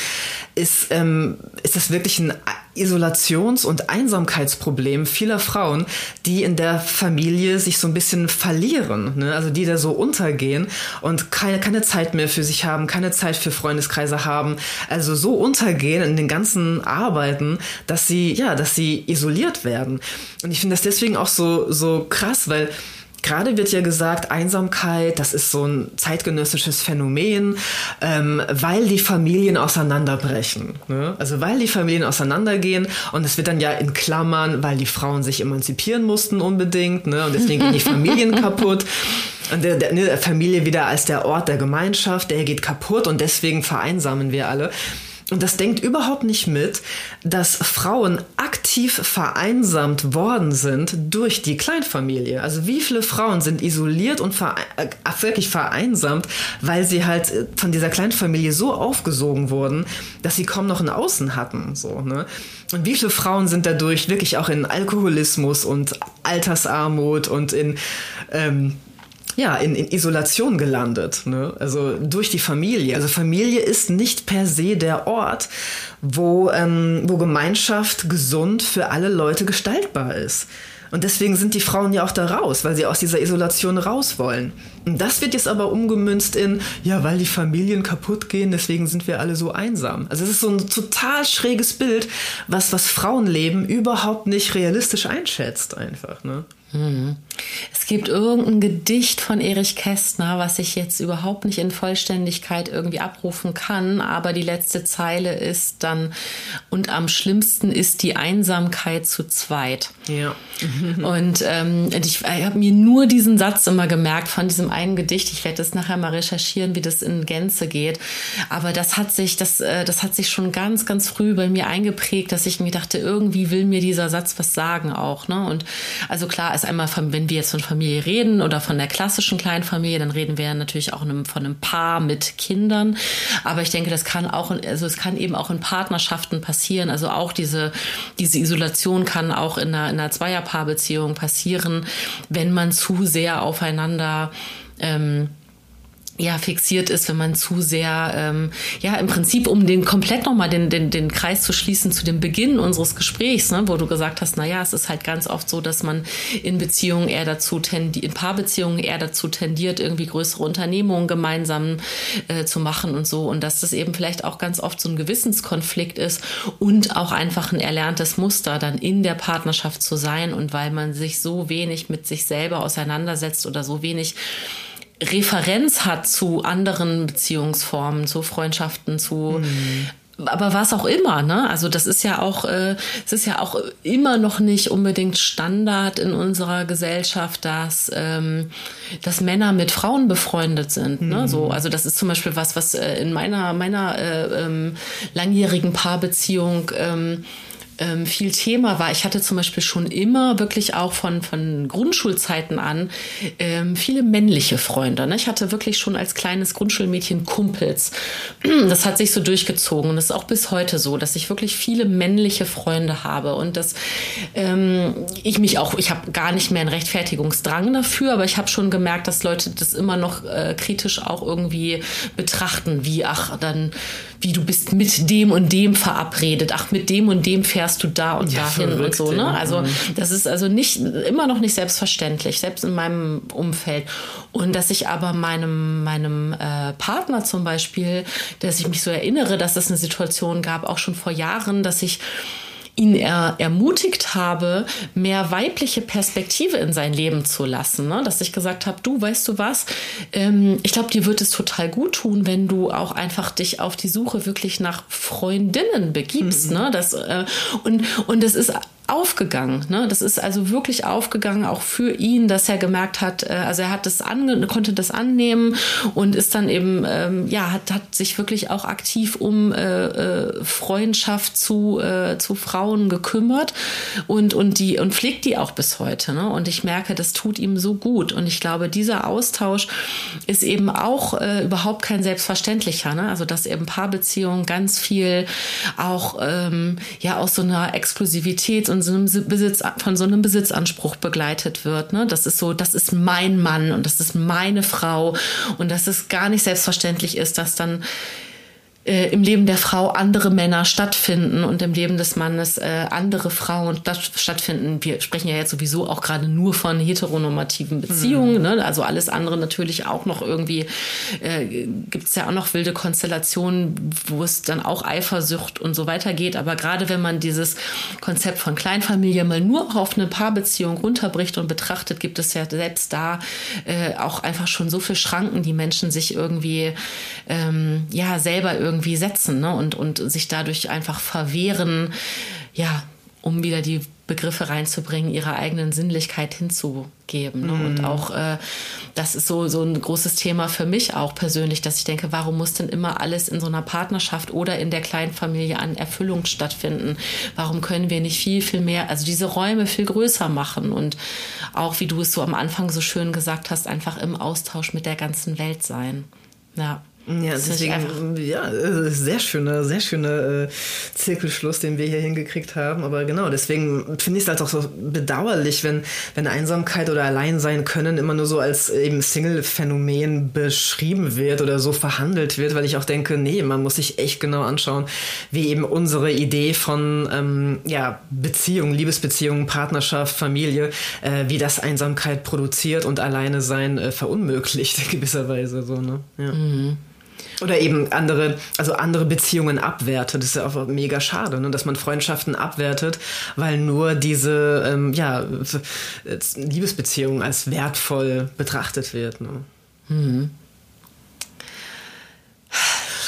ist, ähm, ist das wirklich ein Isolations- und Einsamkeitsproblem vieler Frauen, die in der Familie sich so ein bisschen verlieren, ne? also die da so untergehen und keine, keine Zeit mehr für sich haben, keine Zeit für Freundeskreise haben, also so untergehen in den ganzen Arbeiten, dass sie, ja, dass sie isoliert werden. Und ich finde das deswegen auch so, so krass, weil Gerade wird ja gesagt, Einsamkeit, das ist so ein zeitgenössisches Phänomen, ähm, weil die Familien auseinanderbrechen. Ne? Also weil die Familien auseinandergehen und es wird dann ja in Klammern, weil die Frauen sich emanzipieren mussten unbedingt ne? und deswegen gehen die Familien kaputt. Und der, der, der Familie wieder als der Ort der Gemeinschaft, der geht kaputt und deswegen vereinsamen wir alle. Und das denkt überhaupt nicht mit, dass Frauen aktiv vereinsamt worden sind durch die Kleinfamilie. Also wie viele Frauen sind isoliert und vere äh, wirklich vereinsamt, weil sie halt äh, von dieser Kleinfamilie so aufgesogen wurden, dass sie kaum noch ein Außen hatten. So, ne? Und wie viele Frauen sind dadurch wirklich auch in Alkoholismus und Altersarmut und in ähm, ja, in, in Isolation gelandet. Ne? Also durch die Familie. Also Familie ist nicht per se der Ort, wo, ähm, wo Gemeinschaft gesund für alle Leute gestaltbar ist. Und deswegen sind die Frauen ja auch da raus, weil sie aus dieser Isolation raus wollen. Und das wird jetzt aber umgemünzt in, ja, weil die Familien kaputt gehen, deswegen sind wir alle so einsam. Also es ist so ein total schräges Bild, was, was Frauenleben überhaupt nicht realistisch einschätzt einfach. Ne? Es gibt irgendein Gedicht von Erich Kästner, was ich jetzt überhaupt nicht in Vollständigkeit irgendwie abrufen kann, aber die letzte Zeile ist dann, und am schlimmsten ist die Einsamkeit zu zweit. Ja. und ähm, ich, ich habe mir nur diesen Satz immer gemerkt von diesem einen Gedicht. Ich werde das nachher mal recherchieren, wie das in Gänze geht. Aber das hat sich, das, äh, das hat sich schon ganz, ganz früh bei mir eingeprägt, dass ich mir dachte, irgendwie will mir dieser Satz was sagen auch. Ne? Und also klar, es einmal, wenn wir jetzt von Familie reden oder von der klassischen Kleinfamilie, dann reden wir natürlich auch von einem Paar mit Kindern. Aber ich denke, das kann auch, also es kann eben auch in Partnerschaften passieren. Also auch diese, diese Isolation kann auch in einer, in einer Zweierpaarbeziehung passieren, wenn man zu sehr aufeinander ähm, ja fixiert ist, wenn man zu sehr, ähm, ja im Prinzip, um den komplett nochmal den, den, den Kreis zu schließen zu dem Beginn unseres Gesprächs, ne, wo du gesagt hast, na ja, es ist halt ganz oft so, dass man in Beziehungen eher dazu tendiert, in Paarbeziehungen eher dazu tendiert, irgendwie größere Unternehmungen gemeinsam äh, zu machen und so. Und dass das eben vielleicht auch ganz oft so ein Gewissenskonflikt ist und auch einfach ein erlerntes Muster dann in der Partnerschaft zu sein und weil man sich so wenig mit sich selber auseinandersetzt oder so wenig Referenz hat zu anderen Beziehungsformen, zu Freundschaften, zu mhm aber was auch immer, ne? Also das ist ja auch, äh, es ist ja auch immer noch nicht unbedingt Standard in unserer Gesellschaft, dass, ähm, dass Männer mit Frauen befreundet sind. Ne? Mhm. So, also das ist zum Beispiel was, was äh, in meiner meiner äh, ähm, langjährigen Paarbeziehung ähm, ähm, viel Thema war. Ich hatte zum Beispiel schon immer wirklich auch von, von Grundschulzeiten an ähm, viele männliche Freunde. Ne? Ich hatte wirklich schon als kleines Grundschulmädchen Kumpels. Das hat sich so durchgezogen und das ist auch bis heute so, dass ich wirklich viele männliche Freunde habe und dass ähm, ich mich auch, ich habe gar nicht mehr einen Rechtfertigungsdrang dafür, aber ich habe schon gemerkt, dass Leute das immer noch äh, kritisch auch irgendwie betrachten, wie ach, dann wie du bist mit dem und dem verabredet, ach, mit dem und dem fährst du da und ja, dahin und so, ne? Also mhm. das ist also nicht, immer noch nicht selbstverständlich, selbst in meinem Umfeld. Und dass ich aber meinem, meinem äh, Partner zum Beispiel, dass ich mich so erinnere, dass es eine Situation gab, auch schon vor Jahren, dass ich ihn er, ermutigt habe, mehr weibliche Perspektive in sein Leben zu lassen. Ne? Dass ich gesagt habe, du, weißt du was, ähm, ich glaube, dir wird es total gut tun, wenn du auch einfach dich auf die Suche wirklich nach Freundinnen begibst. Mhm. Ne? Das, äh, und, und es ist aufgegangen. Ne? Das ist also wirklich aufgegangen, auch für ihn, dass er gemerkt hat, äh, also er hat das ange konnte das annehmen und ist dann eben, ähm, ja, hat, hat sich wirklich auch aktiv um äh, äh, Freundschaft zu, äh, zu Frauen gekümmert und, und die und pflegt die auch bis heute. Ne? Und ich merke, das tut ihm so gut. Und ich glaube, dieser Austausch ist eben auch äh, überhaupt kein selbstverständlicher. Ne? Also dass eben Paarbeziehungen ganz viel auch ähm, ja aus so einer Exklusivität und so einem Besitz, von so einem Besitzanspruch begleitet wird. Ne? Das ist so, das ist mein Mann und das ist meine Frau und dass es gar nicht selbstverständlich ist, dass dann äh, im Leben der Frau andere Männer stattfinden und im Leben des Mannes äh, andere Frauen stattfinden. Wir sprechen ja jetzt sowieso auch gerade nur von heteronormativen Beziehungen, mhm. ne? also alles andere natürlich auch noch irgendwie, äh, gibt es ja auch noch wilde Konstellationen, wo es dann auch Eifersucht und so weiter geht. Aber gerade wenn man dieses Konzept von Kleinfamilie mal nur auf eine Paarbeziehung runterbricht und betrachtet, gibt es ja selbst da äh, auch einfach schon so viele Schranken, die Menschen sich irgendwie ähm, ja selber irgendwie irgendwie setzen ne? und, und sich dadurch einfach verwehren, ja, um wieder die Begriffe reinzubringen, ihrer eigenen Sinnlichkeit hinzugeben. Ne? Mm. Und auch äh, das ist so, so ein großes Thema für mich auch persönlich, dass ich denke, warum muss denn immer alles in so einer Partnerschaft oder in der Kleinfamilie an Erfüllung stattfinden? Warum können wir nicht viel, viel mehr, also diese Räume viel größer machen und auch, wie du es so am Anfang so schön gesagt hast, einfach im Austausch mit der ganzen Welt sein. Ja. Ja, deswegen, ja, äh, sehr schöner, sehr schöner äh, Zirkelschluss, den wir hier hingekriegt haben. Aber genau, deswegen finde ich es halt auch so bedauerlich, wenn, wenn Einsamkeit oder Alleinsein können immer nur so als eben Single-Phänomen beschrieben wird oder so verhandelt wird, weil ich auch denke, nee, man muss sich echt genau anschauen, wie eben unsere Idee von ähm, ja, Beziehung, Liebesbeziehung, Partnerschaft, Familie, äh, wie das Einsamkeit produziert und Alleine sein äh, verunmöglicht in gewisser Weise. So, ne? ja. Mhm. Oder eben andere, also andere Beziehungen abwertet. Das ist ja auch mega schade, ne? dass man Freundschaften abwertet, weil nur diese ähm, ja, Liebesbeziehung als wertvoll betrachtet wird. Ne? Mhm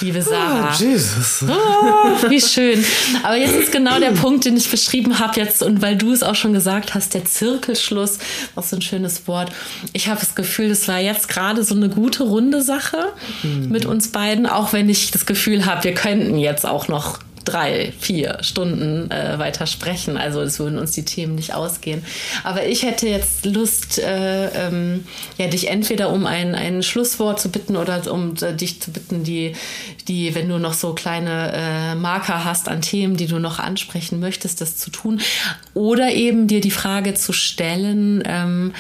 liebe Sarah. Oh, Jesus. Oh, wie schön. Aber jetzt ist genau der Punkt, den ich beschrieben habe jetzt und weil du es auch schon gesagt hast, der Zirkelschluss, auch so ein schönes Wort. Ich habe das Gefühl, das war jetzt gerade so eine gute runde Sache mhm. mit uns beiden, auch wenn ich das Gefühl habe, wir könnten jetzt auch noch drei, vier Stunden äh, weiter sprechen. Also es würden uns die Themen nicht ausgehen. Aber ich hätte jetzt Lust, äh, ähm, ja, dich entweder um ein, ein Schlusswort zu bitten oder um äh, dich zu bitten, die, die, wenn du noch so kleine äh, Marker hast an Themen, die du noch ansprechen möchtest, das zu tun. Oder eben dir die Frage zu stellen, ähm,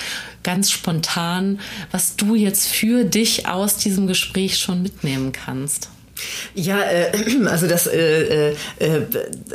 ganz spontan, was du jetzt für dich aus diesem Gespräch schon mitnehmen kannst. Ja, äh, also das, äh, äh, äh,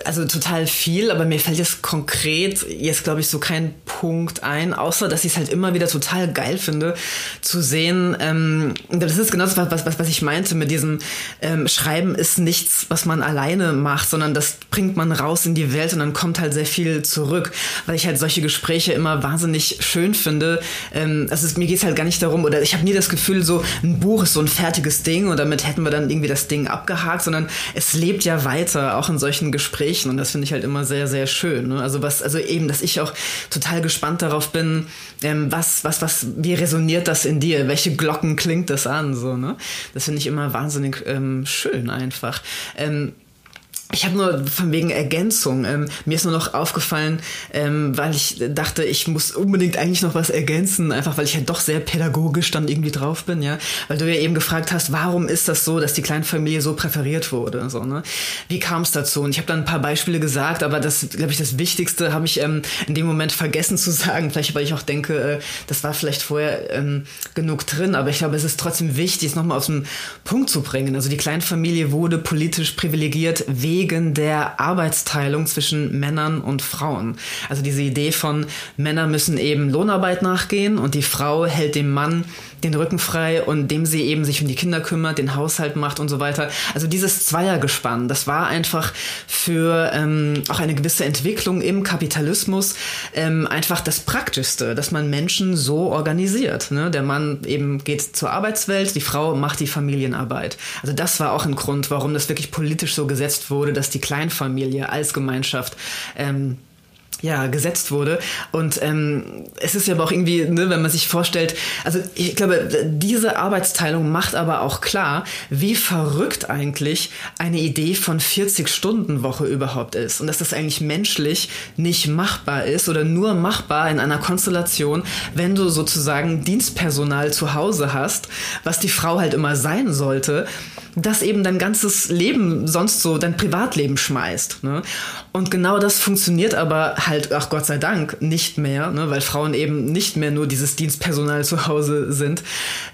also total viel, aber mir fällt jetzt konkret jetzt glaube ich so kein Punkt ein, außer dass ich es halt immer wieder total geil finde zu sehen. Ähm, das ist genau das, was, was, was ich meinte mit diesem ähm, Schreiben ist nichts, was man alleine macht, sondern das bringt man raus in die Welt und dann kommt halt sehr viel zurück, weil ich halt solche Gespräche immer wahnsinnig schön finde. Ähm, also es, mir geht es halt gar nicht darum, oder ich habe nie das Gefühl, so ein Buch ist so ein fertiges Ding und damit hätten wir dann irgendwie das Ding abgehakt, sondern es lebt ja weiter, auch in solchen Gesprächen. Und das finde ich halt immer sehr, sehr schön. Ne? Also was, also eben, dass ich auch total gespannt darauf bin, ähm, was, was, was, wie resoniert das in dir? Welche Glocken klingt das an? So, ne? Das finde ich immer wahnsinnig ähm, schön einfach. Ähm, ich habe nur von wegen Ergänzung. Ähm, mir ist nur noch aufgefallen, ähm, weil ich dachte, ich muss unbedingt eigentlich noch was ergänzen, einfach weil ich halt doch sehr pädagogisch dann irgendwie drauf bin, ja. Weil du ja eben gefragt hast, warum ist das so, dass die Kleinfamilie so präferiert wurde, so ne? Wie kam es dazu? Und ich habe dann ein paar Beispiele gesagt, aber das, glaube ich, das Wichtigste habe ich ähm, in dem Moment vergessen zu sagen. Vielleicht, weil ich auch denke, äh, das war vielleicht vorher ähm, genug drin, aber ich glaube, es ist trotzdem wichtig, es nochmal auf den Punkt zu bringen. Also die Kleinfamilie wurde politisch privilegiert wegen wegen der Arbeitsteilung zwischen Männern und Frauen. Also diese Idee von Männer müssen eben Lohnarbeit nachgehen und die Frau hält dem Mann den Rücken frei und dem sie eben sich um die Kinder kümmert, den Haushalt macht und so weiter. Also dieses Zweiergespann, das war einfach für ähm, auch eine gewisse Entwicklung im Kapitalismus ähm, einfach das Praktischste, dass man Menschen so organisiert. Ne? Der Mann eben geht zur Arbeitswelt, die Frau macht die Familienarbeit. Also das war auch ein Grund, warum das wirklich politisch so gesetzt wurde, dass die Kleinfamilie als Gemeinschaft ähm, ja, gesetzt wurde. Und ähm, es ist ja aber auch irgendwie, ne, wenn man sich vorstellt, also ich glaube, diese Arbeitsteilung macht aber auch klar, wie verrückt eigentlich eine Idee von 40-Stunden-Woche überhaupt ist. Und dass das eigentlich menschlich nicht machbar ist oder nur machbar in einer Konstellation, wenn du sozusagen Dienstpersonal zu Hause hast, was die Frau halt immer sein sollte das eben dein ganzes Leben sonst so, dein Privatleben schmeißt. Ne? Und genau das funktioniert aber halt, ach Gott sei Dank, nicht mehr, ne? weil Frauen eben nicht mehr nur dieses Dienstpersonal zu Hause sind.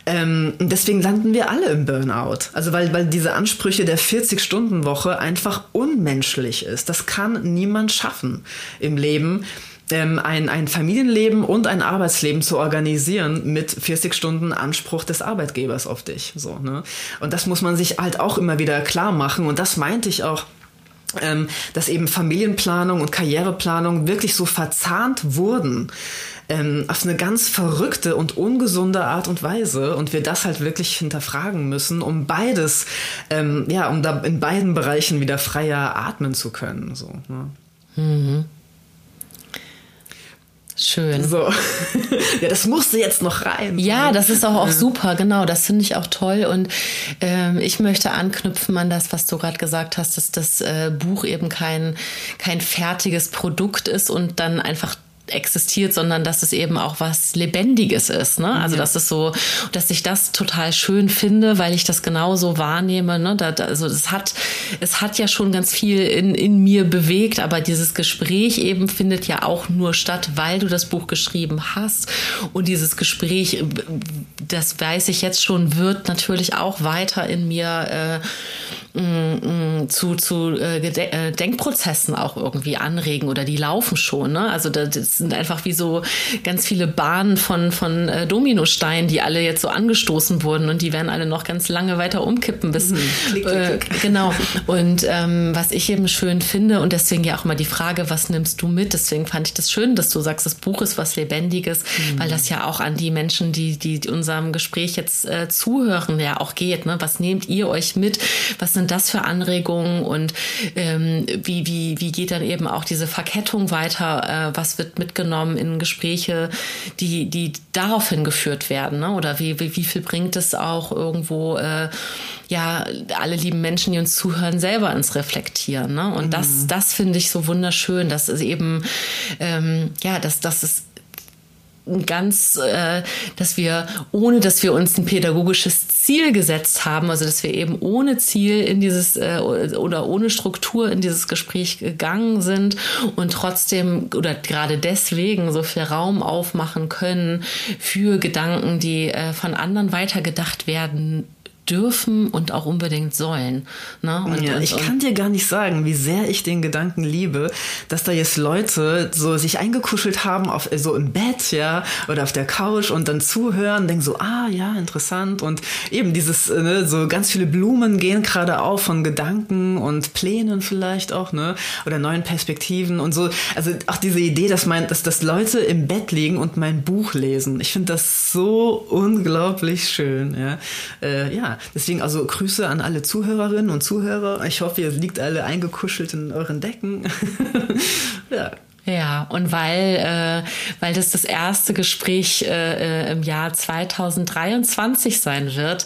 Ähm, deswegen landen wir alle im Burnout. Also weil, weil diese Ansprüche der 40-Stunden-Woche einfach unmenschlich ist. Das kann niemand schaffen im Leben ähm, ein, ein Familienleben und ein Arbeitsleben zu organisieren mit 40 Stunden Anspruch des Arbeitgebers auf dich. So, ne? Und das muss man sich halt auch immer wieder klar machen. Und das meinte ich auch ähm, dass eben Familienplanung und Karriereplanung wirklich so verzahnt wurden ähm, auf eine ganz verrückte und ungesunde Art und Weise und wir das halt wirklich hinterfragen müssen, um beides, ähm, ja, um da in beiden Bereichen wieder freier atmen zu können. So, ne? mhm. Schön. So. ja, das musste jetzt noch rein. Ja, das ist auch, auch super, genau. Das finde ich auch toll. Und ähm, ich möchte anknüpfen an das, was du gerade gesagt hast, dass das äh, Buch eben kein, kein fertiges Produkt ist und dann einfach existiert, sondern dass es eben auch was Lebendiges ist. Ne? Also ja. dass es so, dass ich das total schön finde, weil ich das genauso wahrnehme. Ne? Da, also es hat, es hat ja schon ganz viel in, in mir bewegt, aber dieses Gespräch eben findet ja auch nur statt, weil du das Buch geschrieben hast. Und dieses Gespräch, das weiß ich jetzt schon, wird natürlich auch weiter in mir äh, zu, zu äh, äh, Denkprozessen auch irgendwie anregen oder die laufen schon. Ne? Also das sind einfach wie so ganz viele Bahnen von, von äh, Dominosteinen, die alle jetzt so angestoßen wurden und die werden alle noch ganz lange weiter umkippen bis mhm. klick, klick, klick. Äh, genau. Und ähm, was ich eben schön finde und deswegen ja auch mal die Frage, was nimmst du mit? Deswegen fand ich das schön, dass du sagst, das Buch ist was Lebendiges, mhm. weil das ja auch an die Menschen, die, die unserem Gespräch jetzt äh, zuhören, ja auch geht. Ne? Was nehmt ihr euch mit? Was sind das für Anregungen und ähm, wie, wie, wie geht dann eben auch diese Verkettung weiter? Äh, was wird mitgenommen in Gespräche, die, die daraufhin geführt werden? Ne? Oder wie, wie, wie viel bringt es auch irgendwo, äh, ja, alle lieben Menschen, die uns zuhören, selber ins Reflektieren? Ne? Und mhm. das, das finde ich so wunderschön, dass es eben, ähm, ja, dass, dass es ganz, äh, dass wir, ohne dass wir uns ein pädagogisches Ziel gesetzt haben, also dass wir eben ohne Ziel in dieses äh, oder ohne Struktur in dieses Gespräch gegangen sind und trotzdem oder gerade deswegen so viel Raum aufmachen können für Gedanken, die äh, von anderen weitergedacht werden dürfen und auch unbedingt sollen. Ne? Und, ja, und, ich kann dir gar nicht sagen, wie sehr ich den Gedanken liebe, dass da jetzt Leute so sich eingekuschelt haben auf so im Bett, ja, oder auf der Couch und dann zuhören, denken so, ah ja, interessant und eben dieses, ne, so ganz viele Blumen gehen gerade auf von Gedanken und Plänen vielleicht auch, ne, oder neuen Perspektiven und so. Also auch diese Idee, dass mein, dass, dass Leute im Bett liegen und mein Buch lesen. Ich finde das so unglaublich schön, ja. Äh, ja, deswegen also Grüße an alle Zuhörerinnen und Zuhörer. Ich hoffe, ihr liegt alle eingekuschelt in euren Decken. ja. Ja, und weil, äh, weil das das erste Gespräch äh, äh im Jahr 2023 sein wird,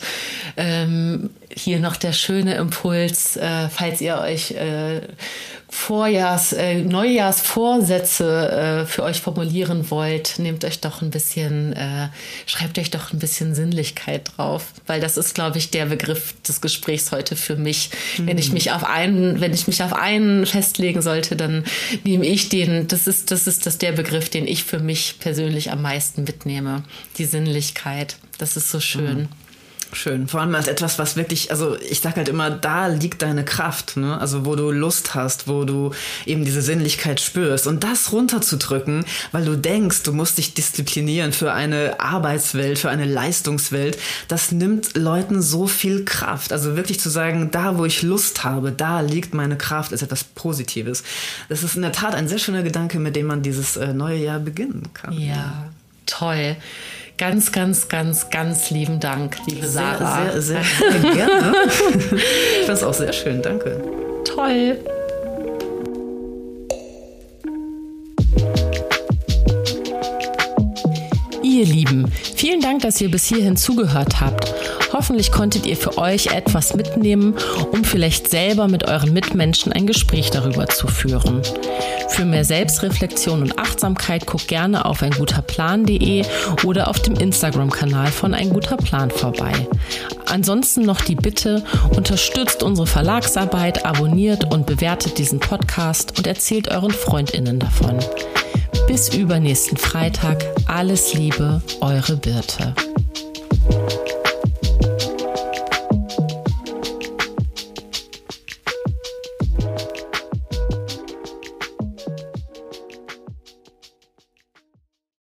ähm, hier noch der schöne Impuls, äh, falls ihr euch äh, Vorjahrs, äh, Neujahrsvorsätze äh, für euch formulieren wollt, nehmt euch doch ein bisschen, äh, schreibt euch doch ein bisschen Sinnlichkeit drauf, weil das ist, glaube ich, der Begriff des Gesprächs heute für mich. Mhm. Wenn ich mich auf einen, wenn ich mich auf einen festlegen sollte, dann nehme ich den. Das ist, das ist das der Begriff, den ich für mich persönlich am meisten mitnehme. Die Sinnlichkeit. Das ist so schön. Mhm. Schön. Vor allem als etwas, was wirklich, also ich sag halt immer, da liegt deine Kraft, ne? Also wo du Lust hast, wo du eben diese Sinnlichkeit spürst. Und das runterzudrücken, weil du denkst, du musst dich disziplinieren für eine Arbeitswelt, für eine Leistungswelt, das nimmt Leuten so viel Kraft. Also wirklich zu sagen, da wo ich Lust habe, da liegt meine Kraft, ist etwas Positives. Das ist in der Tat ein sehr schöner Gedanke, mit dem man dieses äh, neue Jahr beginnen kann. Ja, toll. Ganz, ganz, ganz, ganz lieben Dank, liebe Sarah. Sehr, sehr, sehr, sehr gerne. ich fand es auch sehr schön. Danke. Toll. Ihr Lieben, vielen Dank, dass ihr bis hierhin zugehört habt. Hoffentlich konntet ihr für euch etwas mitnehmen, um vielleicht selber mit euren Mitmenschen ein Gespräch darüber zu führen. Für mehr Selbstreflexion und Achtsamkeit guckt gerne auf einguterplan.de oder auf dem Instagram-Kanal von Ein guter Plan vorbei. Ansonsten noch die Bitte, unterstützt unsere Verlagsarbeit, abonniert und bewertet diesen Podcast und erzählt euren Freundinnen davon. Bis übernächsten Freitag. Alles Liebe, eure Birte.